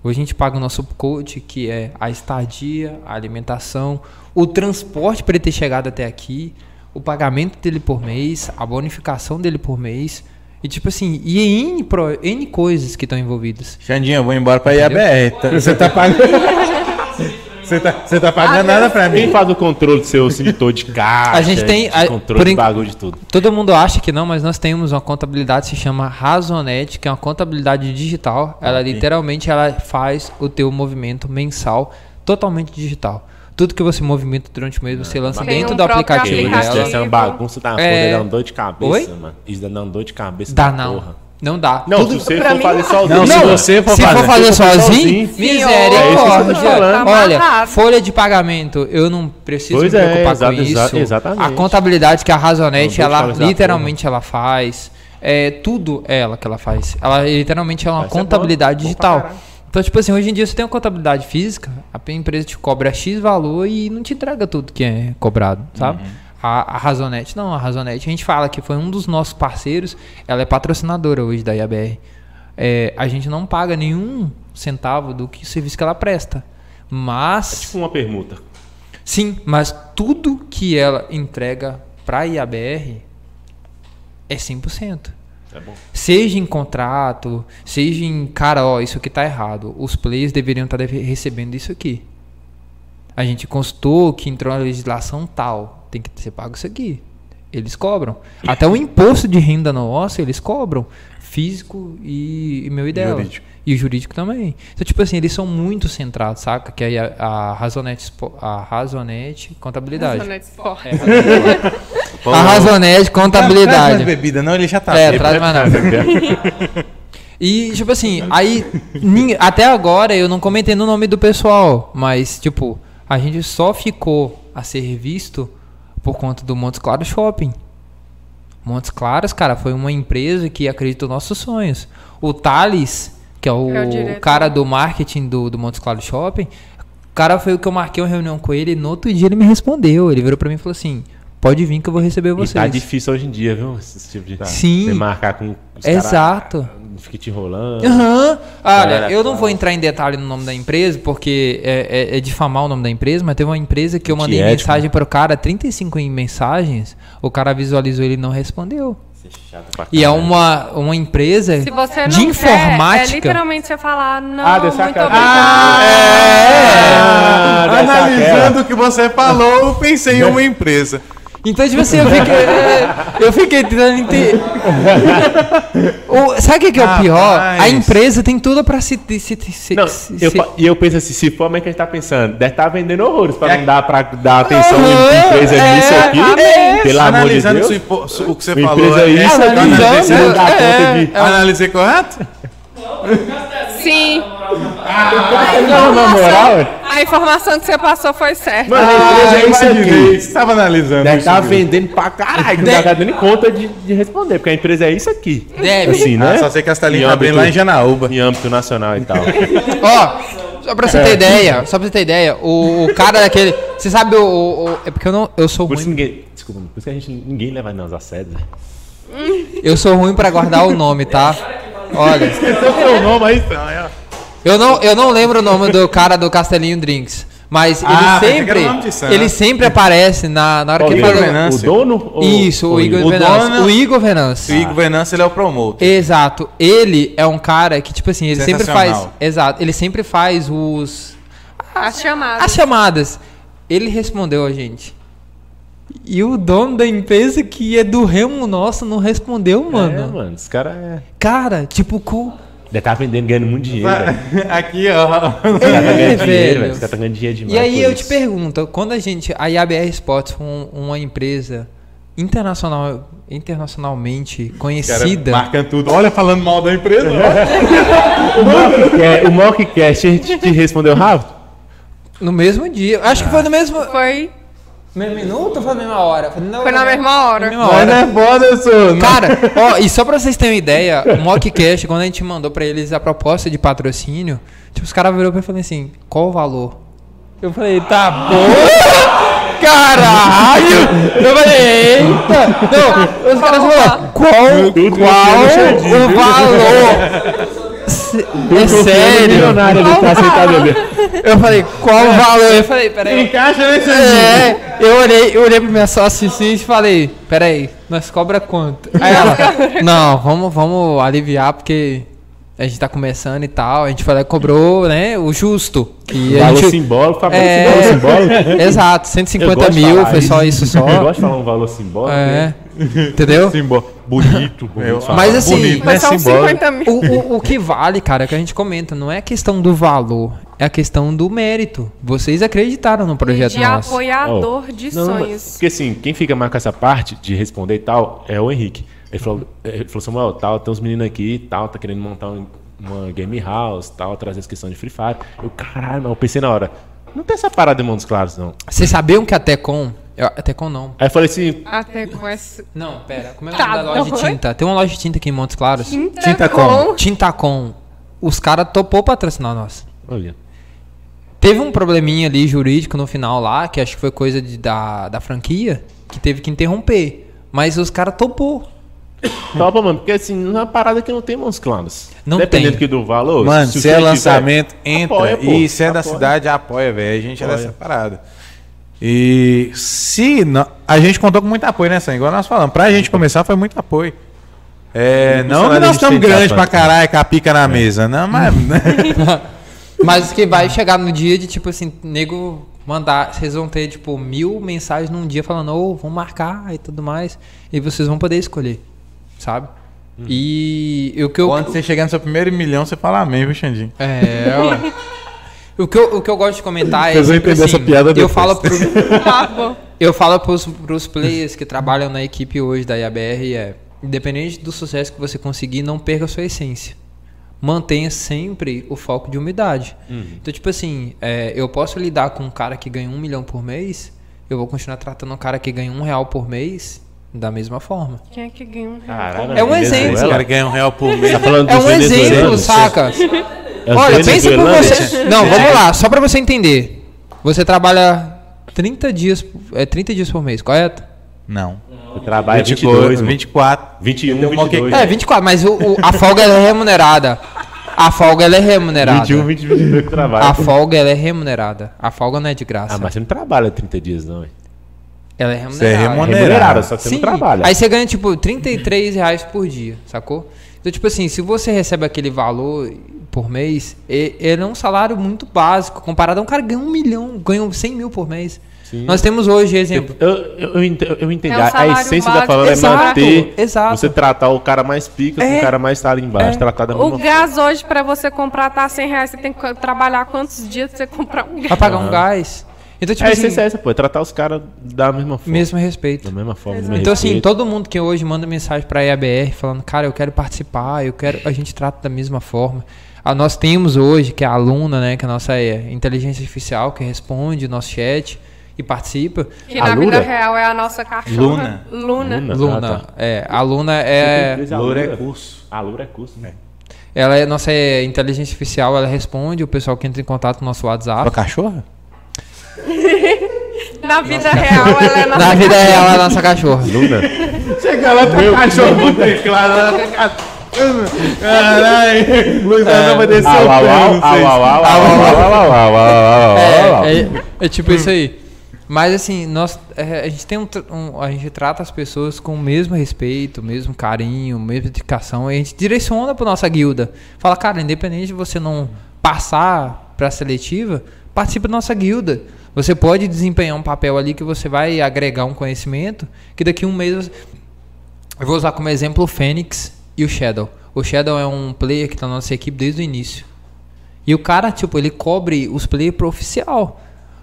Hoje a gente paga o nosso coach, que é a estadia, a alimentação, o transporte para ele ter chegado até aqui, o pagamento dele por mês, a bonificação dele por mês. E tipo assim, e N, pro- N coisas que estão envolvidas. Xandinha, eu vou embora pra IABR. Tá- Você tá pagando. Você tá, você tá pagando nada pra Quem mim. faz o controle do seu sinitor de caixa? A gente tem- de a- controle por de bagulho de tudo. Todo mundo acha que não, mas nós temos uma contabilidade que se chama Razonet, que é uma contabilidade digital. Ela literalmente ela faz o teu movimento mensal totalmente digital. Tudo que você movimenta durante o mês, você lança Tem dentro um do aplicativo, aplicativo. isso dela. é uma bagunça da É. foda, dá um dor de cabeça, Oi? mano. Isso dá um dor de cabeça Dá da não. porra. Não dá. Não, Tudo- se você for fazer sozinho. Não, se você for se fazer. for fazer sozinho, sozinho, É misericórdia. falando. Olha, Amarrado. folha de pagamento, eu não preciso Pois me é, preocupar exato, com isso. exatamente. A contabilidade que a Razonet, Não vou ela literalmente ela faz. É, tudo é ela que ela faz. Ela literalmente é uma Vai contabilidade bom, bom digital. caralho. Então, tipo assim, hoje em dia você tem uma contabilidade física, a empresa te cobra X valor e não te entrega tudo que é cobrado, sabe? A, a Razonet, não, a Razonet, a gente fala que foi um dos nossos parceiros, ela é patrocinadora hoje da IABR. É, a gente não paga nenhum centavo do que o serviço que ela presta. Mas. Tipo uma permuta. Sim, mas tudo que ela entrega para a IABR é 100%. É bom. Seja em contrato, seja em, cara, ó, isso aqui tá errado. Os players deveriam estar recebendo isso aqui. A gente consultou que entrou na legislação tal, tem que ser pago isso aqui. Eles cobram. Até o imposto de renda nosso, eles cobram. Físico e, e meu dela. Jurídico. E o jurídico também. Então, tipo assim, eles são muito centrados, saca? Que aí a, a Razonet, Spo- a Razonet Contabilidade. Zona de esporte. A Razonet Traz Contabilidade. mais bebida, não, ele já tá. É, traz mais nada. E, tipo assim, aí, até agora eu não comentei no nome do pessoal, mas, tipo, a gente só ficou a ser visto por conta do Montes Claros Shopping. Montes Claros, cara, foi uma empresa que acreditou nos nossos sonhos. O Thales, que é o, É o cara do marketing do, do Montes Claros Shopping, o cara foi o que eu marquei uma reunião com ele e no outro dia ele me respondeu. Ele virou pra mim e falou assim: pode vir que eu vou receber E vocês. tá difícil hoje em dia, viu? Esse tipo de. Sim. Você marcar com os Exato. Cara, fica te enrolando. Aham. Olha, Galera, eu não vou entrar em detalhe no nome da empresa, porque é, é- é difamar o nome da empresa, mas teve uma empresa que eu mandei Antiético. mensagem para o cara, 35 em mensagens, o cara visualizou ele e não respondeu. É chato pra E é uma, uma empresa Se você não de quer, é informática. literalmente você falar, não, Ah, muito obrigado. Ah, dessa Analisando o que você falou, eu pensei em uma empresa. Então, tipo assim, eu fiquei, eu fiquei tentando entender. O- sabe o que, que é o pior? A empresa tem tudo pra se. se, se, Não, se- eu, e eu penso assim, se for, como é que a gente tá pensando? Deve estar vendendo horrores pra É. não dar pra dar atenção Aham, em empresa é, nisso aqui. exatamente. Pelo amor de Analisando Deus. su- o que você falou empresa aí. isso, Analisando, analisando, você não dá é, conta de... Analisei correto? Sim, Não, na moral, a informação que você passou foi certa. mano, a empresa é isso aqui. Você tava analisando Deve aqui. vendendo pra caralho, não tá dando conta de, de responder, porque a empresa é isso aqui. Deve. Assim, né? Ah, só sei que a Em tá abrindo lá em Janaúba. Em âmbito nacional e tal. Ó, só pra você ter ideia, só pra você ter ideia, o, o cara daquele. Você sabe o, o- o- É porque eu não. Eu sou Por ruim. ninguém... Desculpa, por isso que a gente, ninguém leva nós a sério. né? Eu sou ruim pra guardar o nome, tá? Olha. Esqueceu seu nome aí, então. aí, ó. Eu não, eu não lembro o nome do cara do Castelinho Drinks. Mas ele Ah, sempre. o santo. Ele sempre aparece na, na hora Qual que ele. Venâncio. O dono? ou- Isso, o ou Igor O Venâncio. dono- O Igor Venâncio. O Igor Venâncio, ele é o promotor. Exato. Ele é um cara que, tipo assim, ele sempre faz. Exato. Ele sempre faz os. As chamadas. As chamadas. Ele respondeu a gente. E o dono da empresa que é do remo nosso não respondeu, É, mano. mano, esse cara é. Cara, tipo, com. Deve estar vendendo, ganhando muito dinheiro, velho. Aqui, ó. Esse cara tá ganhando dinheiro, velho. velho. Esse cara tá ganhando dinheiro demais. E aí eu isso. te pergunto, quando a gente. A IABR Sports foi um- uma empresa internacional, internacionalmente Cara, conhecida. marcando tudo. Olha, falando mal da empresa. O Mockcast te, te respondeu rápido? No mesmo dia. Acho que foi no mesmo. Foi, Mesmo minuto ou foi na mesma hora? Foi na, foi na mesma hora. mesma Mas hora. não é foda, eu sou. Cara, ó, e só pra vocês terem uma ideia, o Mockcast, quando a gente mandou pra eles a proposta de patrocínio, tipo, os caras viram pra mim e falaram assim, qual o valor? Eu falei, tá bom. Caralho! Eu falei, eita! Não, os caras falaram, qual, qual o valor? Se- É sério? Milionário ali tá aceitado ali. Eu falei, qual o valor? Eu falei, peraí. Encaixa nesse É, eu olhei, eu olhei pra minha sócia assim e falei, peraí, nós cobra quanto? Aí ela, não, vamos, vamos aliviar porque a gente tá começando e tal. A gente foi lá e cobrou, né, o justo. Que Valor gente, simbólico, Fabrício, É. valor simbólico. Exato, Eu 150 gosto de mil, foi só isso só. Eu gosto de falar um valor simbólico. É, né? entendeu? Simbó. Bonito, bonito. Mas assim, Bonito, Foi né? só uns Simbólico. 50 mil. O, o, o que vale, cara, que a gente comenta, não é a questão do valor, é a questão do mérito. Vocês acreditaram no projeto De nosso. apoiador de Não, não, sonhos. Porque assim, quem fica mais com essa parte de responder e tal é o Henrique. Ele falou, ele falou Samuel, tal, tem uns meninos aqui e tal, tá querendo montar um- uma game house tal, trazer questões de Free Fire. Eu, caralho, mas eu pensei na hora, não tem essa parada em Montes Claros, não. Vocês sabiam que a Tecom. eu- A Tecom não. Aí eu falei assim, Até com essa. Não, pera. Como é o Tá nome da loja de tinta? Tem uma loja de tinta aqui em Montes Claros. Tinta como? Tintacom. Os caras topou patrocinar nós. olha, Teve um probleminha ali jurídico no final lá, que acho que foi coisa de- da, da franquia, que teve que interromper. Mas os caras topou. topa, mano, porque assim, não é uma parada que não tem Montes Claros. Não Dependendo tem. do valor. Mano, o se, é lançamento, tiver, entra. apoia, pô, e se é da apoia. cidade, apoia, velho. A gente é Apoia. dessa parada. E se. não- a gente contou com muito apoio, né, Sam? Igual nós falamos. Pra gente começar, foi muito apoio. É, Não que nós estamos grandes pra caralho, com a pica na mesa. Não, mas. Mas que vai chegar no dia de, tipo assim, nego mandar. Vocês vão ter, tipo, mil mensagens num dia falando, ô, vamos marcar e tudo mais. E vocês vão poder escolher. Sabe? E o que eu. Quando você chegar no seu primeiro milhão, você fala amém, viu, Xandinho? É, ué. O que, eu, o que eu gosto de comentar é. Vocês vão entender essa assim, piada Eu depois. falo pro, Tá bom. Eu falo pros, pros players que trabalham na equipe hoje da IABR é, independente do sucesso que você conseguir, não perca a sua essência. Mantenha sempre o foco de umidade. Então, tipo assim, é, eu posso lidar com um cara que ganha um milhão por mês, eu vou continuar tratando um cara que ganha um real por mês da mesma forma. Quem é que ganha um real? Caralho, É um exemplo. Esse cara ganha um real por mês. Tá falando É um exemplo, saca? É os Olha, pensa por você. Não, vamos lá, só pra você entender. Você trabalha 30 dias, é 30 dias por mês, correto? Não. Eu trabalho 22, 22, 20, 24. 21, Então, 22. É, 24, mas o, o- a folga é remunerada. A folga ela é remunerada. 21, 20, 22 que trabalho. A folga ela é remunerada. A folga não é de graça. Ah, mas você não trabalha 30 dias, não, hein? Ela é Você é remunerada. remunerado. Remunerada, só que você Sim. não trabalha. Aí você ganha, tipo, 33 reais por dia, sacou? Então, tipo assim, se você recebe aquele valor por mês, ele é um salário muito básico, comparado a um cara que ganha um milhão, ganha 100 mil por mês. Nós temos hoje, exemplo, Eu, eu, eu, ent- eu entendi. É um a- essência da básico. falando é Exato, manter. exato. Você tratar o cara mais pica com É. o cara mais tá ali embaixo. Tratar da O gás hoje, pra você comprar, tá 100 reais. Você tem que trabalhar quantos dias pra você comprar um gás? pra pagar um gás. Então, tipo É, a assim, essência é essa, pô. É tratar os caras da mesma forma. mesmo respeito. Da mesma forma. mesmo Então, assim, respeito. todo mundo que hoje manda mensagem pra EABR falando, cara, eu quero participar, eu quero. A gente trata da mesma forma. Ah, nós temos hoje, que é a aluna, né? Que é a nossa é, inteligência artificial, que responde o nosso chat e participa. Que A na Lura? vida real é a nossa cachorra. Luna. Luna. Luna. Luna. Ah, tá. É, a aluna é. Empresa Loura é Lura. curso. A Lura é curso, né? Ela é nossa é, inteligência artificial, ela responde o pessoal que entra em contato no nosso WhatsApp. Sua cachorra? Na vida real, ela é nossa Na vida cachorra. real, ela é nossa cachorra. Luna. Chega lá, tá cachorro no teclado. Caralho, Luiz Fernando desceu o. É tipo isso aí. Mas assim, nós, a gente tem um, um, a gente trata as pessoas com o mesmo respeito, o mesmo carinho, a mesma dedicação, e a gente direciona para nossa guilda. Fala, cara, independente de você não passar para a seletiva, participe da nossa guilda. Você pode desempenhar um papel ali que você vai agregar um conhecimento que daqui a um mês. Eu vou usar como exemplo o Fênix e o Shadow. O Shadow é um player que tá na nossa equipe desde o início. E o cara, tipo, ele cobre os players pro oficial.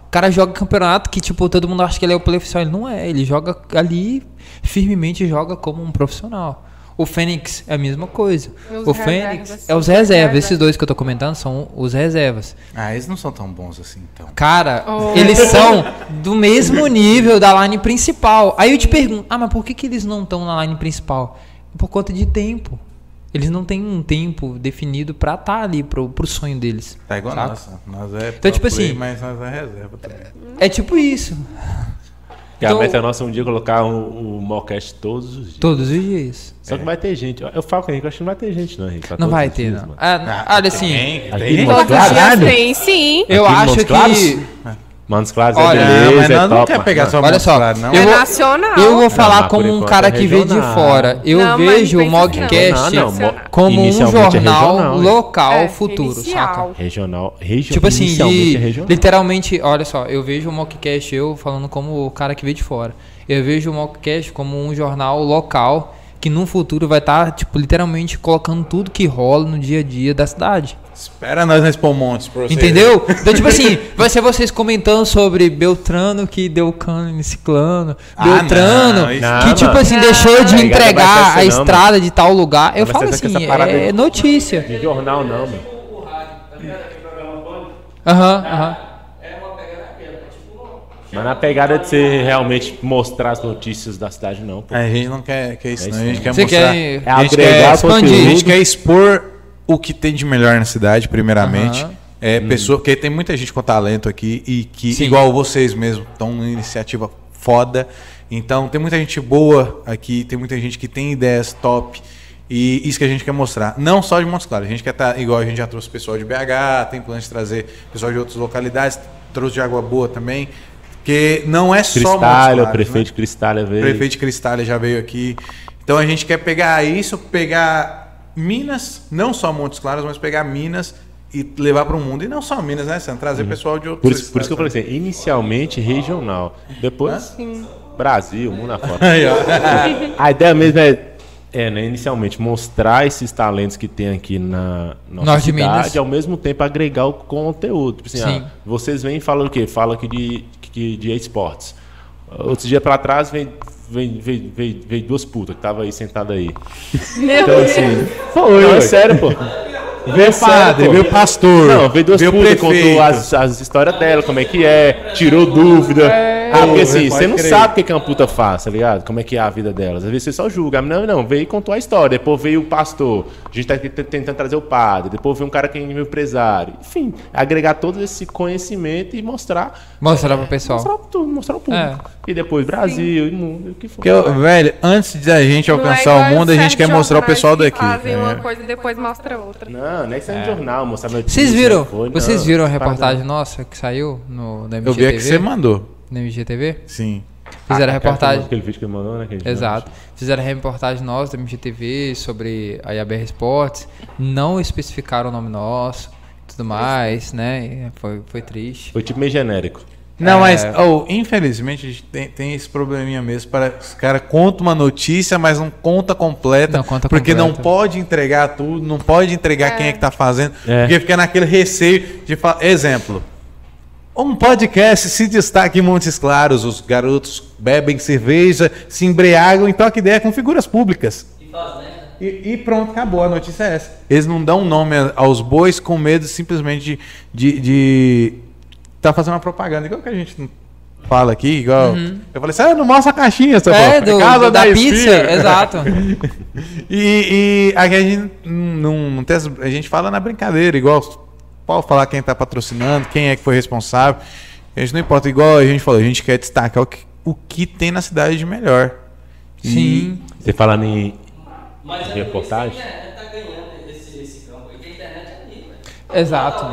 O cara joga campeonato que, tipo, todo mundo acha que ele é o player oficial. Ele não é. Ele joga ali, firmemente joga como um profissional. O Fênix é a mesma coisa. Os o Fênix reservas. é os reservas. Esses dois que eu tô comentando são os reservas. Ah, eles não são tão bons assim, então. Cara, Oh. eles são do mesmo nível da line principal. Aí eu te pergunto, ah, mas por que, que eles não estão na line principal? Por conta de tempo. Eles não têm um tempo definido pra estar ali pro, pro sonho deles. Tá igual Saca? nós. Nós é Então, tipo play, assim- Mas nós é reserva também. É tipo isso. Que a Então- meta nossa é um dia colocar o, o Mallcast todos os dias. Todos os dias. Só que vai ter gente. Eu falo com o Henrique, eu acho que não vai ter gente, não, Henrique. Não vai ter, dias, não. mano. Ah, olha assim, Tem, tem. Todos os dias tem, sim. eu Aqui acho que. Montes Claros Olha, é Não, beleza, mas é nós não top. quer pegar só Olha só, Claros, não. É eu vou- nacional. Eu vou Não, falar mas como um cara é que veio de fora. Eu Não, vejo o não não. Mogcast Não, não, como um é jornal local É, futuro, inicial. saca? Regional. Regional. Tipo assim, de, é regional. literalmente, olha só, eu vejo o Mockcast, eu falando como o cara que veio de fora. Eu vejo o Mockcast como um jornal local que no futuro vai estar, tipo, literalmente colocando tudo que rola no dia a dia da cidade. Espera nós nesse Montes pra você. Entendeu? Então, tipo assim, vai ser vocês comentando sobre Beltrano que deu cano em Ciclano. Ah, Beltrano não, que, não, tipo mano. assim, deixou de entregar a não, estrada de tal lugar. Eu Não falo assim, essa parada é de- notícia. De jornal, não, mano. Aham, aham. Mas na pegada de você realmente mostrar as notícias da cidade, não. Pô. A gente não quer, quer isso, É não. isso A gente não. quer Você mostrar. quer É a gente quer expandir. A gente quer expor o que tem de melhor na cidade, primeiramente. Aham. É, pessoa, porque tem muita gente com talento aqui e que, Sim. igual vocês mesmo, estão numa iniciativa foda. Então, tem muita gente boa aqui, tem muita gente que tem ideias top. E isso que a gente quer mostrar. Não só de Montes Claros. A gente quer estar, igual a gente já trouxe pessoal de BH, tem planos de trazer pessoal de outras localidades, trouxe de Água Boa também. Porque não é só Montes Cristália, Claros, o prefeito de Cristália o veio. prefeito de Cristália já veio aqui. Então a gente quer pegar isso, pegar Minas, não só Montes Claros, mas pegar Minas e levar para o mundo. E não só Minas, né, Sam? Trazer pessoal de outros Por isso, por isso que eu falei assim, inicialmente regional. Depois, Brasil, mundo afora. A ideia mesmo é, é né, inicialmente, mostrar esses talentos que tem aqui na nossa Norte cidade Minas. e ao mesmo tempo agregar o conteúdo. Tipo assim, Sim. ah, vocês vêm e falam o quê? Falam aqui de, de, de esportes. Outro dia pra trás vem, vem, vem, vem, vem duas putas que tava aí sentada aí. Então assim. Foi, não, é sério, pô. Veio padre, veio pastor. Não, veio duas veio putas, contou as, as histórias dela, como é que é, tirou dúvida. Ah, porque assim, você não crer. sabe o que, que uma puta faz, tá ligado? Como é que é a vida delas. Às vezes você só julga. Não, não, veio e contou a história. Depois veio o pastor. A gente tá tentando trazer o padre. Depois veio um cara que é um empresário. Enfim, agregar todo esse conhecimento e mostrar. Mostrar pro pessoal. Mostrar tudo, mostrar o público. E depois Brasil e mundo, o que for. Porque, eu- velho, antes de a gente é alcançar o mundo, a gente quer mostrar o pessoal daqui. Fazem uma É. coisa e depois mostra outra. Não, não é isso é no jornal, mostrar notícia. Vocês viram? foi, não. Vocês viram a reportagem nossa que saiu no, no Eu vi a que você MGTV? mandou. No MGTV? Sim. Fizeram a Ah, reportagem. Aquele vídeo que ele mandou, né? Exato. Fizeram a reportagem nossa da MGTV sobre a IABR Esportes. Não especificaram o nome nosso tudo mais, né? Foi, foi triste. Foi tipo meio genérico. Não, É. mas, oh, infelizmente, a gente tem, tem esse probleminha mesmo. Para, os caras contam uma notícia, mas não conta completa. Não conta porque não completa. pode entregar tudo, não pode entregar quem é que tá fazendo. É. Porque fica naquele receio de falar. Exemplo. Um podcast se destaca em Montes Claros, os garotos bebem cerveja, se embriagam e trocam ideia com figuras públicas. E faz, né? E, e pronto, acabou. A notícia é essa. Eles não dão nome aos bois com medo simplesmente de, de, de tá fazendo uma propaganda. Igual que a gente fala aqui, igual. Eu falei assim, ah, não mostra a caixinha, Uhum. É, do, Casa do- da da pizza, Espira. exato. E, e aqui a gente não, não tem, essa- a gente fala na brincadeira, igual pode falar quem tá patrocinando, quem é que foi responsável. A gente não importa, igual a gente falou, a gente quer destacar o que, o que tem na cidade de melhor. Sim. Você falando em Mas Reportagem? é, é tá Exato.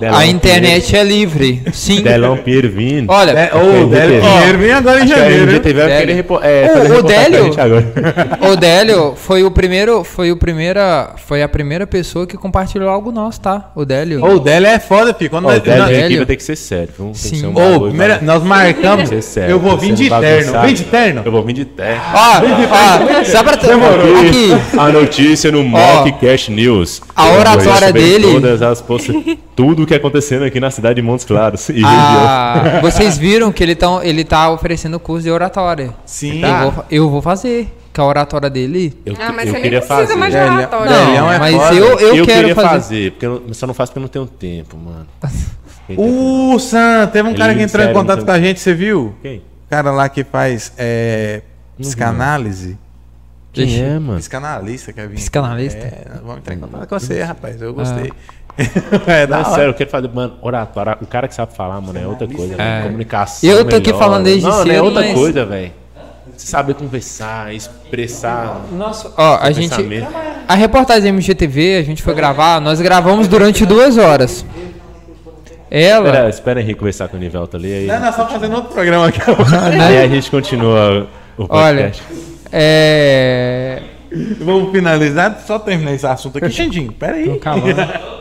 Delão A internet é livre. Sim. Pinheiro vindo. Olha, É, a o Pinheiro vem agora em janeiro. vai Délio. querer repo- é, O- o Délio-. O Délio foi o primeiro, foi o primeira, foi a primeira pessoa que compartilhou algo nosso, tá? O Délio. O Délio é foda, filho. Quando nós- o Délio nós- aqui Délio. vai ter que ser sério. viu? Tem que Sim. ser um bagulho, primeira- nós marcamos. sério, Eu vou vir de terno. Vem de terno? Eu vou vir de terno. Ó, ó, só pra ter aqui, A notícia no Mockcast News. A oratória dele- Todas as Tudo o que é acontecendo aqui na cidade de Montes Claros. E região. a- vocês viram que ele, tão, ele tá oferecendo curso de oratória. Sim. Eu, vou, eu vou fazer, que a oratória dele. Eu, Ah, mas eu você nem queria precisa fazer. mais de Délio- oratório. Délio- Delião é mas foda. eu, eu, Eu, quero queria fazer. fazer, porque eu, só não faço porque eu não tenho tempo, mano. O Sam, teve um Ele cara que entrou em contato não com a gente, você viu? Quem? O cara lá que faz é, psicanálise. Quem é, mano? Psicanalista, quer vir? Psicanalista? É, vamos entrar em contato com você, rapaz. Eu gostei. é Não, sério, eu quero fazer, mano, oratória. O cara que sabe falar, mano, é outra coisa, né? Comunicação. Eu tô aqui melhor. falando desde não, Não, é cedo, outra mas- coisa, velho. Saber conversar, expressar. Nossa, ó, a gente. pensamento. A reportagem MGTV, a gente foi gravar, nós gravamos durante duas horas. Ela. Espera, espera Henrique conversar com o Nivelto ali. Aí, Não, nós estamos fazendo outro programa aqui. aí a gente continua o Olha, podcast. é. Vamos finalizar, só terminar esse assunto aqui. Xandinho, peraí. Calma.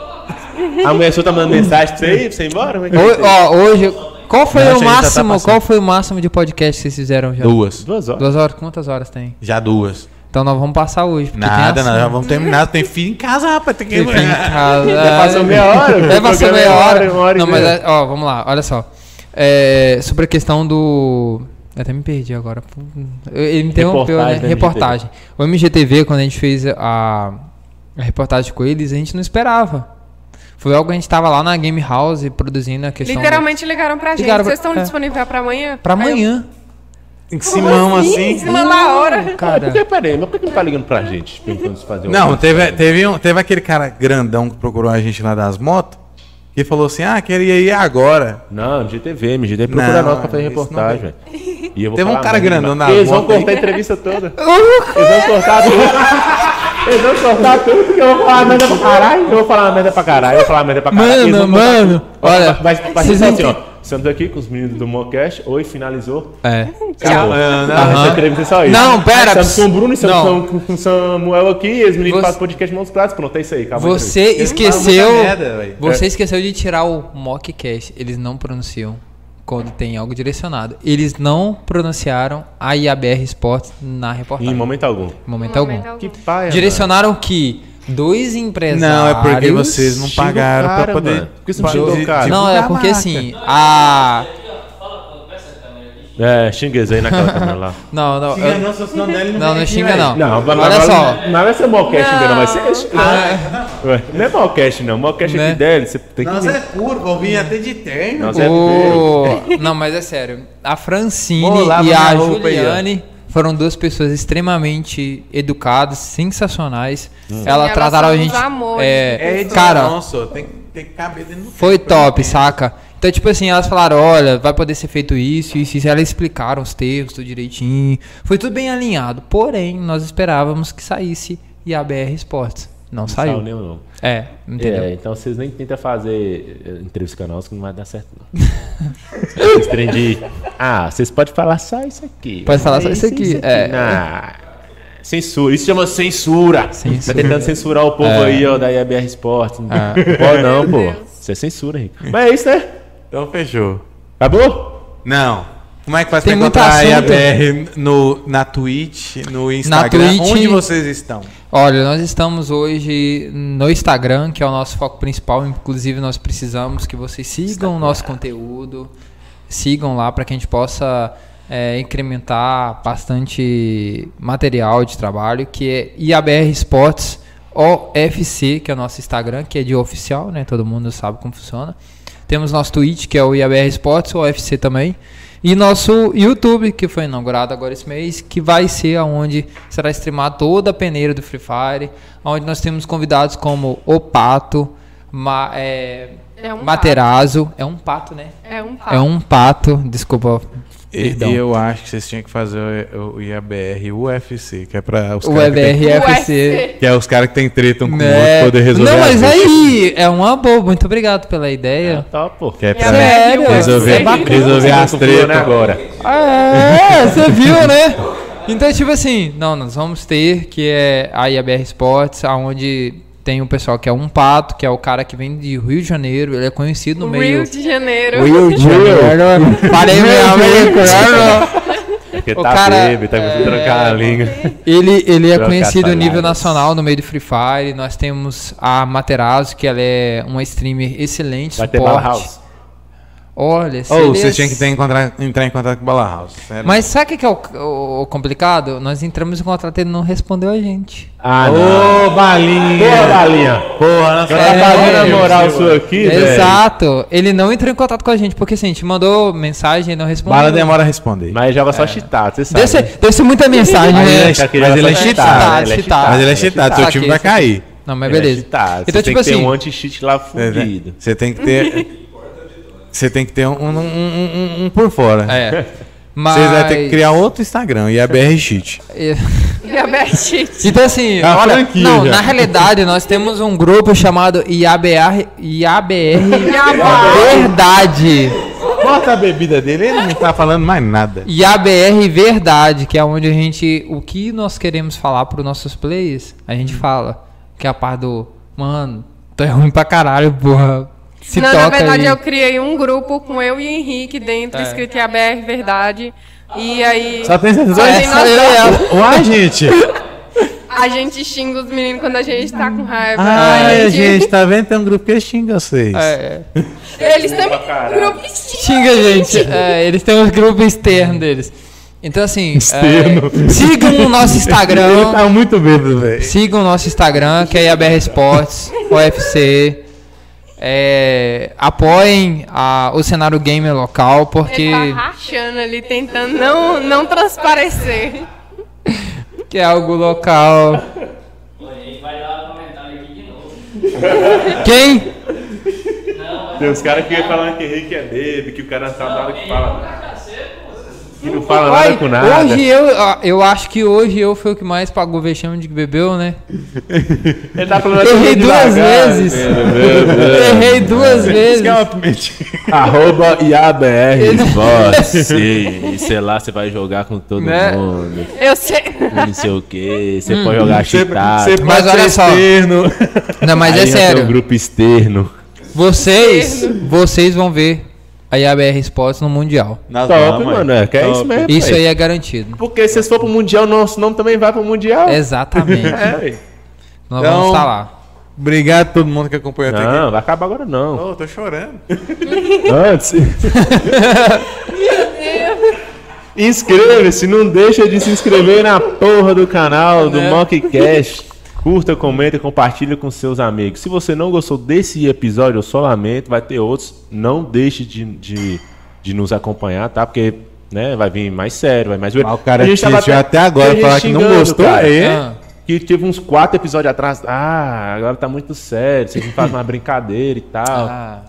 A mulher sua tá mandando mensagem pra você ir, pra você ir embora? Como é que Ho- ó, hoje. Qual foi Não, o já tá máximo? passando. qual foi o máximo de podcast que vocês fizeram já? Duas. Duas horas. Duas horas? Quantas horas tem? Já duas. Então nós vamos passar hoje. porque Nada, tem nós assunto. já vamos terminar. Tem filho em casa, rapaz. Tem que. Filho em casa. Já passou meia hora? Já o passou programa meia é uma hora. uma hora e Não, mas meia. é- ó, vamos lá, olha só. É, sobre a questão do. Eu até me perdi agora. Eu- Ele me interrompeu, Reportagem né? Reportagem. O MGTV, quando a gente fez a, a reportagem com eles, a gente não esperava. Foi algo que a gente tava lá na Game House produzindo a questão. do- Literalmente ligaram pra gente. Ligaram pra- Vocês estão é. disponíveis pra amanhã? Pra eu, amanhã. Em cima, Em assim. cima da hora. Cara. Por que, peraí, mas por que não tá ligando pra gente? Fazer Não, teve, teve, um, teve aquele cara grandão que procurou a gente lá das motos. Que falou assim: ah, queria ir agora. Não, MGTV, MGTV procura Não, nós pra fazer reportagem. E eu vou Teve um cara grandão na Eles vão moto cortar a entrevista toda. Eles vão cortar tudo. Eles vão cortar tudo, porque eu vou falar merda pra caralho. Eu vou falar merda pra caralho, eu vou falar merda pra caralho. Mano, mano. Olha, vai, vai, ser não assim, ó. Estamos aqui com os meninos do Mocast. Oi, finalizou. É. Acabou. Ah, não, Aham. Essa entrevista é só isso. Não, pera, Estamos com o Bruno e estamos não. com o Samuel aqui. E os meninos Você- fazem podcast Montes Claros. Pronto, é isso aí. Acabou Você esqueceu. você esqueceu de tirar o mockcast. Eles não pronunciam quando tem algo direcionado. Eles não pronunciaram a IABR Sports na reportagem. Em momento algum. Em momento algum. Momento algum. Que paia, Direcionaram que dois empresários. Não, é porque vocês não pagaram pra poder. mano. Por que você não? Não, é porque assim, a. É, xinga eles aí naquela câmera lá. Não, não. Xinga eu- não, dele Não, não vem aqui, xinga velho. não. Não, mas Olha mas- só. Não vai ser Mocast xingando, vai ser. Ué, Não é Mocast, não. Mocast Né? aqui dele, você tem que. Nós é puro, vou vir até de terno. Nós é O... Não, mas é sério. A Francine e a. Juliane foram duas pessoas extremamente educadas, sensacionais. Hum. Elas trataram a gente. amores É, É cara, Nossa, tem, tem que caber dentro do foi tempo, né? top, saca? Então, tipo assim, elas falaram: olha, vai poder ser feito isso, isso, isso. Elas explicaram os termos, tudo direitinho. Foi tudo bem alinhado. Porém, nós esperávamos que saísse IABR Esportes. Não saiu. Saiu nenhum, não. É, entendeu? É, então vocês nem tentam fazer eh, entrevista com nós que não vai dar certo, não. De. Ah, vocês podem falar só isso aqui. Pode falar só isso aqui, é. Não. Censura, isso chama censura. Censura. Tá tentando censurar o povo aí, ó, da IABR Esporte. Não Ah. pode não, pô. Isso é censura, Henrique. Mas é isso, né? Então fechou. Acabou? Não. Como é que faz Tem pra muito encontrar a assunto. IABR no, na Twitch, no Instagram? Twitch- Onde vocês estão? Olha, nós estamos hoje no Instagram, que é o nosso foco principal. Inclusive, nós precisamos que vocês sigam o nosso conteúdo, sigam lá para que a gente possa é, incrementar bastante material de trabalho, que é IABR Sports OFC, que é o nosso Instagram, que é de oficial, né? Todo mundo sabe como funciona. Temos nosso Twitch, que é o IABR Sports, o UFC também. E nosso YouTube, que foi inaugurado agora esse mês, que vai ser aonde será streamado toda a peneira do Free Fire, onde nós temos convidados como o Pato, Ma, é, É um Materazzo, é um pato, né? É um papo. É um pato, desculpa, Perdão. e eu acho que vocês tinham que fazer o, o IABR UFC, que é pra os O caras que, tem- EBR. UFC. que é os caras que tem treta um com o né? outro poder resolver. Não, as mas tretas. aí é uma boa. Muito obrigado pela ideia. Top, pô. Que é pra Sério? resolver, É resolver as Confia, né, tretas. agora. É, você viu, né? Então, tipo assim, não, nós vamos ter que é a IABR Sports, aonde tem o pessoal que é um pato, que é o cara que vem de Rio de Janeiro, ele é conhecido no meio. Rio de Janeiro. Rio de Janeiro. Falei meu americano. Porque O tá cara, bêbado, tá com trancar a língua. Ele, ele é Trocar conhecido a nível nacional no meio do Free Fire. Nós temos a Materazzo, que ela é uma streamer excelente, Vai ter suporte. Bala House. Olha, se Ou é- tinham que ter, encontrar, entrar em contato com o Bala House. sério. Mas sabe o que é o, o- o complicado? Nós entramos em contrato e ele não respondeu a gente. Ah, Ô, balinha! Porra, Balinha. Porra, nossa, Tá fazendo a moral sua aqui, velho. Exato. Ele não entrou em contato com a gente, porque assim, a gente mandou mensagem e não respondeu. Bala demora a responder. Mas joga só cheatado, você sabe. Deve ser muita mensagem, Mas né? ele é, Já mas ele é cheatado. cheatado, ele é cheatado. Mas ele é Saquei, cheatado, seu time vai saquei. cair. Não, mas Ele é beleza. Então, Você tem tipo que ter assim. um anti-cheat lá fundido. Você tem que ter. Você tem que ter um, um, um- um- um por fora. É. Mas... Vocês vão ter que criar outro Instagram, IABR Cheat. É. E a Bertite. Então assim, É uma olha, franquia não, já. na realidade nós temos um grupo chamado IABR, IABR Verdade. Corta a bebida dele, ele não tá falando mais nada. IABR Verdade, que é onde a gente, o que nós queremos falar para os nossos players, a gente fala, que é a parte do, mano, tu é ruim pra caralho, porra. Se Não, toca na verdade aí. eu criei um grupo com eu e Henrique dentro, É. escrito em ABR Verdade. E aí Só tem tem nós dois. Uai, gente. a gente xinga os meninos quando a gente tá com raiva. Ai, a gente, tá vendo? Tem um grupo que xinga vocês. É, Eles têm um grupo que xinga. xinga, gente. É, eles têm um grupo externo deles. Então, assim, Externo. é, sigam o nosso Ele Instagram. tá muito bêbado, velho. Sigam o nosso Instagram, que é IABR Esportes, UFC. É, apoiem a- o cenário gamer local, porque Ele tá rachando ali, tentando não, não transparecer. que é algo local. Oi, a gente vai dar comentário aqui de novo. Quem? Tem uns caras que iam falando que Henrique é bebo, que o cara não sabe nada que fala. Que não fala nada com nada. hoje eu, eu acho que hoje eu fui o que mais pagou vexame de que bebeu, né? Ele tá falando Errei assim duas devagar. vezes. Errei duas vezes. Arroba IABR. E, e sei lá, você vai jogar com todo Né? mundo. Eu sei. Não sei o que. Você pode jogar Você, cheatado. você Mas pode olha ser só. externo. Não, mas Aí é já tem sério. um grupo externo. Vocês, vocês vão ver a IABR Esportes no Mundial. Nós Top, mano. É, que é isso mesmo. Isso aí é garantido. Porque se vocês for pro Mundial, nosso nome também vai pro Mundial. Exatamente. É. Nós Então- vamos estar lá. Obrigado a todo mundo que acompanhou até aqui. Não, vai acabar agora não. Ô, tô chorando. Antes. Inscreva-se, não deixa de se inscrever na porra do canal do Né? Mockcast. Curta, comenta e compartilha com seus amigos. Se você não gostou desse episódio, eu só lamento, vai ter outros. Não deixe de, de, de nos acompanhar, tá? Porque né, vai vir mais sério, vai mais... Mas o cara A gente tava até agora falar que não gostou. cara. É. Ah, Que teve uns quatro episódios atrás. Ah, agora tá muito sério. Vocês não fazem uma brincadeira e tal. ah.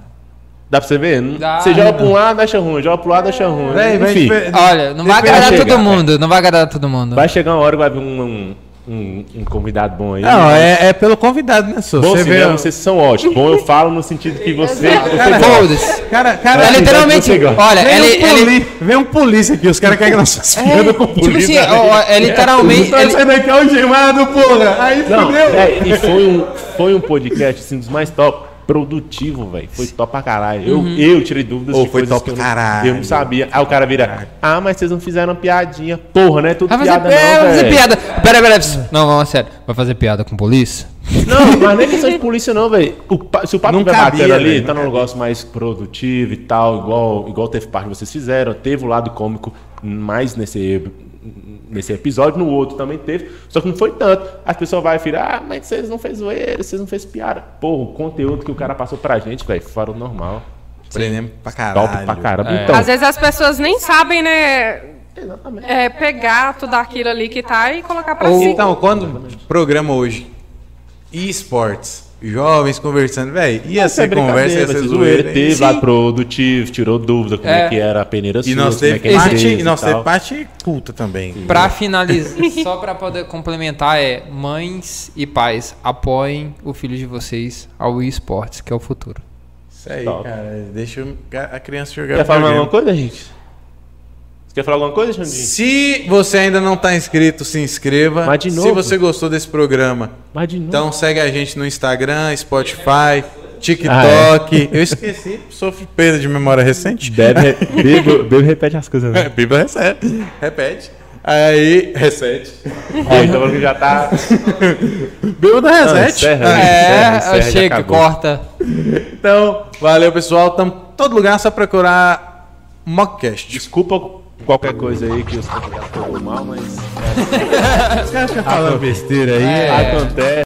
Dá pra você ver? Dá. Você joga pra um lado, acha ruim. Joga pro lado, acha ruim. Vai Enfim, Olha, não vai agradar Vai todo mundo. Não vai agradar todo mundo. vai chegar uma hora que vai vir um, um, um- um convidado bom aí. Não, é, é pelo convidado, né, Sô? Bom, Você vê. né? vocês são ótimos. Bom, eu falo no sentido que você. você Cara, gosta. Cara, cara, É Assim, literalmente. Olha, Vem, ele. um ele vem um polícia aqui, os caras querem que nós é, com tipo assim, polícia. ó, é literalmente. ele- Esse daqui é o gemado, porra. Aí Não, fudeu. é, e foi um, foi um podcast assim, dos mais top. Produtivo, velho. Foi top pra caralho. Eu, Uhum. eu tirei dúvidas Ô, de foi top eu não, caralho. eu não sabia. Aí o cara vira, ah, mas vocês não fizeram piadinha. Porra, né? Tudo Vai fazer, piada é, não, vai fazer piada. Pera, pera. pera. Não, vamos a sério. Vai fazer piada com polícia? Não, mas nem questão de polícia não, velho. Se o papo Não vai cabia, batendo ali, velho, tá não num negócio mais produtivo e tal, igual, igual teve parte que vocês fizeram, teve o lado cômico mais nesse, nesse episódio, no outro também teve, só que não foi tanto. As pessoas vão virar, ah, mas vocês não fez zoeira, vocês não fez piada. Porra, o conteúdo que o cara passou pra gente, velho, fora o normal. Prendemos pra caralho. Top pra caramba. É. Então, Às vezes as pessoas nem sabem, né? exatamente. é, pegar tudo aquilo ali que tá e colocar pra Ou- cima. Então, quando programa hoje esportes, jovens conversando, velho. Ia Essa é ser conversa, ia ser vai zoeira. Teve Sim. lado produtivo, tirou dúvida como é, É. que era a peneira E sua, nós como é teve que é parte, e nós teve parte culta também. Pra finalizar, só pra poder complementar, é mães e pais, apoiem o filho de vocês ao esportes, que é o futuro. Isso aí, Top. cara. Deixa a criança jogar Quer falar alguma coisa, gente? Quer falar alguma coisa, Xandinho? Se você ainda não tá inscrito, se inscreva. Mas de Se novo? você gostou desse programa, Mas de novo. então segue a gente no Instagram, Spotify, Ah, TikTok. Eu esqueci, sofro perda de memória recente. Bebe, bebe, bebe repete as coisas. É, Né? Bíblia recebe. Repete. Aí, resete. Ó, então que já tá. Bíblia resete. encerra. Ah, É, encerra, já chega, corta. Então, valeu, pessoal. Estamos em todo lugar, só procurar Mockcast. Desculpa qualquer coisa aí que os convidados falou mal, mas Fala besteira aí. acontece.